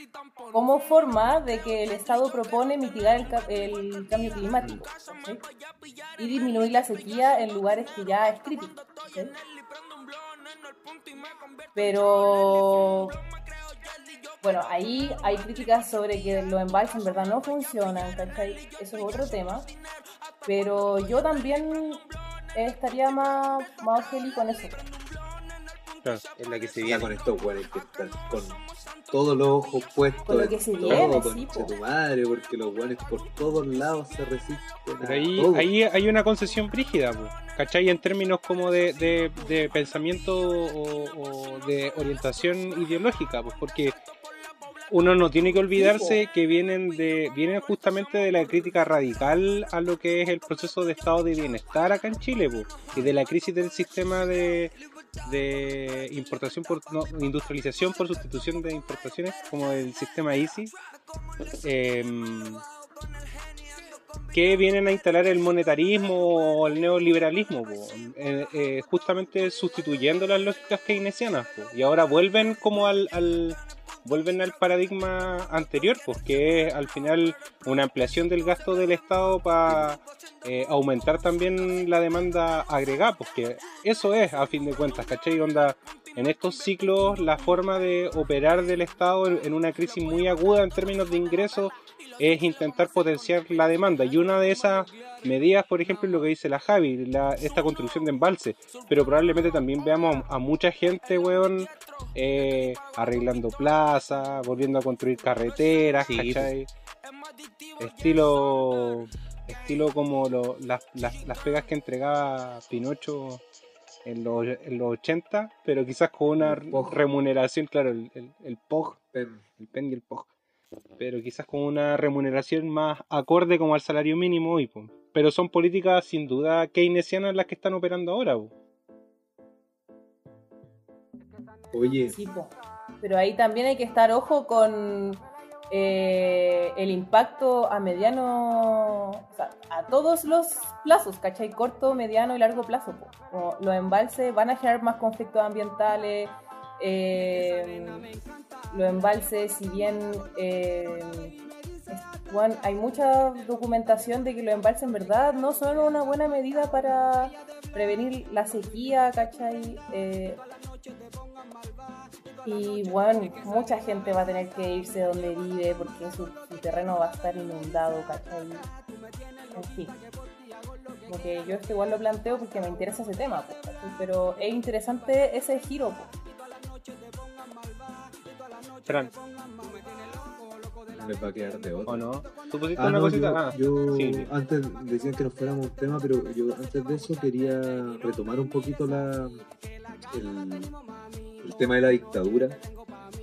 como forma de que el Estado propone mitigar el, el cambio climático y disminuir la sequía en lugares que ya es crítico. Pero bueno, ahí hay críticas sobre que los embalses en verdad no funcionan, ¿cachai? Eso es otro tema. Pero yo también estaría más, más feliz con eso. Claro, es la que se con estos weones que están con todos los ojos puestos Con lo que se todo, viene, sí, po. tu madre, porque los weones por todos lados se resisten Pero a ahí, todo. ahí hay una concesión brígida, po, ¿cachai? En términos como de, de- de pensamiento o, o de orientación ideológica, pues porque uno no tiene que olvidarse que vienen de vienen justamente de la crítica radical a lo que es el proceso de estado de bienestar acá en Chile, pues, y de la crisis del sistema de, de importación por no, industrialización por sustitución de importaciones, como el sistema EASY. Em, que vienen a instalar el monetarismo o el neoliberalismo, eh, eh, justamente sustituyendo las lógicas keynesianas. y ahora vuelven como al, al- vuelven al paradigma anterior, pues que es al final una ampliación del gasto del Estado para eh, aumentar también la demanda agregada, porque eso es a fin de cuentas, ¿cachai? Onda, en estos ciclos la forma de operar del Estado en, en una crisis muy aguda en términos de ingresos es intentar potenciar la demanda y una de esas medidas, por ejemplo, lo que dice la Javi, la, esta construcción de embalse, pero probablemente también veamos a, a mucha gente, weón, eh, arreglando plazas, volviendo a construir carreteras, Sí, ¿cachai? Estilo, estilo como lo- las, las, las pegas que entregaba Pinocho en los, en los 80, pero quizás con una El remuneración, claro, el, el, el POG, Pen. el PEN y el POG, pero quizás con una remuneración más acorde como al salario mínimo, y, po. pero son políticas sin duda keynesianas las que están operando ahora. po. Oye, Sí, po. Pero ahí también hay que estar ojo con eh, el impacto a mediano, o sea, a todos los plazos, ¿cachai? Corto, mediano y largo plazo. po. Como los embalses van a generar más conflictos ambientales. Eh, los embalses, si bien eh, es- bueno, hay mucha documentación de que los embalses en verdad no son una buena medida para prevenir la sequía, ¿cachai? Eh, y bueno, mucha gente va a tener que irse donde vive porque su, su terreno va a estar inundado, ¿cachai? En fin. Como que yo igual lo planteo porque me interesa ese tema, ¿cachai? pero es interesante ese giro. po. Fran, no les va a quedar de otra. ¿o no? ¿Tú pusiste Ah, una no, cosita? yo, Ah, yo sí. antes decían que nos fuéramos un tema, pero yo antes de eso quería retomar un poquito la, el, el tema de la dictadura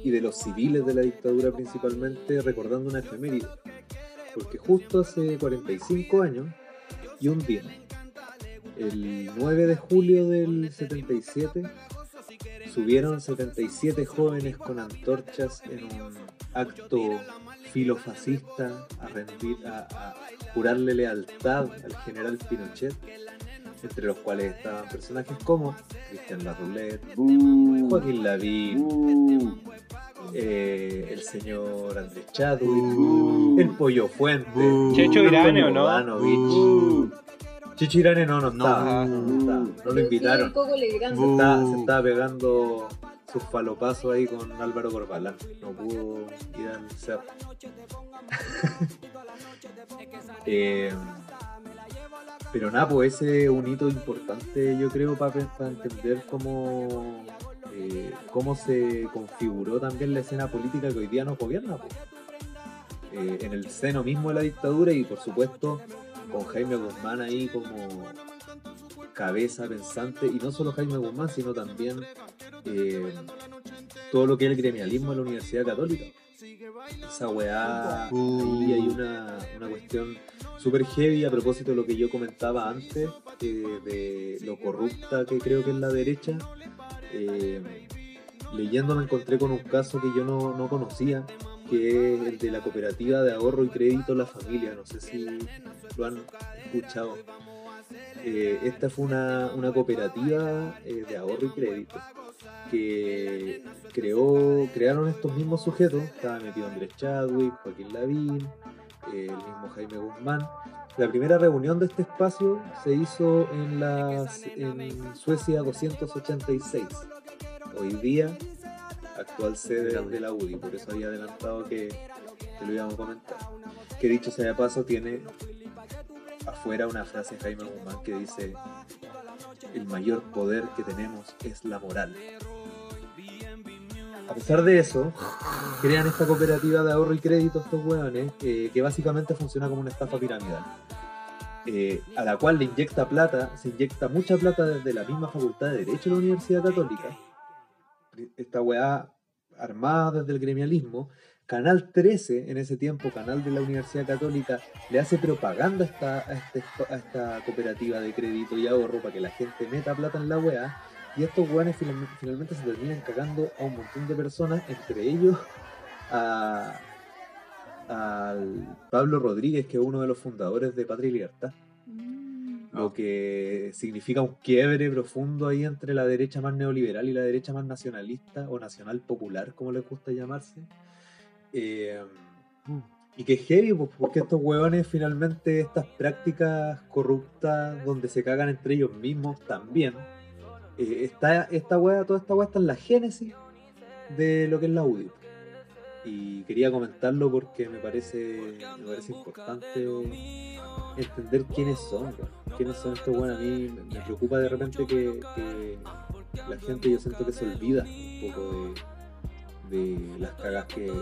y de los civiles de la dictadura principalmente, recordando una efeméride. Porque justo hace 45 años y un día, el 9 de julio del 77, subieron 77 jóvenes con antorchas en un acto filofascista a, rendir, a, a jurarle lealtad al general Pinochet, entre los cuales estaban personajes como Cristian Larroulet, Joaquín Lavín, eh, el señor Andrés Chadwick, el Pollo Fuente, Checho Irane, ¿o no? Bogdanovich. Checho Irane no, no estaba, no, no estaba, no lo invitaron. Se estaba, se estaba pegando sus falopazos ahí con Álvaro Corbalán. No pudo ir al cerro. Eh, pero nada, pues ese es un hito importante, yo creo, para entender cómo, eh, cómo se configuró también la escena política que hoy día nos gobierna. pues. Eh, en el seno mismo de la dictadura y, por supuesto, con Jaime Guzmán ahí como cabeza pensante, y no solo Jaime Guzmán, sino también eh, todo lo que es el gremialismo en la Universidad Católica. Esa weá, ahí hay una, una cuestión súper heavy a propósito de lo que yo comentaba antes, eh, de lo corrupta que creo que es la derecha. Eh, leyendo me encontré con un caso que yo no, no conocía, que es el de la cooperativa de ahorro y crédito La Familia, no sé si lo han escuchado. Eh, esta fue una, una cooperativa eh, de ahorro y crédito que creó, crearon estos mismos sujetos, estaba metido Andrés Chadwick, Joaquín Lavín, eh, el mismo Jaime Guzmán. La primera reunión de este espacio se hizo en, las, en Suecia 286, hoy día actual sede de la UDI, por eso había adelantado que, que lo íbamos a comentar. Que dicho sea de paso, tiene afuera una frase de Jaime Guzmán que dice, el mayor poder que tenemos es la moral. A pesar de eso, crean esta cooperativa de ahorro y crédito estos hueones, eh, que básicamente funciona como una estafa piramidal. eh, a la cual le inyecta plata, se inyecta mucha plata desde la misma facultad de Derecho de la Universidad Católica. Esta weá armada desde el gremialismo. Canal 13, en ese tiempo, canal de la Universidad Católica, le hace propaganda a esta, este- esta cooperativa de crédito y ahorro para que la gente meta plata en la weá. Y estos weones final- finalmente se terminan cagando a un montón de personas, entre ellos a, Pablo Rodríguez, que es uno de los fundadores de Patria y Libertad. Lo que significa un quiebre profundo ahí entre la derecha más neoliberal y la derecha más nacionalista o nacional popular, como les gusta llamarse. Eh, y que es heavy, pues, porque estos hueones finalmente, estas prácticas corruptas donde se cagan entre ellos mismos también, eh, está, esta hueá, toda esta hueá está en la génesis de lo que es la UDI. Y quería comentarlo porque me parece, me parece importante entender quiénes son, quiénes son estos buenos. A mí me preocupa de repente que, la gente, yo siento que se olvida un poco de, de las cagas que,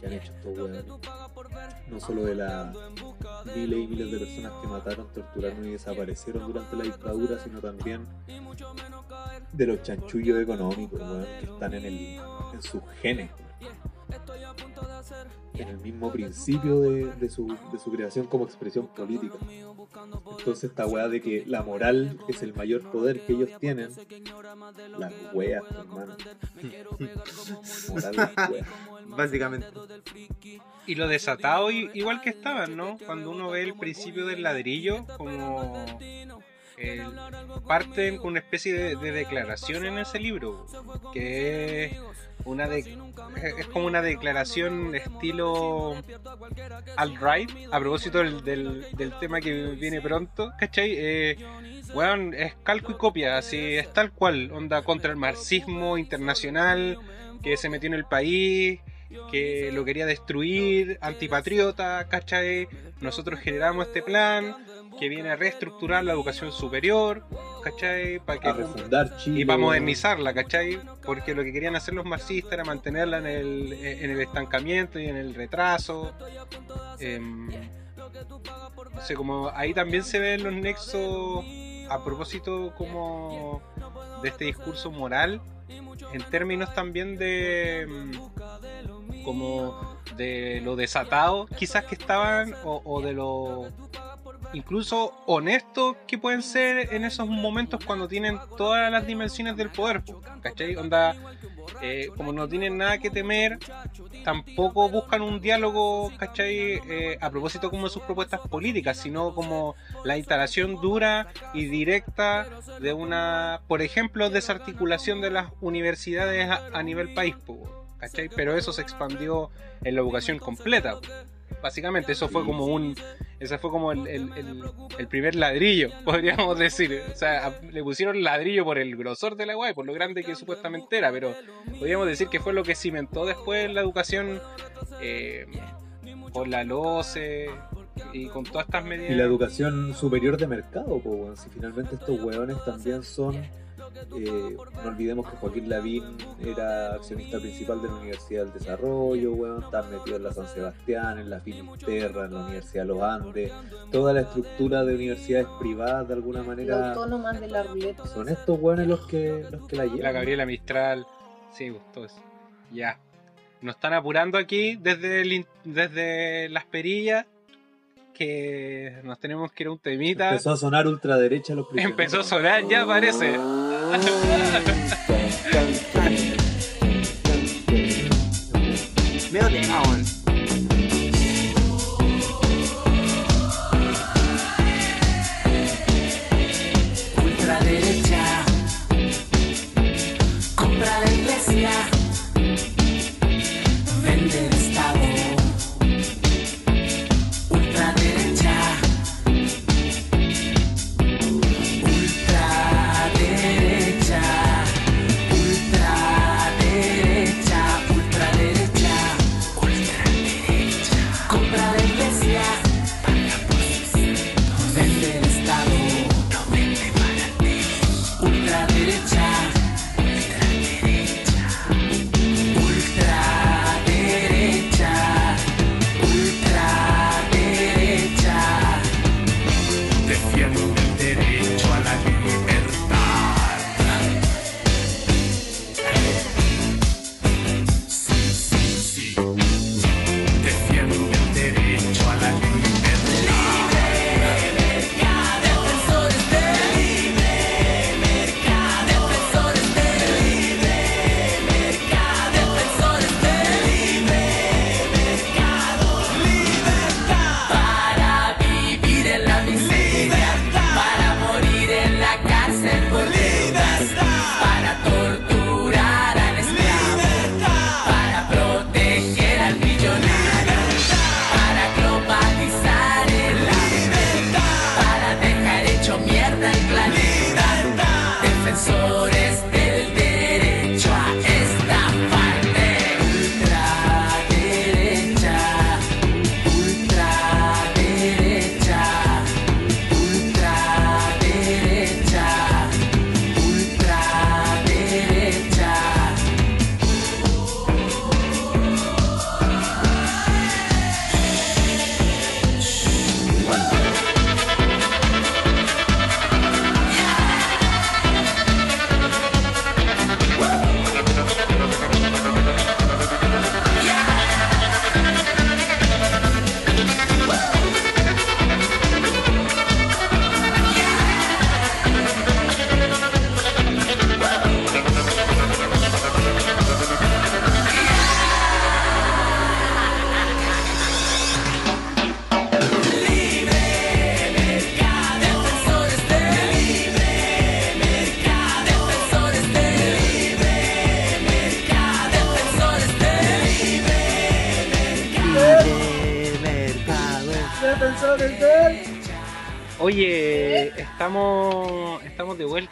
que han hecho estos weones. No solo de las miles y miles de personas que mataron, torturaron y desaparecieron durante la dictadura, sino también de los chanchullos económicos que están en, el, en sus genes. En el mismo principio de, de su, de su creación como expresión política. Entonces esta weá de que la moral es el mayor poder que ellos tienen, las weas, hermano. moral las weas. Básicamente. Y lo desatado igual que estaban, ¿no? Cuando uno ve el principio del ladrillo, como el- parten con una especie de, de declaración en ese libro, que es una de, es como una declaración estilo alt-right, a propósito del, del, del tema que viene pronto, ¿cachai? Eh, weón, es calco y copia, así es tal cual, onda contra el marxismo internacional que se metió en el país, que lo quería destruir, antipatriota, ¿cachai? Nosotros generamos este plan que viene a reestructurar la educación superior, ¿cachai? Para que A refundar Chile. y para modernizarla, ¿cachai? Porque lo que querían hacer los marxistas era mantenerla en el, en el estancamiento y en el retraso. Em, no sé, como ahí también se ven los nexos a propósito como de este discurso moral en términos también de mm, como de lo desatado quizás que estaban o, de lo incluso honestos que pueden ser en esos momentos cuando tienen todas las dimensiones del poder, po, ¿cachai? Onda, eh, como no tienen nada que temer, tampoco buscan un diálogo, ¿cachai? Eh, a propósito como de sus propuestas políticas, sino como la instalación dura y directa de una, por ejemplo, desarticulación de las universidades a, a nivel país, Pero eso se expandió en la educación completa. Básicamente, eso fue como un. Ese fue como el, el- primer ladrillo, podríamos decir. O sea, le pusieron ladrillo por el grosor de la guay, por lo grande que supuestamente era, pero podríamos decir que fue lo que cimentó después la educación eh, por la LOCE y con todas estas medidas. Y la educación superior de mercado, pues. Si finalmente estos weones también son. Eh, no olvidemos que Joaquín Lavín era accionista principal de la Universidad del Desarrollo, weón. Están metidos en la San Sebastián, en la Finisterra, en la Universidad de los Andes. Toda la estructura de universidades privadas, de alguna manera. autónoma de la ruleta. Son estos weones los que, los que la llevan. La Gabriela Mistral. Sí, pues, todo eso. Ya. Nos están apurando aquí desde, el desde las perillas. Que nos tenemos que ir a un temita. Empezó a sonar ultraderecha los primeros. Empezó a sonar, ya parece. Medio tema, weón. ultraderecha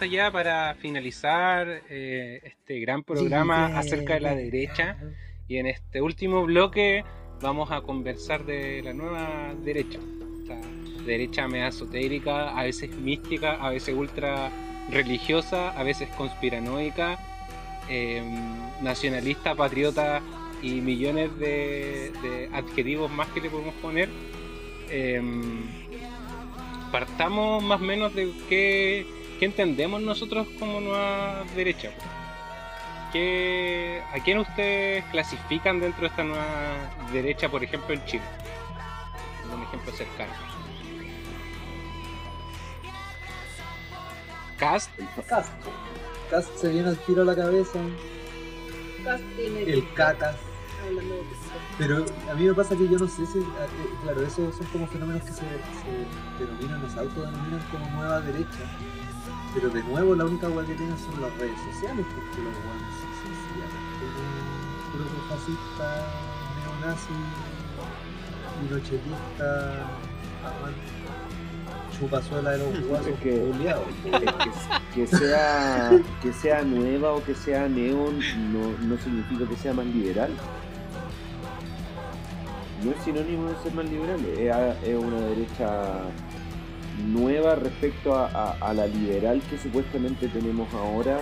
ya para finalizar eh, este gran programa acerca de la derecha. Y en este último bloque vamos a conversar de la nueva derecha. Esta derecha media esotérica, a veces mística, a veces ultra religiosa, a veces conspiranoica, eh, nacionalista, patriota y millones de, de adjetivos más que le podemos poner. Em, partamos más o menos de qué, qué entendemos nosotros como nueva derecha. ¿Qué, ¿A quién ustedes clasifican dentro de esta nueva derecha, por ejemplo, en Chile? Un ejemplo cercano. Cast, Cast. Cast se viene al tiro a la cabeza. Cast tiene El cacas. Pero a mí me pasa que yo no sé si, eh, claro, esos son como fenómenos que se, se denominan, se autodenominan como nueva derecha. Pero de nuevo la única hueá que tienen son las redes sociales, porque los hueones son sencillamente puro fascista, neonazi, pinochetista, chupazuela de los guasos que- que, que sea, que sea nueva o que sea neon no, no significa que sea más liberal. No es sinónimo de ser más liberal, es una derecha nueva respecto a, la liberal que supuestamente tenemos ahora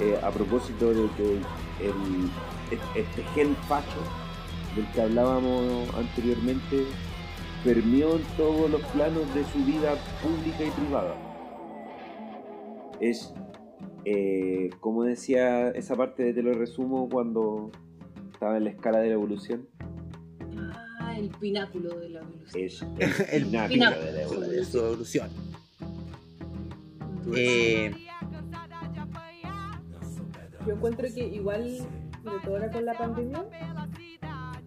eh, a propósito de que este gen facho del que hablábamos anteriormente permeó en todos los planos de su vida pública y privada. Es, eh, como decía esa parte de te lo resumo cuando estaba en la escala de la evolución, El pináculo de la evolución. es El el pináculo pináculo. de la de evolución. su evolución. Eh, Yo encuentro que igual, sobre todo ahora con la pandemia,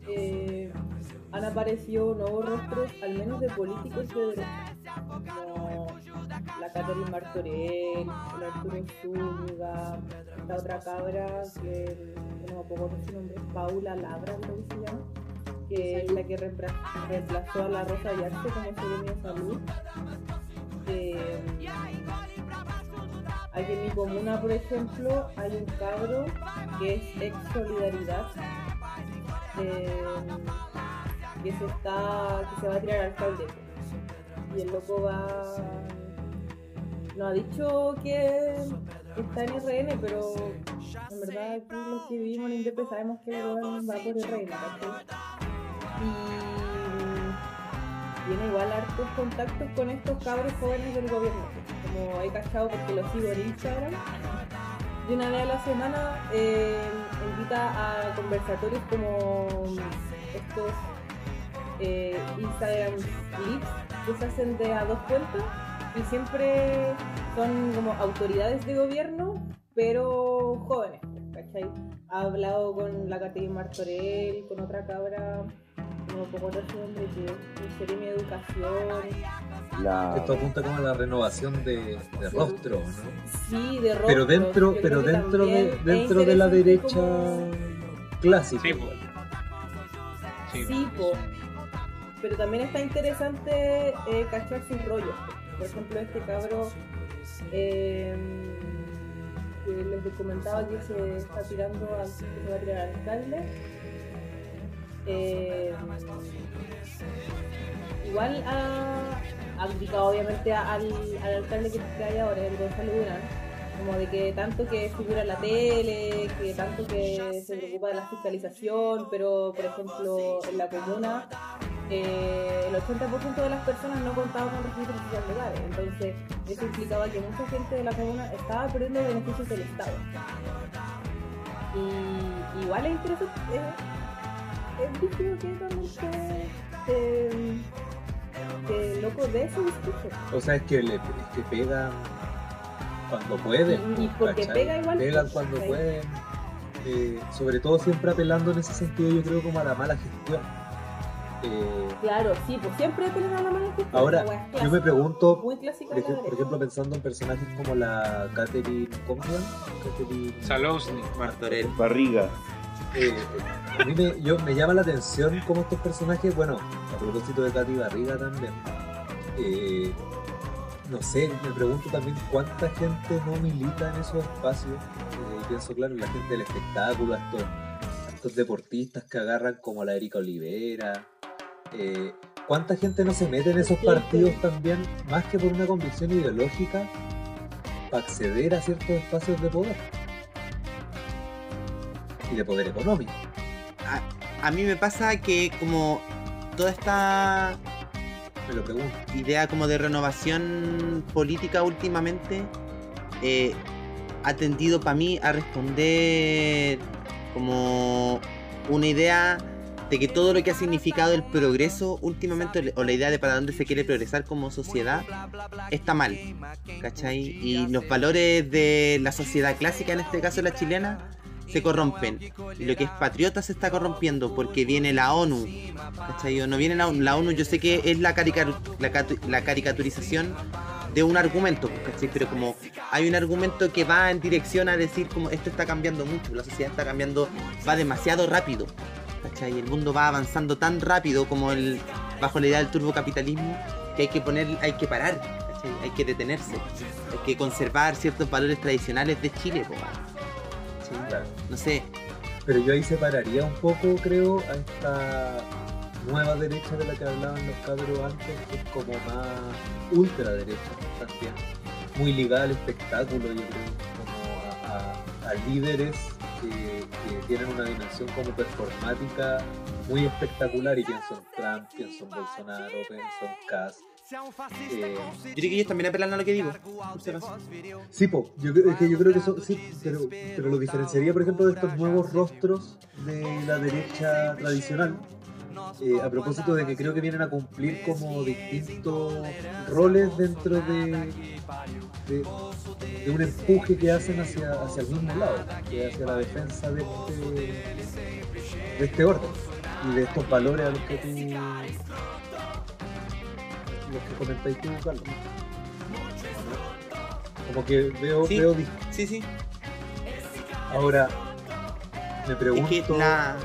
eh, han aparecido nuevos rostros, al menos de políticos de derecha, como la Catherine Martorell, el Arturo Zúñiga, esta otra cabra que no me acuerdo su nombre, Paula Labra, creo que se llama, que es la que reempla- reemplazó a la Rosa Yarse como secretaria de salud. Eh, Aquí en mi comuna, por ejemplo, hay un cabro que es ex Solidaridad, eh, que se está, que se va a tirar al alcalde. Y el loco va, no ha dicho que está en RN, pero en verdad aquí los que vivimos en Indepe sabemos que el va por RN. Y tiene igual hartos contactos con estos cabros jóvenes del gobierno. Como he cachado porque los sigo en Instagram. Y una vez a la semana eh, invita a conversatorios como estos eh, Instagram Lives que se hacen de a dos cuentas y siempre son como autoridades de gobierno, pero jóvenes, ¿cachai? Ha hablado con la Caterina Martorell, con otra cabra, no me acuerdo su nombre, que de Educación, La, Esto apunta como a la renovación de, de rostro, ¿no? sí, de rostros, Pero dentro, pero dentro de, dentro de la derecha como- clásica. Sí, igual. sí. Sí, po. Pero también está interesante eh, cachar sus rollos. Por ejemplo, este cabro eh, que les comentaba que se está tirando al, que se va a tirar al alcalde. Eh, igual ha, criticado obviamente al, al alcalde que, hay ahora, el Gonzalo Durán, como de que tanto que figura en la tele, que tanto que se preocupa de la fiscalización, pero por ejemplo en la comuna eh, el 80% de las personas no contaban con registros sociales legales, entonces eso implicaba que mucha gente de la comuna estaba perdiendo beneficios del Estado. Y igual es interesante, es, es difícil que se- que loco de ese discurso. O sea, es que, le, es que pegan cuando pueden. Y- y porque ¿cachai? pega igual, Pegan pues, cuando pueden. Eh, sobre todo siempre apelando en ese sentido, yo creo, como a la mala gestión. Eh, Claro, sí, pues siempre tienen a la mano que ahora, esa wea es yo me pregunto, por, de la ej- por ejemplo, pensando en personajes como la Catherine, ¿cómo? Catherine Salosny, Martorell. barriga. Eh, a mí me, yo, me llama la atención cómo estos personajes, bueno, a propósito de Katy Barriga también, eh, no sé, me pregunto también cuánta gente no milita en esos espacios. Eh, pienso, claro, en la gente del espectáculo, a estos, a estos deportistas que agarran como la Erika Olivera. Eh, ¿Cuánta gente no se mete en esos partidos también, más que por una convicción ideológica, para acceder a ciertos espacios de poder? Y de poder económico. A, mí me pasa que como toda esta idea como de renovación política últimamente eh, ha tendido para mí a responder como una idea de que todo lo que ha significado el progreso últimamente o la idea de para dónde se quiere progresar como sociedad está mal, ¿cachai? Y los valores de la sociedad clásica, en este caso la chilena, se corrompen. Lo que es patriota se está corrompiendo porque viene la ONU, ¿cachai? No viene la ONU, la ONU yo sé que es la, caricaru- la, la caricaturización de un argumento, ¿cachai? Pero como hay un argumento que va en dirección a decir como esto está cambiando mucho, la sociedad está cambiando, va demasiado rápido, ¿cachai? El mundo va avanzando tan rápido como el bajo la idea del turbocapitalismo que hay que poner, hay que parar, ¿cachai? Hay que detenerse, hay que conservar ciertos valores tradicionales de Chile, po, Claro. No sé, Pero yo ahí separaría un poco, creo, a esta nueva derecha de la que hablaban los cabros antes, que es como más ultraderecha también. Muy ligada al espectáculo, yo creo, como a, a- a líderes que, que tienen una dimensión como performática muy espectacular. Y pienso en Trump, pienso en Bolsonaro, pienso en Kass. Eh, yo creo que ellos también apelan a lo que digo. Sí, po, yo, es que yo creo que eso, sí, pero, pero lo diferenciaría, por ejemplo, de estos nuevos rostros de la derecha tradicional. eh, a propósito de que creo que vienen a cumplir como distintos roles dentro de, de, de un empuje que hacen hacia, hacia el mismo lado, que hacia la defensa de este, de este orden y de estos valores a los que tú los que comentáis tú, Carlos. Como que veo, Sí. veo Sí, sí. Ahora, me Es pregunto que la.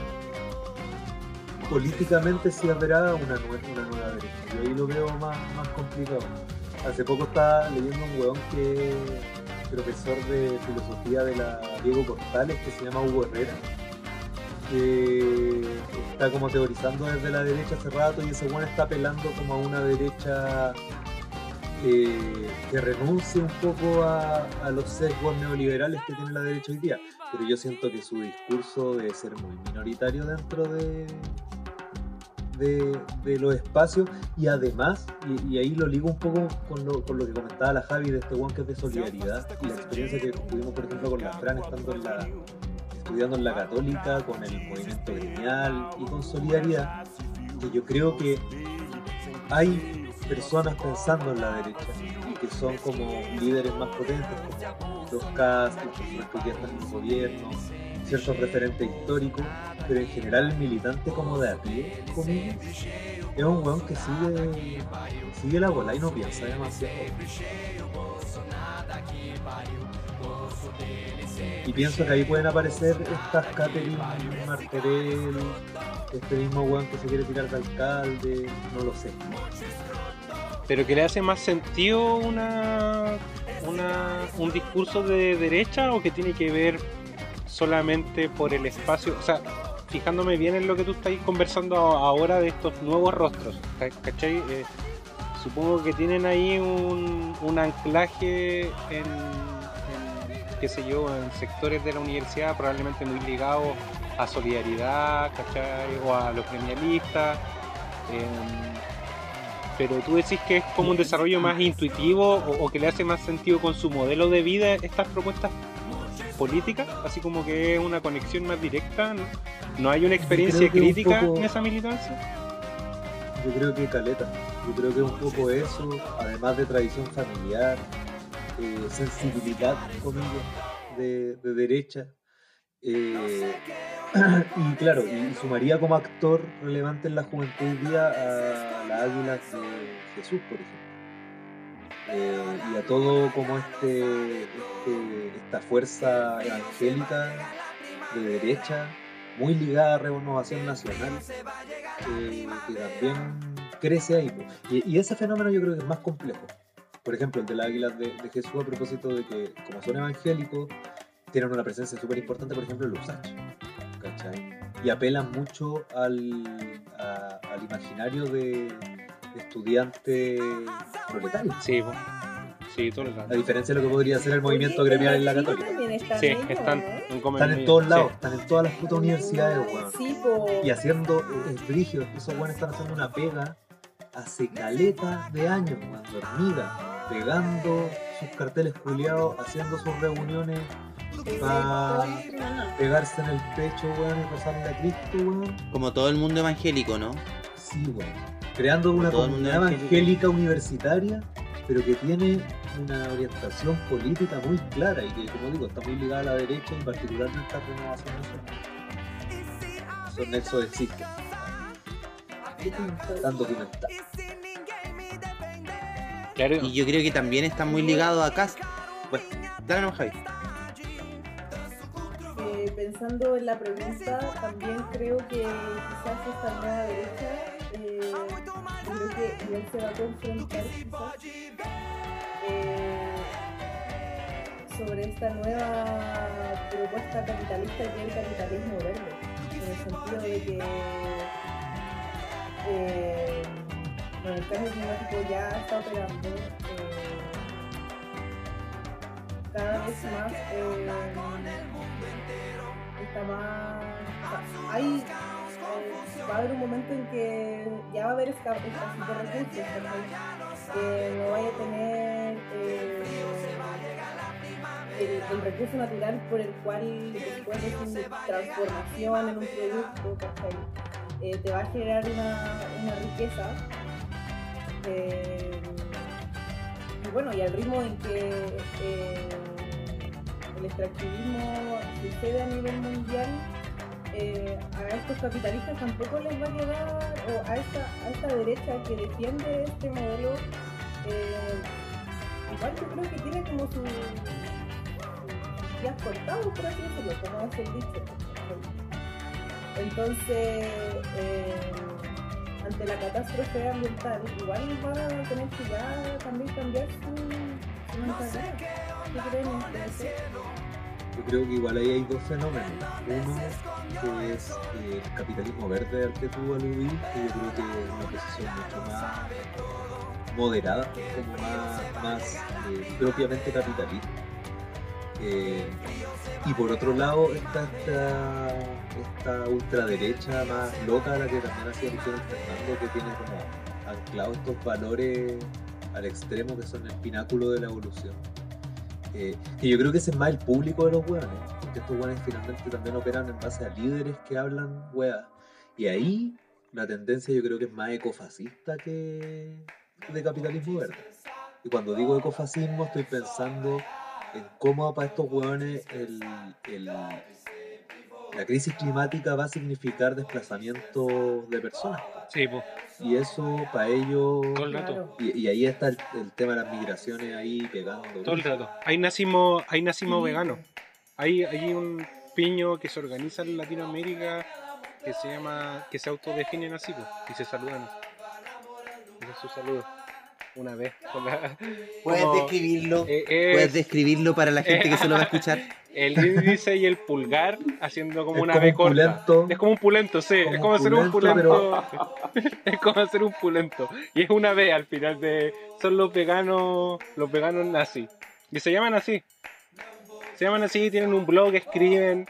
políticamente si habrá una, nue- una nueva derecha. Yo ahí lo veo más, más complicado. Hace poco estaba leyendo un weón que es profesor de filosofía de la Diego Portales, que se llama Hugo Herrera, está como teorizando desde la derecha hace rato y ese weón está apelando como a una derecha eh, que renuncie un poco a, los sesgos neoliberales que tiene la derecha hoy día. Pero yo siento que su discurso debe ser muy minoritario dentro de, de, los espacios y además, y, y ahí lo ligo un poco con lo, con lo que comentaba la Javi de este one que es de solidaridad y la experiencia que tuvimos por ejemplo con la Fran estando en la, estudiando en la católica, con el movimiento gremial y con solidaridad, que yo creo que hay personas pensando en la derecha y que son como líderes más potentes como los CAS, las personas que día están en el gobierno, ciertos referentes históricos, pero en general el militante como de a pie, comillas, es un weón que sigue, sigue la bola y no piensa demasiado. Y pienso que ahí pueden aparecer estas Catherine Martorell, este mismo weón que se quiere tirar de alcalde, no lo sé. Pero que le hace más sentido una, un discurso de derecha o que tiene que ver solamente por el espacio, o sea, fijándome bien en lo que tú estás conversando ahora de estos nuevos rostros, ¿ca- ¿cachai? Eh, supongo que tienen ahí un, anclaje en, qué sé yo, en sectores de la universidad probablemente muy ligados a solidaridad, ¿cachai? O a los gremialistas. em, pero tú decís que es como un desarrollo más intuitivo o, o que le hace más sentido con su modelo de vida estas propuestas políticas, así como que es una conexión más directa, ¿no? ¿No hay una experiencia que un crítica poco- en esa militancia? Yo creo que caleta, yo creo que es un poco eso, además de tradición familiar, sensibilidad, comillas, de, de derecha. eh, y claro, y sumaría como actor relevante en la juventud hoy día a la águila de Jesús, por ejemplo. Eh, y a todo como este, este- esta fuerza evangélica de derecha muy ligada a Renovación Nacional, eh, que también crece ahí. Y, y ese fenómeno yo creo que es más complejo. Por ejemplo, el de las águilas de, de Jesús a propósito de que, como son evangélicos, tienen una presencia súper importante, por ejemplo, en los Usach, ¿cachai? Y apelan mucho al, a- al imaginario de estudiante proletario. Sí, po. sí, todo el A diferencia de lo que podría ser el movimiento gremial en la católica. están Sí, ellos, están Comen Están en todos sí. lados, están en todas las putas universidades, weón. Sí. Y haciendo, eh, es brígido, esos weones están haciendo una pega hace caleta de años, weón, dormida, pegando sus carteles culiados, haciendo sus reuniones para pegarse en el pecho, weón, y rozarle a Cristo, weón. Como todo el mundo evangélico, ¿no? Sí, weón. Creando una comunidad evangélica universitaria, pero que tiene una orientación política muy clara y que, como digo, está muy ligada a la derecha y particularmente a esta renovación nacional. Esos nexos existen. Están documentados. Claro, Y yo creo que también está muy ligado a Cast. Bueno, dale nomás, Javi. Eh, pensando en la pregunta, también creo que quizás esta nueva derecha, eh, creo que igual se va a confrontar quizás eh, sobre esta nueva propuesta capitalista que es el capitalismo verde, en el sentido de que eh, bueno, el cambio climático ya está operando. eh, cada vez más eh, está más o sea, hay eh, va a haber un momento en que ya va a haber esca- escasez de que no vaya a tener eh, el, el recurso natural por el cual después de su transformación en un producto. Eh, te va a generar una, una riqueza y bueno, y al ritmo en que eh, el extractivismo sucede a nivel mundial, eh, a estos capitalistas tampoco les va a llegar, o a esta, a esta derecha que defiende este modelo, eh, igual yo creo que tiene como su- días contados, por así decirlo, como es el dicho. Entonces, ante la catástrofe ambiental, igual van a tener que ya también cambiar su, su mentalidad. ¿Qué creen ustedes? Yo creo que igual ahí hay dos fenómenos. Uno que es eh, el capitalismo verde al que tú aludís, que yo creo que es una posición mucho más moderada, como más, más eh, propiamente capitalista. Eh, y por otro lado está esta, esta ultraderecha más loca a la que también hacía el Fernando, que tiene como anclados estos valores al extremo que son el pináculo de la evolución. Eh, que yo creo que ese es más el público de los hueones, porque estos hueones finalmente también operan en base a líderes que hablan hueas. Y ahí la tendencia yo creo que es más ecofascista que de capitalismo verde. Y cuando digo ecofascismo estoy pensando en cómo para estos hueones el, el- la crisis climática va a significar desplazamiento de personas. sí, po. Y eso para ellos... Todo el rato. Y, y ahí está el, el tema de las migraciones ahí pegando. Todo el rato. Ahí nacimos, ahí nacimos veganos. Hay, hay un piño que se organiza en Latinoamérica que se llama, que se autodefinen así, y se saludan. Ese es su saludo. Una vez. con la- ¿Puedes como- describirlo? eh, es ¿Puedes describirlo para la gente que solo va a escuchar? el índice y el pulgar haciendo como Es una como V un corta. pulento. Es como un pulento, sí. Como es como hacer un pulento, es como hacer un pulento. Y es una V al final de. Son los veganos. Los veganos nazis. Y se llaman así. Se llaman así, tienen un blog, escriben.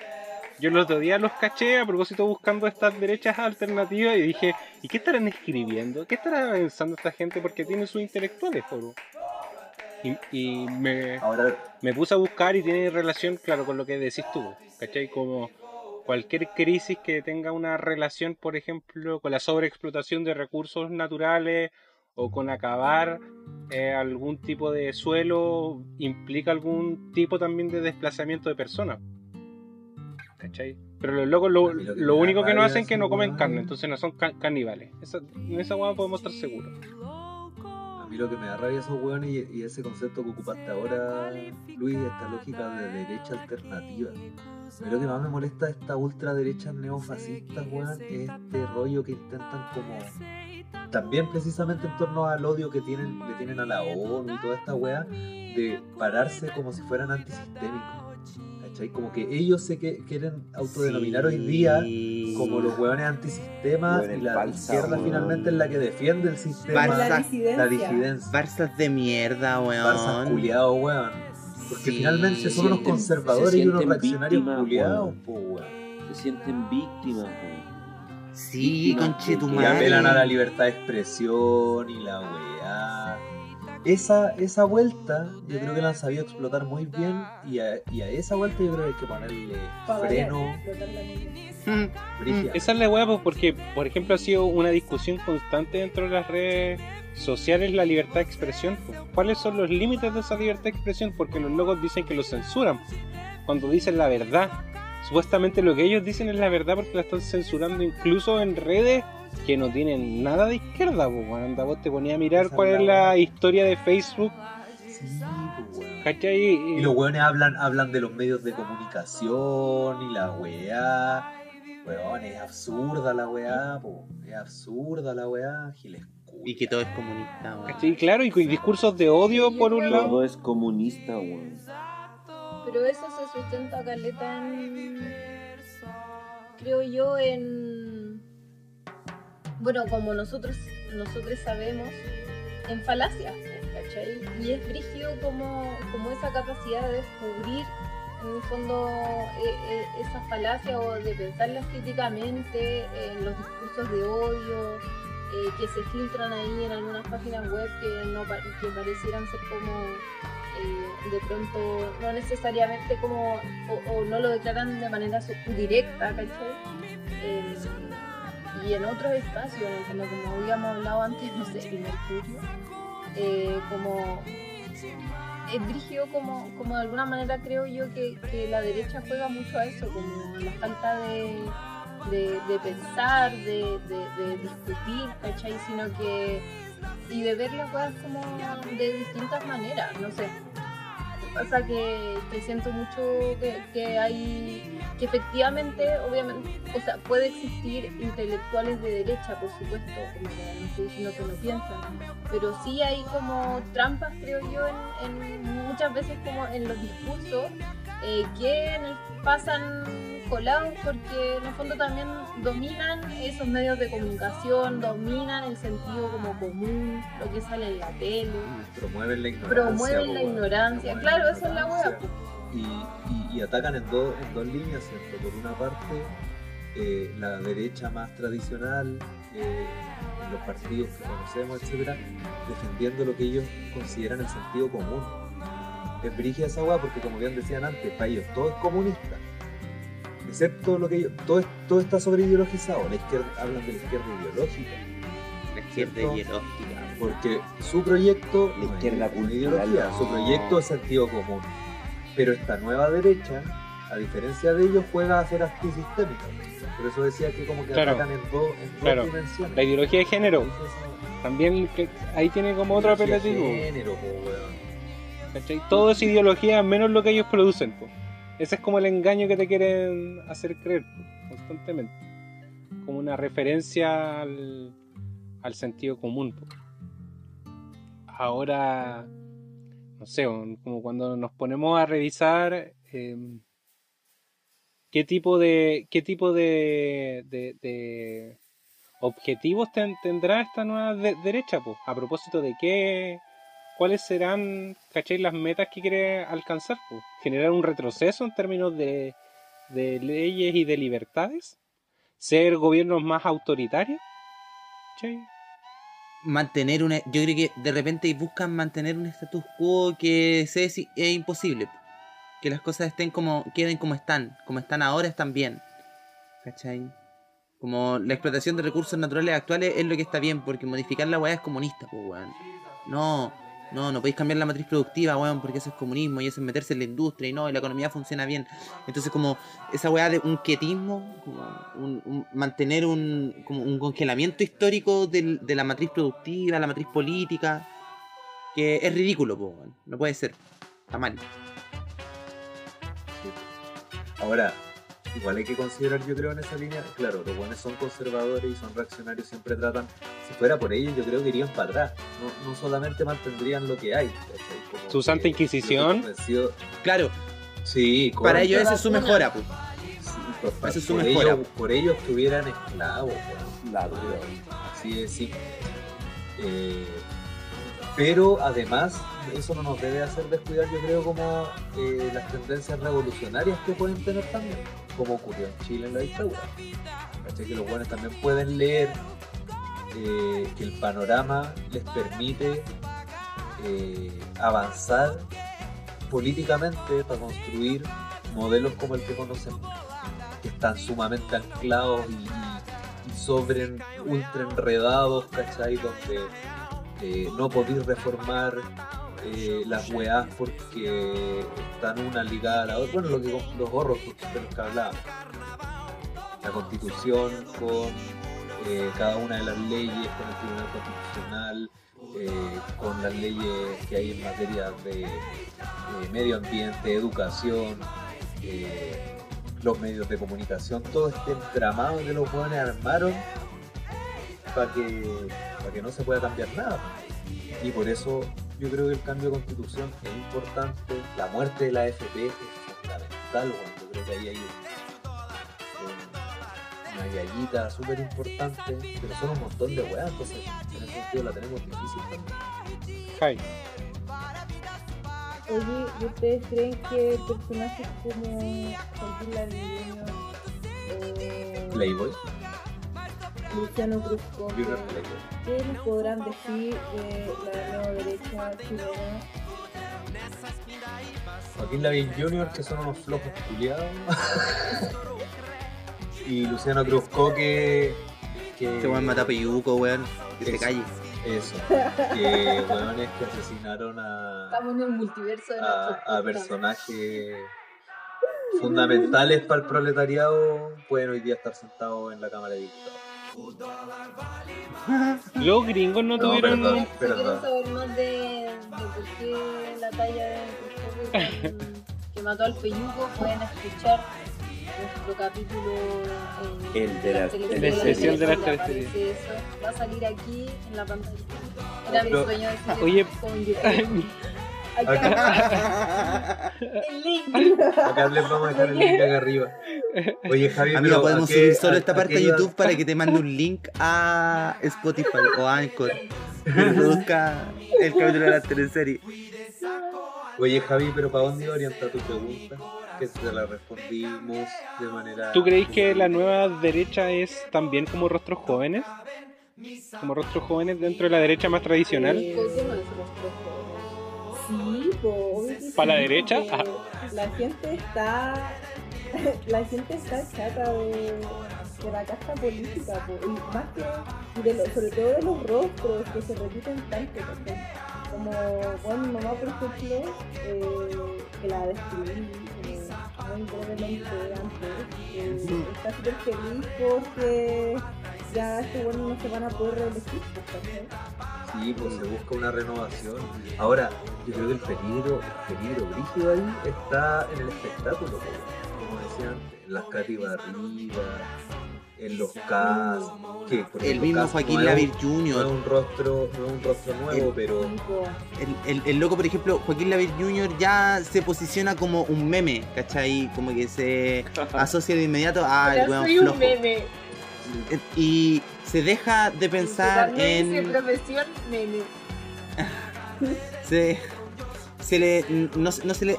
Yo el otro día los caché a propósito buscando estas derechas alternativas y dije, ¿y qué estarán escribiendo? ¿Qué estará pensando esta gente? Porque tienen sus intelectuales, por y, y me, Ahora, me puse a buscar y tiene relación, claro, con lo que decís tú, ¿cachai? Como cualquier crisis que tenga una relación, por ejemplo, con la sobreexplotación de recursos naturales o con acabar eh, algún tipo de suelo, implica algún tipo también de desplazamiento de personas. ¿Cachai? Pero los locos lo, A mí lo único que no hacen es que no comen carne, entonces no son ca- caníbales. Esa- en esa hueá podemos estar seguros. a mí lo que me da rabia esos weones y, y ese concepto que ocupaste ahora, Luis, esta lógica de derecha alternativa. A mí lo que más me molesta esta ultraderecha neofascista, weón, es este rollo que intentan como. También precisamente en torno al odio que tienen, le tienen a la ONU y toda esta weá, de pararse como si fueran antisistémicos. ¿Cachai? Como que ellos se que, quieren autodenominar hoy día como los hueones antisistema y la falsa, izquierda weón. finalmente es la que defiende el sistema. Barça- La disidencia. La disidencia. Barzas de mierda, Barzas weón. culiados, weón. Porque Sí. finalmente son unos conservadores se y unos reaccionarios culiados, weón. po, weón. Se sienten víctimas, weón. Sí, Víctimas conche tu que Y apelan a la libertad de expresión y la weá. Esa, esa vuelta yo creo que la han sabido explotar muy bien y a, y a esa vuelta yo creo que hay que ponerle freno. Mm, brígida. Esa es la weá, pues, porque, por ejemplo, ha sido una discusión constante dentro de las redes sociales la libertad de expresión. pues. ¿Cuáles son los límites de esa libertad de expresión? Porque los locos dicen que lo censuran cuando dicen la verdad. Supuestamente lo que ellos dicen es la verdad porque la están censurando incluso en redes que no tienen nada de izquierda. Pues, bueno, anda, vos te ponías a mirar Esa cuál es la historia de Facebook, Sí. Y los weones hablan, hablan de los medios de comunicación y la weá. Weón, es absurda la weá, po. Es absurda la weá. Giles Y que todo es comunista, weón. ¿cachai? Claro, y con discursos de odio Sí, por un lado. Todo es comunista, weón. Pero eso se sustenta caleta en. Creo yo en. Bueno, como nosotros, nosotros sabemos, en falacias, ¿cachai? Y es brígido como, como esa capacidad de descubrir, en el fondo, eh, eh, esas falacias o de pensarlas críticamente en los discursos de odio. eh, que se filtran ahí en algunas páginas web que, no, que parecieran ser como eh, de pronto no necesariamente como o, o no lo declaran de manera directa, ¿cachai? Eh, y en otros espacios, en el como habíamos hablado antes, no sé, el Mercurio, eh, como es brígido como, como de alguna manera creo yo que, que la derecha juega mucho a eso, como la falta de, de, pensar, de, de- de discutir, ¿cachai? Sino que y de ver las cosas como de distintas maneras, no sé. Pasa que, que siento mucho que, que hay, que efectivamente, obviamente, o sea, puede existir intelectuales de derecha, por supuesto, como que no estoy diciendo que no piensan, pero sí hay como trampas, creo yo, en, en muchas veces como en los discursos eh, que pasan colados porque en el fondo también dominan esos medios de comunicación, dominan el sentido como común, lo que sale en la tele, Promueven la ignorancia. promueven la ignorancia. Promueven Claro, la esa es la po. y, y- y atacan en, dos en dos líneas, ¿cierto? Por una parte, eh, la derecha más tradicional, eh, los partidos que conocemos, etcétera, defendiendo lo que ellos consideran el sentido común. Es brígida esa weá porque, como bien decían antes, para ellos todo es comunista. Excepto lo que ellos. Todo, es- todo está sobre ideologizado. La izquierda, hablan de la izquierda ideológica. La izquierda ¿Cierto? ideológica. Porque su proyecto La no izquierda es una cultural, ideología, no. su proyecto es sentido común. Pero esta nueva derecha, a diferencia de ellos, juega a ser antisistémica. Por eso decía que como que Claro. atacan en, dos en dos dimensiones. La ideología de género también que ahí tiene como otro Ideología de apelativo. género. Todo es ideología menos lo que ellos producen. po. Ese es como el engaño que te quieren hacer creer constantemente. Como una referencia al, al sentido común. Ahora, no sé, como cuando nos ponemos a revisar em, qué tipo de qué tipo de, de- de objetivos ten- tendrá esta nueva de- derecha, po? a propósito de qué cuáles serán, ¿cachai? Las metas que quiere alcanzar. po? Generar un retroceso en términos de, de leyes y de libertades. Ser gobiernos más autoritarios. ¿cachai? mantener una. Yo creo que de repente buscan mantener un status quo que se es, es imposible. Que las cosas estén como. queden como están. Como están ahora están bien. ¿Cachai? Como la explotación de recursos naturales actuales es lo que está bien, porque modificar la weá es comunista, pues weón. No, no, no podéis cambiar la matriz productiva, weón, porque eso es comunismo y eso es meterse en la industria y no, y la economía funciona bien. Entonces como esa weá de un quietismo, como un- mantener un, como un congelamiento histórico del- de la matriz productiva, la matriz política, que es ridículo, po, weón. no puede ser. Está mal. Ahora, igual hay que considerar, yo creo, en esa línea, claro, los buenos son conservadores y son reaccionarios, siempre tratan, si fuera por ellos, yo creo que irían para atrás. No, no solamente mantendrían lo que hay. Como Su Santa Inquisición. convencido- Claro, Sí, para ellos esa es su mejora, po. Sí, por, Esa es su por mejora. ellos, por ellos que hubieran esclavos, weón. la dura, así de simple. Eh, pero además, eso no nos debe hacer descuidar, yo creo, como eh, las tendencias revolucionarias que pueden tener también, como ocurrió en Chile en la dictadura. ¿Cachai? Que los buenos también pueden leer eh, que el panorama les permite eh, avanzar políticamente para construir modelos como el que conocemos, que están sumamente anclados y, y- sobre ultra enredados, ¿cachai? Donde eh, no podéis reformar eh, las weás porque están una ligada a la otra. Bueno, lo que, los gorros de los que hablábamos. La constitución con eh, cada una de las leyes, con el Tribunal Constitucional, eh, con las leyes que hay en materia de medio ambiente, educación, los medios de comunicación, todo este entramado que los jóvenes armaron para que, para que no se pueda cambiar nada. Y por eso yo creo que el cambio de constitución es importante, la muerte de la AFP es fundamental, bueno, yo creo que ahí hay un- una gallita súper importante, pero son un montón de weas, entonces en ese sentido la tenemos difícil también. Jai. Oye, ¿y ustedes creen que personajes como Joaquín Lavín o Playboy, Luciano Cruzco, Junior Playboy. ¿qué nos podrán decir de la nueva derecha chilena? Joaquín Lavín Jr., que son unos flojos culiados. y Luciano Cruzco, que. que Este weón mata a Peyuco, weón. Que se Eso. calle. Eso. Que weones que asesinaron a, Estamos en el multiverso de a, a personajes fundamentales para el proletariado, pueden hoy día estar sentados en la Cámara de Diputados. Los gringos no, No, tuvieron. perdón. Si quieren Perdón. saber más de, de por qué la talla de Cruzco que mató al peyuco, pueden escuchar nuestro capítulo en El de la- el de la especial de las. Va a salir aquí en la pantalla. Era mi sueño de Oye. YouTube. Acá, el link. Acá les vamos a dejar el link acá arriba. Oye, Javi, Amigo, pero podemos ¿a qué- subir solo a- esta parte a YouTube para que te mande un link a Spotify o a Anchor. Y el capítulo de la teleserie. Oye, Javi, pero ¿para dónde iba orientar tu pregunta? Que te la respondimos de manera. ¿Tú creéis que la nueva derecha es también como rostros jóvenes? Como rostros jóvenes dentro de la derecha más tradicional. Eh, Sí, sí, ¿Para la derecha? Ah. La gente está. La gente está chata de, de la casta política, po, y más que. y de lo- sobre todo de los rostros que se repiten tanto, ¿cachai? Como, bueno, mi mamá, por ejemplo, eh, que la describí eh, muy brevemente antes, eh, está súper feliz porque ya este bueno no se van a poder reelegir. Sí, pues se busca una renovación. Ahora, yo creo que el peligro, el peligro brígido ahí está en el espectáculo, como decía las Katy Barriga, en los cast, que por El mismo Cast Joaquín nuevo, Lavir No es Jr. un rostro, no es un rostro nuevo, pero El, el, el loco, por ejemplo, Joaquín Lavir Jr. ya se posiciona como un meme, ¿cachai? Como que se asocia de inmediato al Ya weón soy un meme. Eh, Y se deja de pensar en. de profesión, meme. se, se le no, no se le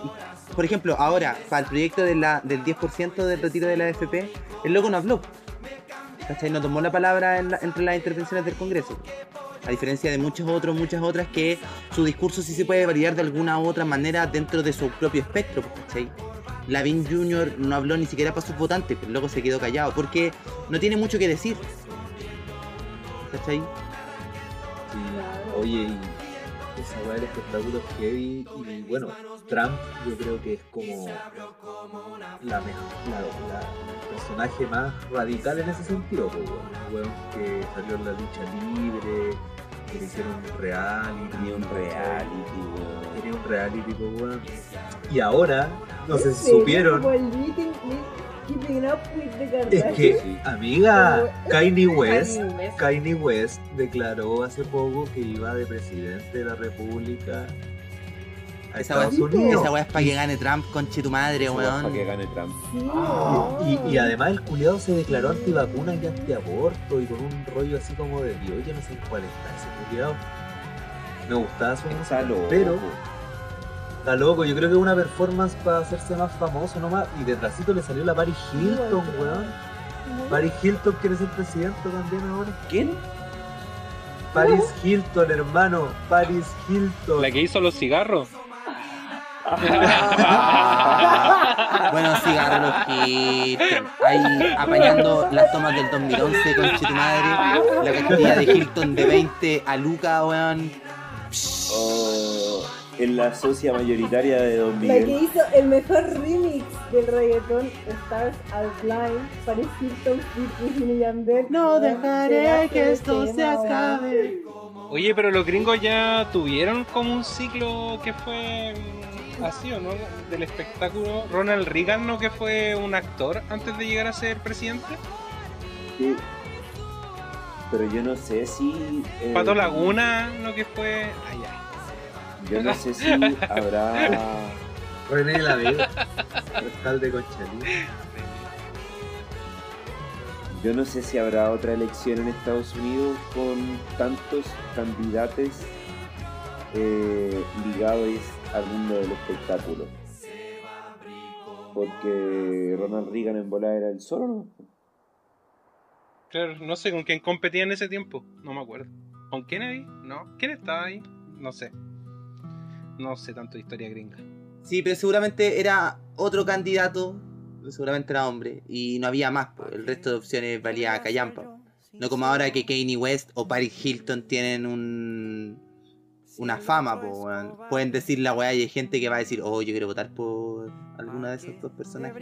por ejemplo ahora para el proyecto de la, del 10% del retiro de la AFP el loco no habló ¿cachai? no tomó la palabra en la- entre las intervenciones del Congreso a diferencia de muchos otros muchas otras que su discurso sí se puede variar de alguna u otra manera dentro de su propio espectro ¿cachai? Lavín Jr. no habló ni siquiera para sus votantes pero loco se quedó callado porque no tiene mucho que decir ¿cachai? Sí, oye, y esa weá del espectáculo es heavy y bueno, Trump yo creo que es como la mejor, la, la- el personaje más radical en ese sentido, pues, weón que salió en la lucha libre, que le hicieron un reality. Ni un reality, weón. Tenía un reality, pues, weón. Y ahora, no sé ¿En si supieron, es que, amiga, Kanye West, Kanye West. Kanye West declaró hace poco que iba de presidente de la República Esa weá, esa weá es para que gane Trump, conche tu madre, weón. Para que gane Trump. Sí, Ah, Y, además el culiado se declaró antivacunas y antiaborto y con un rollo así como de Dios, yo no sé cuál está ese culiado. Me gustaba su música, loco. pero está loco, yo creo que es una performance para hacerse más famoso nomás. Y detrásito le salió la Paris Hilton, weón. Paris Hilton quiere ser presidente también ahora. ¿Quién? Paris Hilton, hermano, Paris Hilton. La que hizo los cigarros. Bueno, cigarros Hilton. Ahí apañando las tomas del 2011, conche tu madre. La castilla de Hilton de 20 a Luca, weón. Oh, en la socia mayoritaria de Don La que Miguel. hizo el mejor remix del reggaetón, Stars Are Blind, Paris Hilton, y Yandel. No dejaré que esto se acabe. Oye, pero los gringos ya tuvieron como un ciclo que fue mm, así, ¿o no? Del espectáculo. Ronald Reagan, ¿no? Que fue un actor antes de llegar a ser presidente. Sí. Pero yo no sé si. eh, Pato Laguna, ¿no? Que fue. Ay, ay. Yo no sé si habrá. René La Vega, alcalde Conchalí. Yo no sé si habrá otra elección en Estados Unidos con tantos candidatos eh, ligados al mundo del espectáculo. Porque Ronald Reagan en bola era el solo, ¿no? Claro, no sé con quién competía en ese tiempo. No me acuerdo. ¿Con Kennedy? No. ¿Quién estaba ahí? No sé. No sé tanto de historia gringa. Sí, pero seguramente era otro candidato, seguramente era hombre, y no había más, pues. el resto de opciones valía callampa. No como ahora que Kanye West o Paris Hilton tienen un una fama, pues, weón. Pueden decir la weá y hay gente que va a decir, oh, yo quiero votar por alguna de esos dos personajes.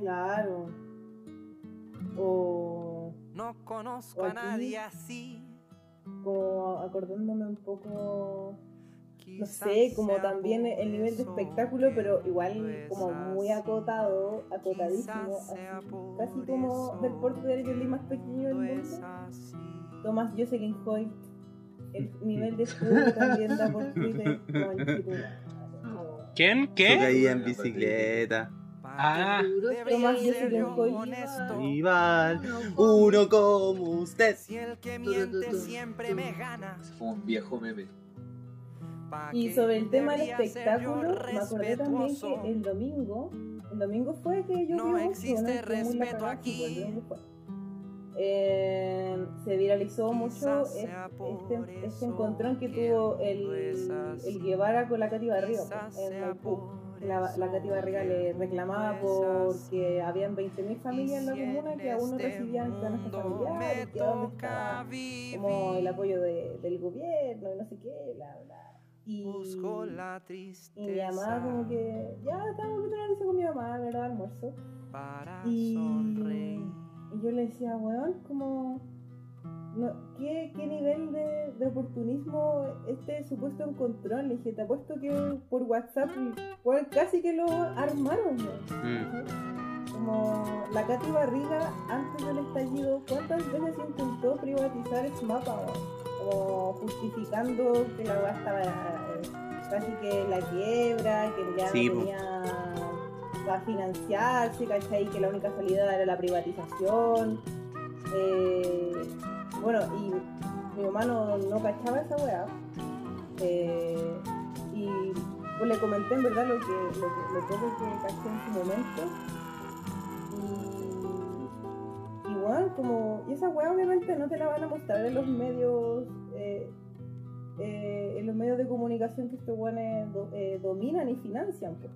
Claro. O. No conozco o a nadie así. Como acordándome un poco. No sé, como también el nivel de espectáculo, pero igual como muy acotado, acotadísimo, así, casi como del porte del violín más pequeño del mundo. Thomas Jocelyn Hoyt, el nivel de estudio también da por Twitter. ¿Quién? ¿Qué? caía en bicicleta. Ah, Hoyt. Iván, uno como usted. Si el que miente siempre me gana. Fue un viejo meme. Y sobre el tema del espectáculo, me acordé también que el domingo, el domingo fue que yo No vi existe respeto aquí. Eh, se viralizó mucho este, este encontrón que tuvo el, el Guevara con la Katy Barriga pues, en Maipú. La, la Katy Barriga le reclamaba porque habían 20.000 familias en la Y comuna que aún no este recibían canasta mundo familiar me y que dónde estaba como el apoyo de- del gobierno y no sé qué, bla, bla. Y, la y tristeza. mi mamá como que, ya estaba un poquito con mi mamá, del almuerzo. Para Y, sonreír. Y yo le decía, weón, como, no, ¿qué, qué nivel de, de oportunismo este supuesto encontrón? Le dije, te apuesto que por WhatsApp, weón, casi que lo armaron, weón. Mm. Como la Katy Barriga antes del estallido, ¿cuántas veces intentó privatizar Smapa? Como justificando que la weá estaba eh, casi que en la quiebra, que ya Sí, no tenía para financiarse, ¿cachai? Que la única salida era la privatización. Eh, bueno, y mi mamá no, cachaba esa weá. Eh, y pues le comenté en verdad lo que, lo, que, lo poco que caché en su momento. Y, y bueno, como. Y esa weá obviamente no te la van a mostrar en los medios. eh, eh, en los medios de comunicación que estos weones do- eh, dominan y financian, pues.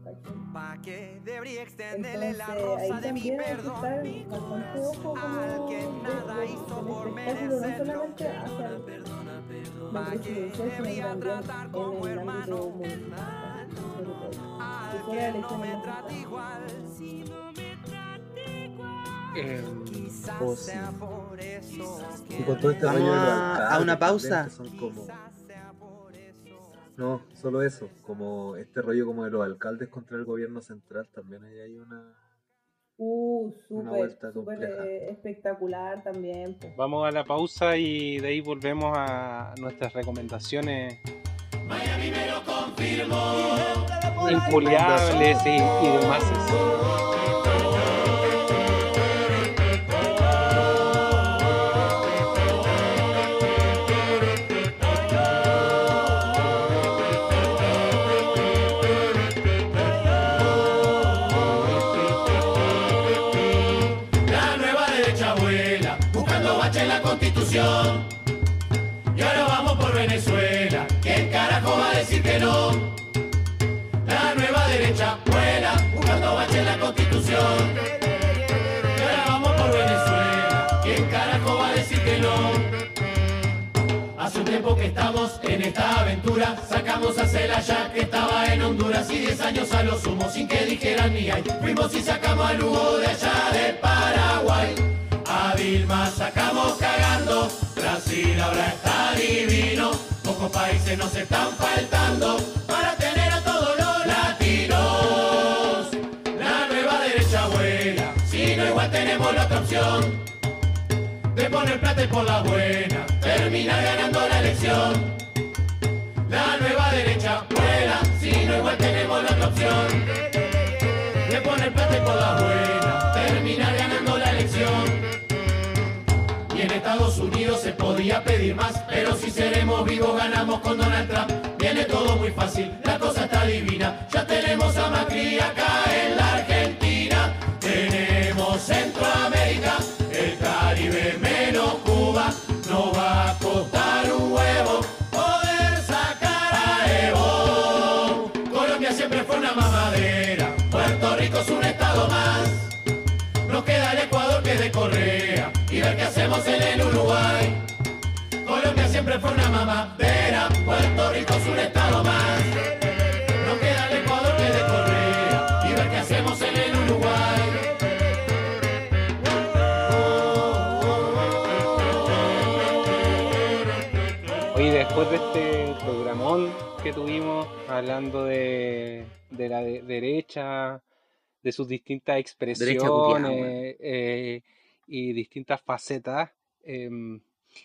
Pa' que debería extenderle Entonces la rosa ahí de mi también hay que perdón. estar bastante ojo como Al que nada de- hizo por merecerlo. Pa' que presidencial, sino debería también tratar como en el hermano. Al que no me trata igual. Si no me trata igual. Em, Oh, sí. Y con todo este rollo de los a- una pausa. Son como... No, solo eso, como este rollo como de los alcaldes contra el gobierno central, también hay ahí una... Uh, Una súper, vuelta súper compleja. eh, espectacular también. Vamos a la pausa y de ahí volvemos a nuestras recomendaciones inculiables y, y demás. Y ahora vamos por Venezuela, ¿quién carajo va a decir que no? La nueva derecha vuela, buscando bache en la constitución. Y ahora vamos por Venezuela, ¿quién carajo va a decir que no? Hace un tiempo que estamos en esta aventura, sacamos a Celaya que estaba en Honduras y 10 años a lo sumo sin que dijeran ni ay. Fuimos y sacamos a Lugo de allá de Paraguay. A Dilma sacamos cagando, Brasil ahora está divino. Pocos países nos están faltando para tener a todos los latinos. La nueva derecha vuela, si no igual tenemos la otra opción de poner plata y por la buena, terminar ganando la elección. La nueva derecha vuela, si no igual tenemos la otra opción. De poner plata y por la buena, terminar ganando la elección. En Estados Unidos se podía pedir más, pero si seremos vivos ganamos con Donald Trump. Viene todo muy fácil, la cosa está divina. Ya tenemos a Macri acá siempre fue una mamadera, Puerto Rico es un estado más. Nos queda el Ecuador que de Correa y ver qué hacemos en el Uruguay. Oye, después de este programón que tuvimos hablando de, de la de- derecha, de sus distintas expresiones eh, y distintas facetas, em,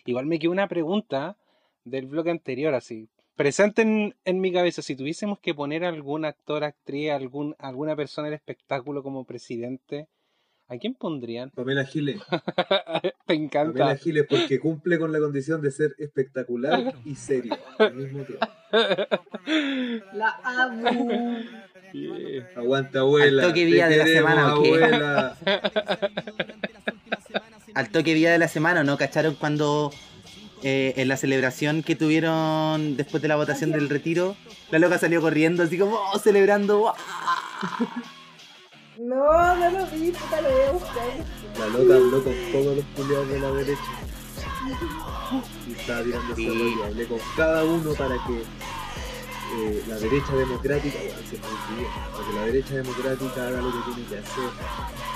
igual me quedó una pregunta del bloque anterior, así. Presente en, en mi cabeza, si tuviésemos que poner algún actor, actriz, algún, alguna persona del espectáculo como presidente, ¿a quién pondrían? Pamela Giles. Me encanta. Pamela Giles porque cumple con la condición de ser espectacular y serio al mismo tiempo. La amo. Aguanta, abuela. Al toque te día de la semana, abuela. Al toque día de la semana, ¿no? ¿Cacharon cuando eh, en la celebración que tuvieron después de la votación del retiro, la loca salió corriendo así como oh, celebrando? ¡guau! No, no lo vi, puta, lo voy a buscar. La loca habló con todos los culiados de la derecha. Y estaba tirando ese rollo. Hablé con cada uno para que eh, la derecha democrática, bueno, se me olvidó, para que la derecha democrática haga lo que tiene que hacer.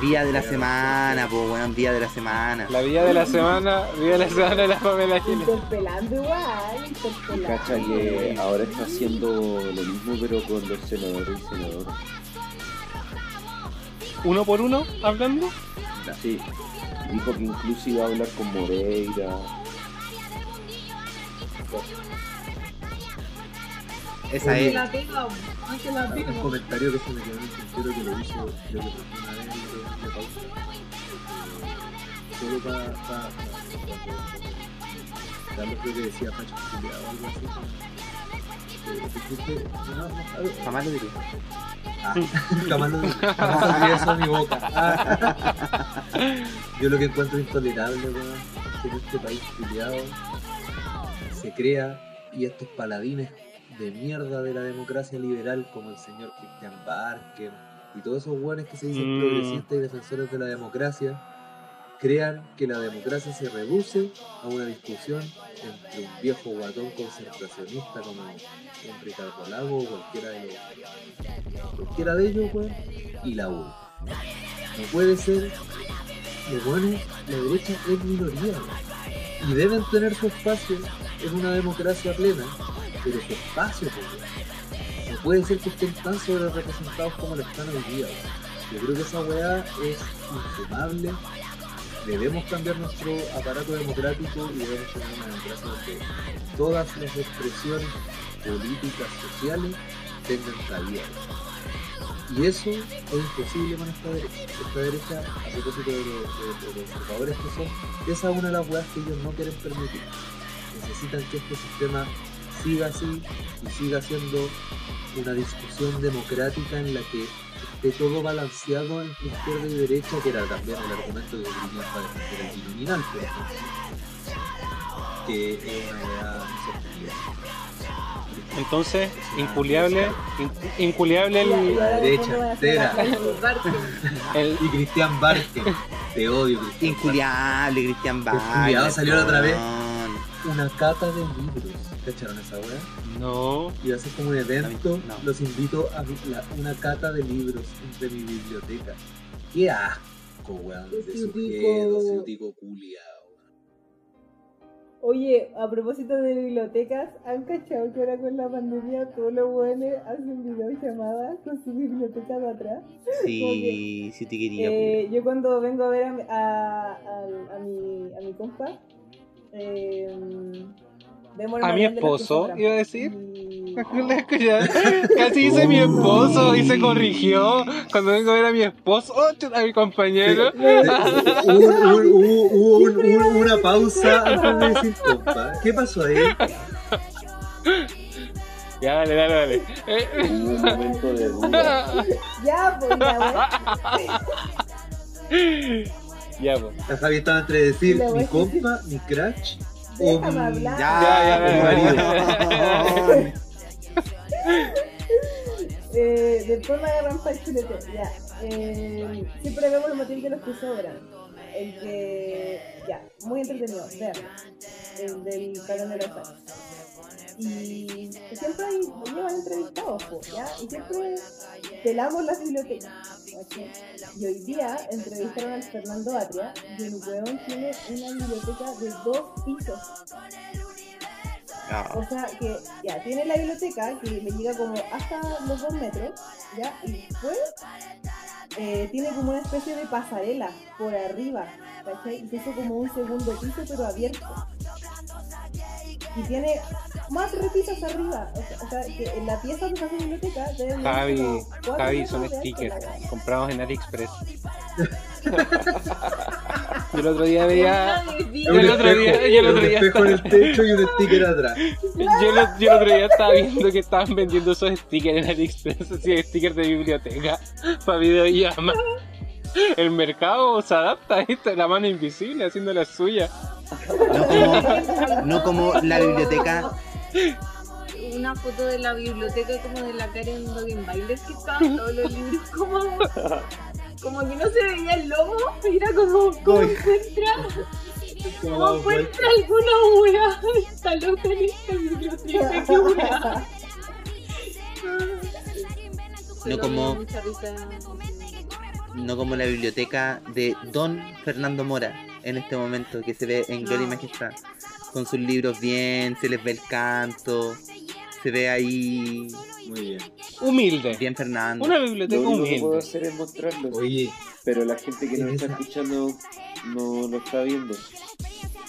Día de la semana, pues weón, día de la semana. La vida de la semana, vida de la semana de la Pamela Giles. Interpelando igual, Y interpelando. cacha que ahora está haciendo lo mismo pero con los senadores y senadoras. Uno por uno, hablando. Sí. Dijo que incluso iba a hablar con Moreira. Esa Que es. la pega, que la Un pega. comentario que se me quedó en el tintero que lo hizo, creo que una vez de, de pausa. Eh, solo para. Pa, pa, Carlos creo que decía Pacho Juliado o algo así. Eh, disculpe, no, no, a ver, Jamás lo diría. Ah, jamás lo jamás saldría eso de mi boca. Ah. Yo lo que encuentro intolerable, weón, es que en este país culiado se crea y estos paladines de mierda de la democracia liberal como el señor Christian Barker y todos esos weones que se dicen Mm. progresistas y defensores de la democracia crean que la democracia se reduce a una discusión entre un viejo guatón concentracionista como un Ricardo Lago o cualquiera de los cualquiera de ellos y la U. No puede ser los buenos, la derecha es minoría. Y deben tener su espacio en una democracia plena, pero su espacio, pues. No puede ser que estén tan sobre representados como lo están hoy día. Yo creo que esa weá es infumable. Debemos cambiar nuestro aparato democrático y debemos tener una democracia donde todas las expresiones políticas, sociales tengan cabida. Y eso es imposible con esta derecha. Esta derecha, a propósito de los conservadores que son, esa es una de las weas que ellos no quieren permitir. Necesitan que este sistema siga así y siga siendo una discusión democrática en la que esté todo balanceado entre izquierda y derecha, que era también el argumento que tenían para defender el por ejemplo. Que es una insostenible. Entonces, inculiable, in- inculiable Y el, de derecha entera. la- Barque. el- Y Cristian Barque, te odio, Cristian. Inculiable, Cristian culiao salió la otra vez. Una cata de libros. ¿Cacharon esa wea? No. Y hacer como un evento, No. los invito a la- una cata de libros entre mi biblioteca. ¡Qué asco, weón! De sujeto, ciutico culiao. Oye, a propósito de bibliotecas, ¿han cachado que ahora con la pandemia todos los buenos hacen videollamadas con su biblioteca de atrás? Sí, sí te quería. Eh, yo cuando vengo a ver a, mi- a, a- a mi, a mi compa, eh, A mi esposo, iba a decir. Y- Casi dice mi esposo y se corrigió cuando vengo a ver a mi esposo, oh, a mi compañero. Hubo, hubo un- un- una pausa antes de decir compa. ¿Qué pasó ahí? Ya, dale, dale, dale. Un momento de duda. Ya, pues ya, ya, pues. La Javi estaba entre decir mi compa, mi crush o Déjame hablar. Ya, Ya. Eh, después me agarran para el chulete. Ya. Eh, siempre vemos el motivo de los que sobran. El que. Ya, muy entretenido. Vean. El del Cagón de los Años. Y siempre hay, llevan entrevistados, ¿ya? Y siempre pelamos las bibliotecas. Y hoy día entrevistaron al Fernando Atria y el weón tiene una biblioteca de dos pisos. Ah, O sea que ya tiene la biblioteca que le llega como hasta los dos metros, ¿ya? Y después eh, tiene como una especie de pasarela por arriba, ¿cachai? Y eso como un segundo piso pero abierto. Y tiene más repisas arriba. O sea, o sea, que en la pieza donde está su biblioteca Javi, Javi, son de stickers comprados en AliExpress. Yo el otro día veía. Yo el otro día, yo el otro un día espejo en estaba, el techo y un sticker atrás. yo, el- yo el otro día estaba viendo que estaban vendiendo esos stickers en AliExpress, así stickers de biblioteca para videollamadas. El mercado se adapta a esto, la mano invisible haciendo la suya. No como, no como la biblioteca. Una foto de la biblioteca como de la Karen Dogen Bailes que estaban todos los libros como, como que no se veía el lomo, era como, ¿cómo encuentra? ¿Cómo encuentra alguna wea? Está loca en esta biblioteca, qué wea. No como-. No como la biblioteca de Don Fernando Mora en este momento que se ve en Gloria y No. Majestad. Con sus libros bien, se les ve el canto, se ve ahí Muy bien. Humilde. bien Fernando. Una Lo biblioteca único que puedo humilde. hacer es mostrarlo. Oye, Pero la gente que nos está escuchando no lo está viendo.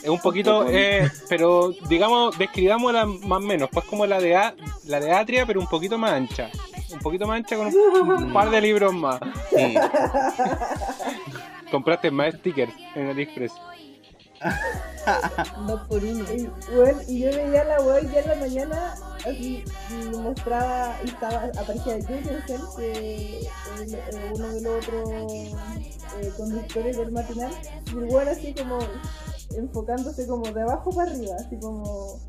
Es un poquito, eh, pero digamos, describámosla más o menos, pues como la de A- la de Atria, pero un poquito más ancha. Un poquito más ancha con un par de libros más. Sí. Compraste más stickers en AliExpress. Dos por uno. Y, bueno, y yo veía la web ya en la mañana, así, y mostraba, y estaba, aparecía Jürgensen, que eh, uno de los otros eh, conductores del matinal, y weón así como enfocándose como de abajo para arriba, así como...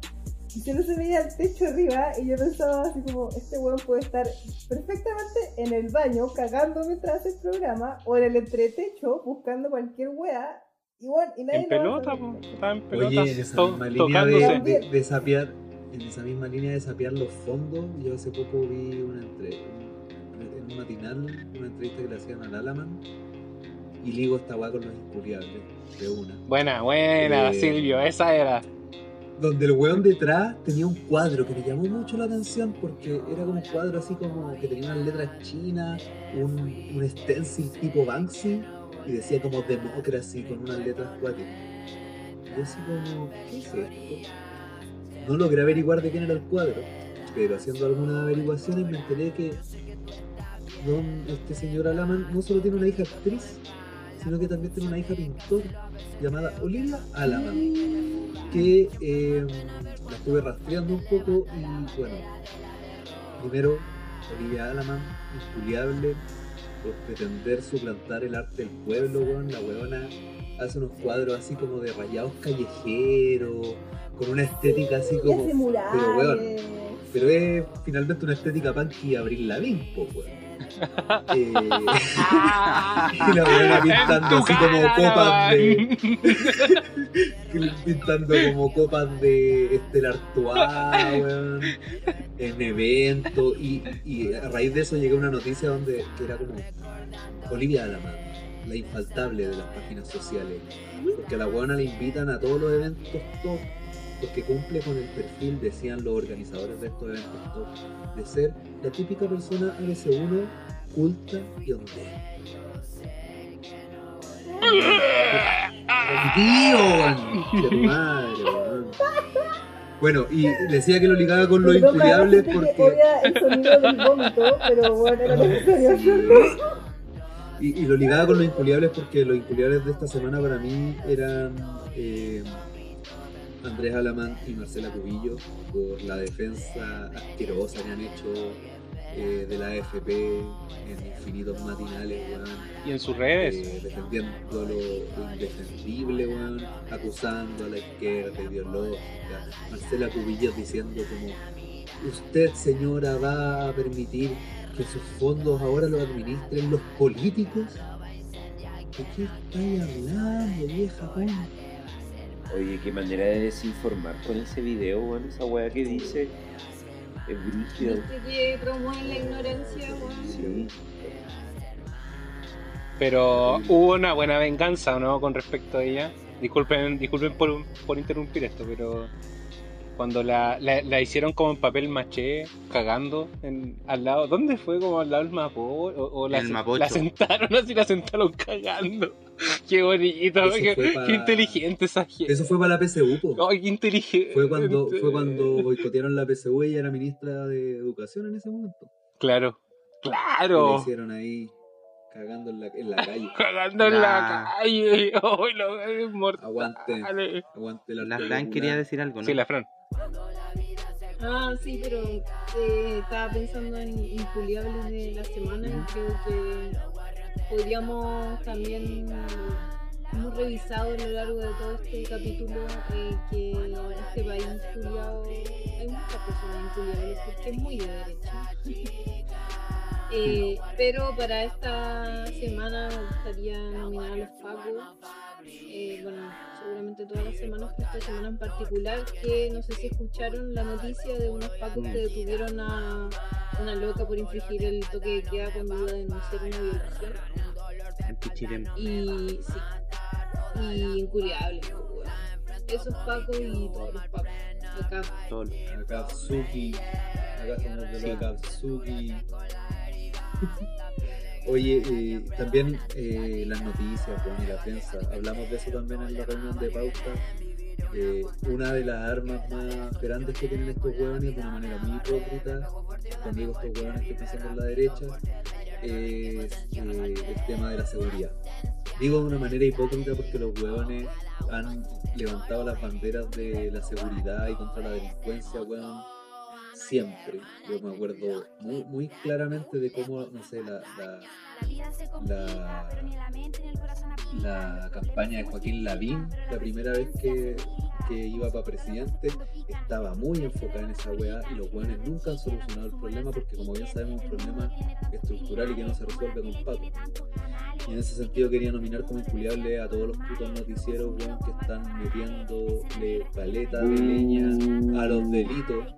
Y solo se veía el techo arriba, y yo pensaba así como, este weón puede estar perfectamente en el baño, cagando mientras hace el programa, o en el entretecho, buscando cualquier wea, y bueno, y nadie En pelota. Estaba en pelota. oye, en esa to- misma línea tocándose. de, de, de sapear, en esa misma línea de sapear los fondos, yo hace poco vi una entre, un- en un matinal, una entrevista que le hacían al Alaman, y ligo esta weá con los inculiables de una. Buena, buena, Eh, Silvio, esa era. Donde el weón detrás tenía un cuadro que me llamó mucho la atención porque era como un cuadro así como que tenía unas letras chinas, un, un stencil tipo Banksy y decía como Democracy con unas letras cuáticas. Yo así como, ¿qué es esto? No logré averiguar de quién era el cuadro, pero haciendo algunas averiguaciones me enteré que don, este señor Alaman no solo tiene una hija actriz, sino que también tiene una hija pintora llamada Olivia Alaman, que eh, la estuve rastreando un poco y bueno, primero Olivia Alaman, injuliable por pretender suplantar el arte del pueblo, weón, la weona hace unos cuadros así como de rayados callejeros, con una estética así Y como... Pero weón, pero es finalmente una estética punky Abril Lavigne, po, weón. Eh, y la weona pintando así como copas de. pintando como copas de Estela Artois, weón, en eventos. Y, y a raíz de eso llegó una noticia donde que era como Olivia Alaman, la infaltable de las páginas sociales. Porque a la weona le invitan a todos los eventos top porque cumple con el perfil, decían los organizadores de estos eventos top, de ser la típica persona ABC1 culta y ondea. Tío, madre. Bueno, y decía que lo ligaba con inculiables Carlos, porque. el sonido del vómito, pero bueno, era necesario hacerlo. Y, y lo ligaba con los inculiables porque los inculiables de esta semana para mí eran eh, Andrés Alamán y Marcela Cubillo por la defensa asquerosa que han hecho eh, de la AFP en infinitos matinales, weón. Y en sus redes. Eh, defendiendo lo, lo indefendible, weón, acusando a la izquierda ideológica. Marcela Cubillos diciendo como, usted señora va a permitir que sus fondos ahora los administren los políticos. ¿De qué estáis hablando, vieja weón? Oye, qué manera de desinformar con ese video, weón. Esa weá que dice es brígida. Viste que promueven la ignorancia, weón. Sí. Pero hubo una buena venganza, ¿no? Con respecto a ella. Disculpen, disculpen por, por interrumpir esto, pero cuando la, la, la hicieron como en papel maché, cagando en, al lado. ¿Dónde fue? Como al lado del Mapo? O, o la, sentaron así, la sentaron cagando. Qué bonito, qué, fue pa- qué inteligente esa gente. Eso fue para la PSU, po. Ay, qué inteligente. Fue cuando, fue cuando boicotearon la PSU y ella era ministra de Educación en ese momento. Claro, Y la claro. hicieron ahí cagando en la, en la calle. Cagando en la calle. Ay, lo es mortal. Aguante, aguante la La Fran quería decir algo, ¿no? Sí, la Fran. Ah, sí, pero eh, estaba pensando en inculiables de la semana y creo que podríamos también, hemos revisado a lo largo de todo este capítulo eh, que en este país culiado hay muchas personas inculiables porque es muy de derecha. Eh, pero para esta semana me gustaría nominar a los Pacos. Eh, bueno, seguramente todas las semanas, pero esta semana en particular, que no sé si escucharon la noticia de unos Pacos que detuvieron a una loca por infringir el toque de queda cuando iba a denunciar una violación. Y sí, y incuriable, pues. Esos Pacos y todos los Pacos. Acá. Acá somos de Sí. los Akatsuki. Oye, eh, también eh, las noticias bueno, y la prensa, hablamos de eso también en la reunión de pauta. Eh, una de las armas más grandes que tienen estos hueones de una manera muy hipócrita, conmigo estos hueones que piensan en la derecha, es el tema de la seguridad. Digo de una manera hipócrita porque los hueones han levantado las banderas de la seguridad y contra la delincuencia, weón, siempre. Yo me acuerdo muy, muy claramente de cómo, no sé, la, la, la, la campaña de Joaquín Lavín, la primera vez que, que iba para presidente, estaba muy enfocada en esa weá y los weones nunca han solucionado el problema porque como bien sabemos es un problema estructural y que no se resuelve con pato. Y en ese sentido quería nominar como inculiable a todos los putos noticieros weón, que están metiéndole paleta de leña a los delitos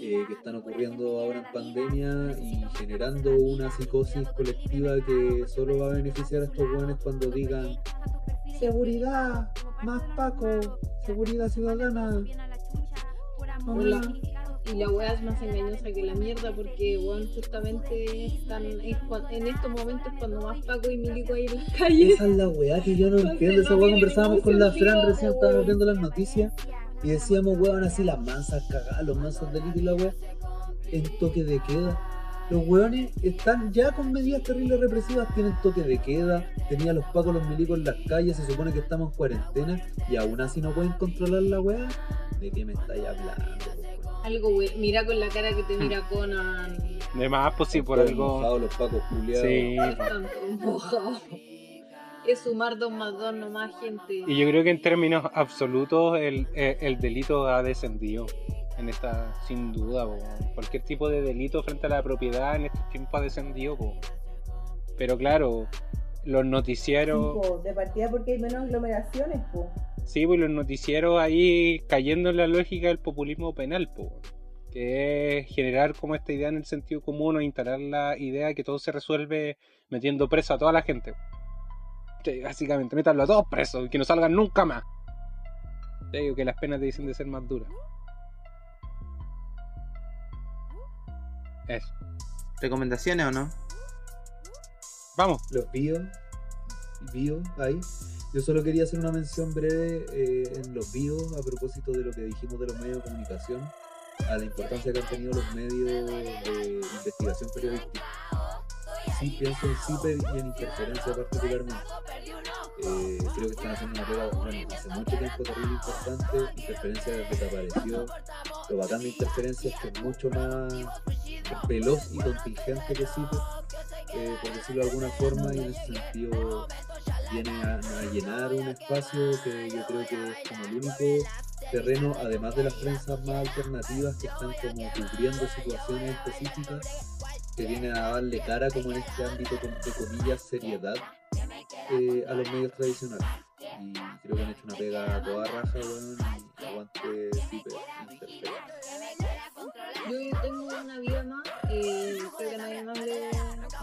eh, que están ocurriendo ahora en pandemia y generando una psicosis colectiva que solo va a beneficiar a estos jóvenes cuando digan seguridad, más Paco, seguridad ciudadana. Hola. Y la weá es más engañosa que la mierda porque, weón, justamente están, es en estos momentos cuando más Paco y Milico hay en las calles. Esa es la weá que yo no entiendo. Esa weá conversábamos con la Fran recién, estábamos viendo las noticias y decíamos, weón, así las mansas cagadas, los mansos delitos y la weá, en toque de queda. Los weones están ya con medidas terribles represivas, tienen toque de queda, tenían los pacos, los milicos en las calles, se supone que estamos en cuarentena y aún así no pueden controlar la weá. ¿De qué me estáis hablando? weón? Algo, we- mira con la cara que te mira Conan. De más, pues sí, por algo. los pacos culiados. Sí. Es sumar dos más dos nomás, gente. Y yo creo que en términos absolutos el, el- el delito ha descendido. En esta, sin duda, po. cualquier tipo de delito frente a la propiedad en estos tiempos ha descendido. po. Pero claro, los noticieros, Tipo, de partida porque hay menos aglomeraciones, po. sí, pues los noticieros ahí cayendo en la lógica del populismo penal, po. que es generar como esta idea en el sentido común o instalar la idea de que todo se resuelve metiendo preso a toda la gente. Sí, básicamente, métanlo a todos presos y que no salgan nunca más. Te digo que las penas dicen de ser más duras. Eso. ¿Recomendaciones o no? Vamos. los bios, bio ahí. Yo solo quería hacer una mención breve eh, en los bios a propósito de lo que dijimos de los medios de comunicación, a la importancia que han tenido los medios de investigación periodística. Sí, pienso en CIPER y en interferencia particularmente. Eh, creo que están haciendo una pega, bueno, hace mucho tiempo terrible importante. Interferencia desapareció. Lo bacán de interferencia es que es mucho más veloz y contingente que CIPER eh, por decirlo de alguna forma, y en ese sentido viene a llenar un espacio que yo creo que es como el único terreno, además de las prensas más alternativas que están como cubriendo situaciones específicas, que viene a darle cara como en este ámbito de comillas seriedad eh, a los medios tradicionales. Y creo que han hecho una pega a toda raja, weón, y aguante Interferencia. Yo tengo una vida más, eh, creo que nadie más le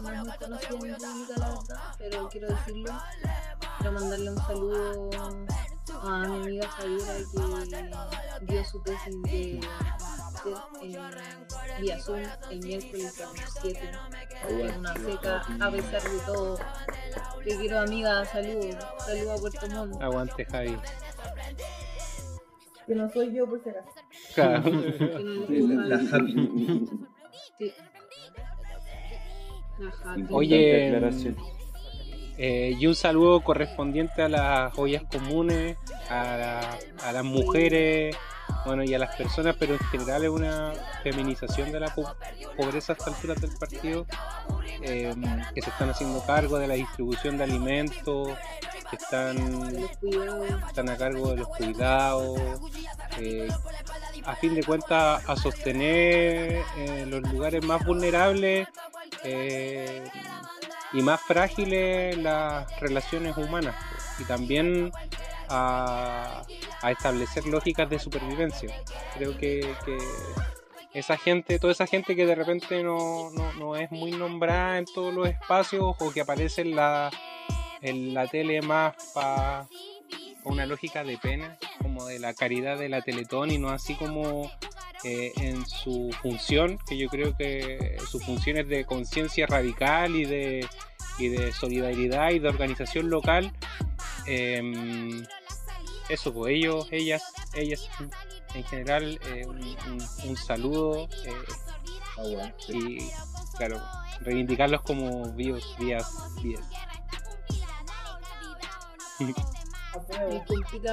no es muy conocida en pública, la verdad, pero quiero decirlo. Quiero mandarle un saludo a mi amiga Javiera que dio su tesis de, de, eh, vía Zoom el miércoles a las 7 en una seca, a pesar de todo. Te quiero amiga, saludos, saludos a Puerto Montt. Aguante, Javi. Que no soy yo, por si acaso. Claro. La. Sí. La Javi. Oye. Eh, y un saludo correspondiente a las ollas comunes, a, la- a las mujeres, bueno, y a las personas, pero en general es una feminización de la po- pobreza a estas alturas del partido, eh, que se están haciendo cargo de la distribución de alimentos, que están, están a cargo de los cuidados, eh, a fin de cuentas a sostener eh, los lugares más vulnerables eh, y más frágiles las relaciones humanas y también a, establecer lógicas de supervivencia. Creo que, que esa gente, toda esa gente que de repente no, no, no es muy nombrada en todos los espacios o que aparece en la, en la tele más para una lógica de pena, como de la caridad de la Teletón y no así como eh, en su función, que yo creo que su función es de conciencia radical y de, y de solidaridad y de organización local. Em, eso, pues ellos, ellas, ellas en general, eh, un, un- un saludo eh, Aguante. y, claro, reivindicarlos como vivos, vías, vías.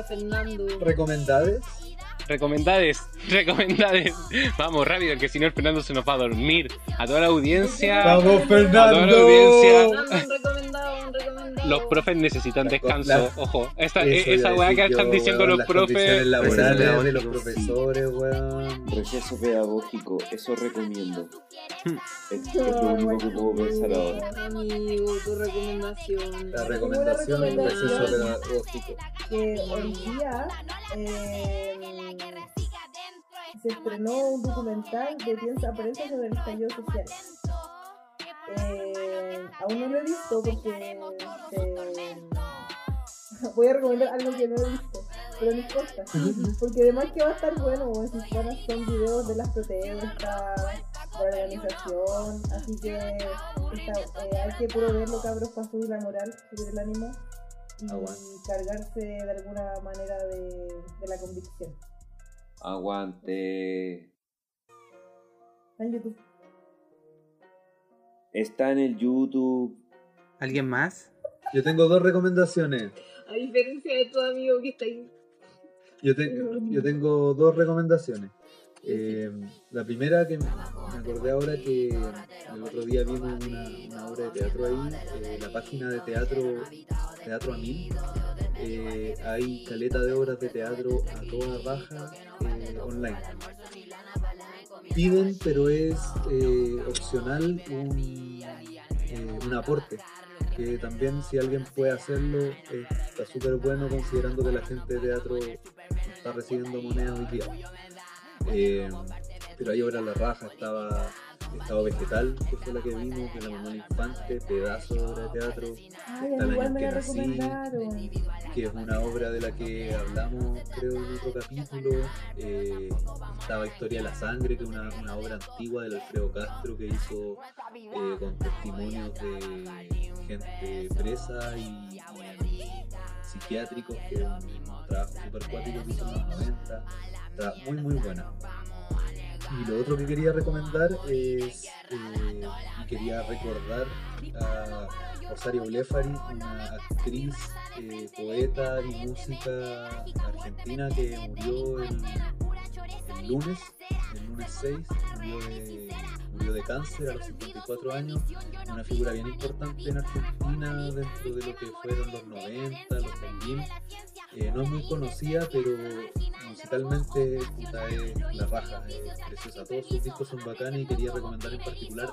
Fernando. ¿Recomendades? Recomendades, recomendades. Vamos rápido, que si no el Fernando se nos va a dormir. A toda la audiencia. ¡Vamos, A toda la Fernando! audiencia. Fernando, un recomendado, un recomendado. Los profes necesitan descanso. La- Ojo, esa, Eso esa weá que están diciendo weón, los las profes. laborales de los pedagógico, profesores, weón. Receso pedagógico, eso recomiendo. Es, es lo único que puedo pensar ahora. Amigo, tu recomendación. La recomendación del receso pedagógico. que hoy día eh, se estrenó un documental de Piensa Prensa sobre el estallido social. Eh, aún no lo he visto porque eh, voy a recomendar algo que no he visto, pero no importa. Porque además que va a estar bueno, si van son videos de las protestas, de la organización, así que está- eh, hay que puro verlo cabros para subir la moral, subir el ánimo y cargarse de alguna manera de, de la convicción. Aguante. Está en YouTube. Está en el YouTube. ¿Alguien más? Yo tengo dos recomendaciones. A diferencia de tu amigo que está ahí. Yo, te- yo tengo dos recomendaciones. Eh, la primera que me acordé ahora que el otro día vimos una, una obra de teatro ahí, eh, la página de teatro Teatro a Mil. Eh, hay caleta de obras de teatro a toda baja eh, online. Piden, pero es eh, opcional un, un aporte. Que también si alguien puede hacerlo, eh, está súper bueno considerando que la gente de teatro está recibiendo moneda hoy día. Eh, pero ahí ahora la raja estaba Estado Vegetal, que fue la que vimos, de la Manuel Infante, pedazo de obra de teatro. Ay, Está igual me que nací, que es una obra de la que hablamos, creo, en otro capítulo. Eh, estaba Historia de la Sangre, que es una, una obra antigua del Alfredo Castro que hizo eh, con testimonios de gente presa y, psiquiátricos, que es un trabajo súper cuático que hizo en los 90. Está muy, muy buena. Y lo otro que quería recomendar es, eh, quería recordar a Rosario Blefari, una actriz, eh, poeta y música argentina que murió el, el lunes, el lunes 6, murió de, murió de cáncer a los 54 años, una figura bien importante en Argentina dentro de lo que fueron los 90, los 2000. Eh, no es muy conocida, pero musicalmente puta, es la raja, es preciosa. Todos sus discos son bacanes y quería recomendar en particular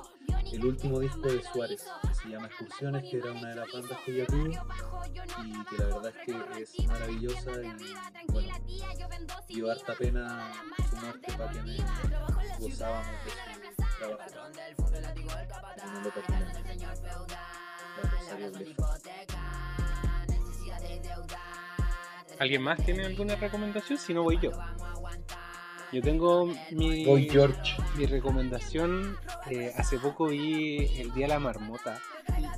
el último disco de Suárez, que se llama Excursiones, que era una de las bandas que ella tuvo y que la verdad es que es maravillosa y bueno, dio harta pena su muerte para quienes gozábamos de su trabajo. ¿Alguien más tiene alguna recomendación? Si no, voy yo. Yo tengo mi, Voy George. mi recomendación. eh, hace poco vi El Día de la Marmota.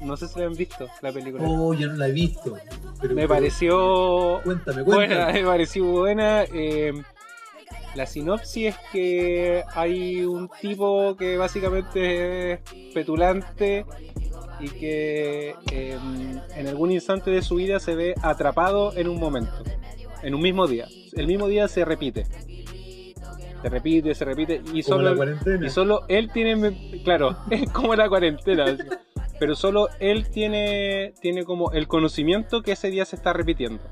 No sé si la han visto, la película. Oh, yo no la he visto. pero- me pero- pareció Cuéntame, buena, cuéntame. me pareció buena. eh, la sinopsis es que hay un tipo que básicamente es petulante y que eh, en algún instante de su vida se ve atrapado en un momento, en un mismo día. El mismo día se repite. Se repite, se repite y Como solo, la cuarentena. y solo él tiene, claro, es como la cuarentena, pero solo él tiene, tiene como el conocimiento que ese día se está repitiendo.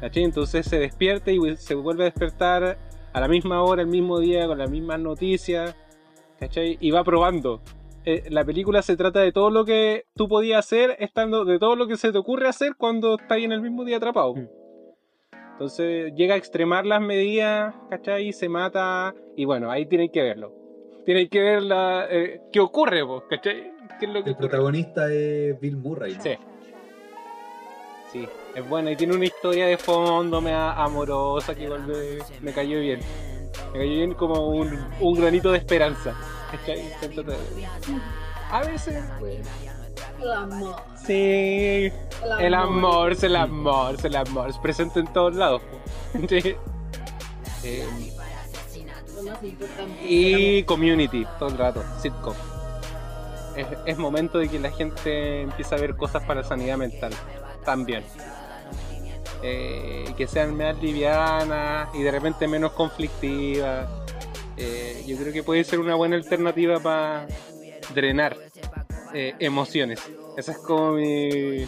¿Cachai? Entonces se despierta y se vuelve a despertar a la misma hora, el mismo día, con las mismas noticias, ¿cachai? Y va probando. Eh, la película se trata de todo lo que tú podías hacer, estando, de todo lo que se te ocurre hacer cuando estás en el mismo día atrapado. Entonces llega a extremar las medidas, ¿cachai? Se mata, y bueno, ahí tienen que verlo. Tienen que ver la, eh, qué ocurre, po, ¿cachai? ¿Qué es lo que El ocurre? protagonista es Bill Murray. ¿no? Sí. Sí, es buena y tiene una historia de fondo me amorosa que igual me, me cayó bien. Me cayó bien como un, un granito de esperanza. ¿cachai? A veces, pues, El amor. sí. El amor, el amor, el amor. Es presente en todos lados. Sí. Eh, y community, todo el rato, sitcom. Es, es momento de que la gente empiece a ver cosas para sanidad mental también. Eh, que sean más livianas y de repente menos conflictivas. Eh, yo creo que puede ser una buena alternativa para drenar eh, emociones. Esa es como mi,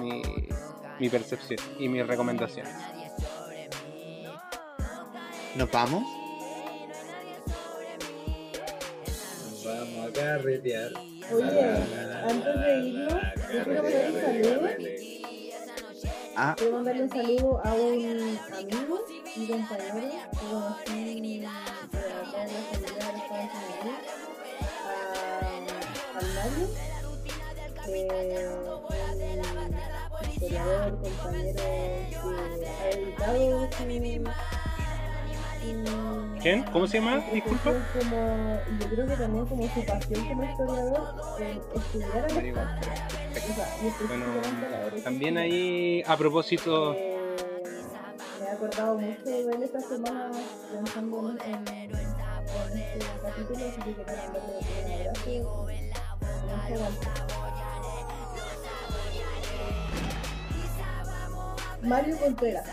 mi, mi percepción y mi recomendación. ¿Nos vamos? Vamos a carretear. Oye, antes de irnos, yo quiero mandar un saludo. Ah, Quiero mandarle un saludo a un amigo y compañeros que conocí historiador, compañero que ha dedicado su, su- ¿Quién? ¿Cómo se llama? Disculpa. como, yo creo que también como su pasión como historiador, el estudiar al Bueno, también ahí, a propósito, Eh, me he acordado mucho de él esta semana pensando en, en, en este capítulo, así que quería mandarle un abrazo. Mario Contreras.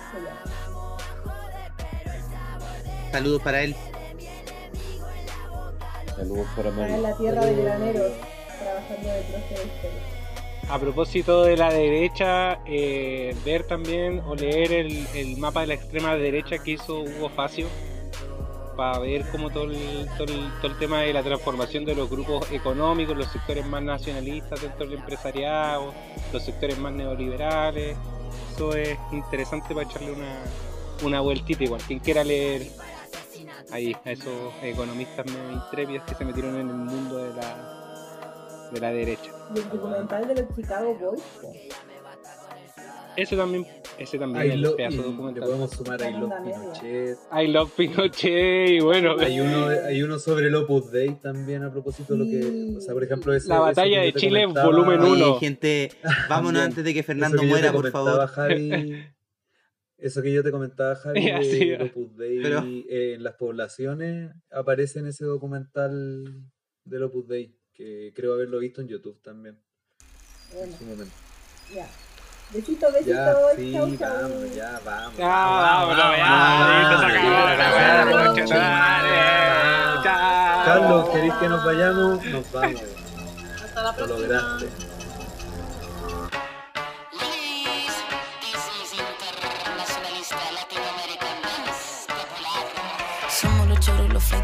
Saludos para él. Saludos para Está en Mario. la tierra de graneros, trabajando de profe de historia. a propósito de la derecha, eh, ver también o leer el, el mapa de la extrema derecha que hizo Hugo Facio para ver cómo todo el, todo, el, todo el tema de la transformación de los grupos económicos, los sectores más nacionalistas dentro del empresariado, los sectores más neoliberales. Eso es interesante para echarle una, una vueltita igual. Quien quiera leer ahí a esos economistas medio intrépidos que se metieron en el mundo de la, de la derecha. Y el documental de los Chicago Boys. Ese también, ese también I es un pedazo le documental. podemos sumar a I Love. Pinochet. I love Pinochet y bueno, Hay uno, hay uno sobre el Opus Dei también a propósito de lo que. O sea, por ejemplo, ese, La batalla de Chile, comentaba- volumen Oye, uno. gente, vámonos antes de que Fernando que muera, por favor. Javi, eso que yo te comentaba, Javi, Ya, de sí. Opus Dei Pero- eh, en las poblaciones, aparece en ese documental del Opus Dei, que creo haberlo visto en YouTube también, Bueno, en su momento. ya. Besito, besito. Ya, sí, chau, chau. vamos, ya, vamos. Ya, vámonos, ya, concha de madre. Chao. Carlos, ¿queréis que nos vayamos? Nos vamos. Hasta la Lo próxima. lograste.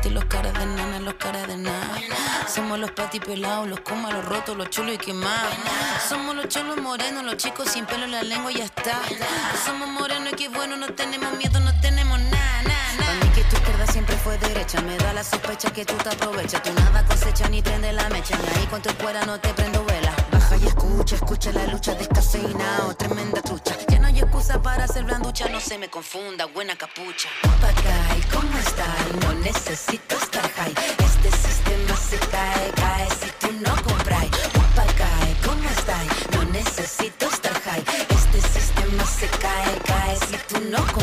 Los caras de nana, los caras de nada. Somos los pati pelados, los comas, los rotos, los chulos y quemados. Somos los cholos morenos, los chicos sin pelo en la lengua y ya está. Somos morenos y qué bueno, no tenemos miedo, no tenemos nada, nada. Para mí que tu izquierda siempre fue derecha, me da la sospecha que tú te aprovechas. Tú nada cosecha ni prende la mecha, y ahí con tu escuela no te prendo vela. Escucha, escucha la lucha descafeinado, tremenda trucha. Ya no hay excusa para hacer blanducha, no se me confunda, buena capucha. Papagay, ¿cómo está? No necesito estar high. Este sistema se cae, cae si tú no compras. Papagay, ¿cómo está? No necesito estar high. Este sistema se cae, cae si tú no compras.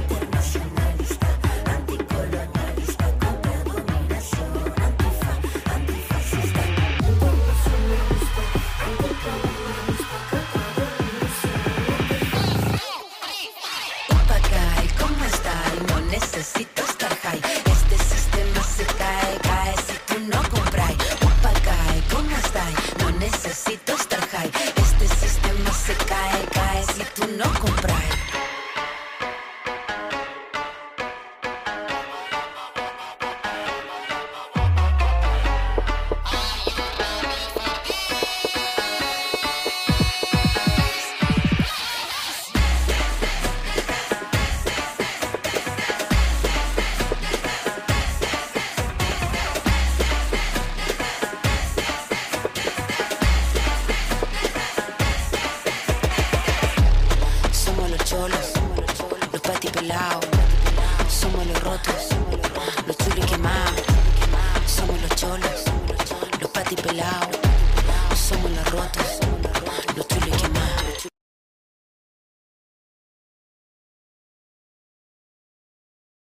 Necesito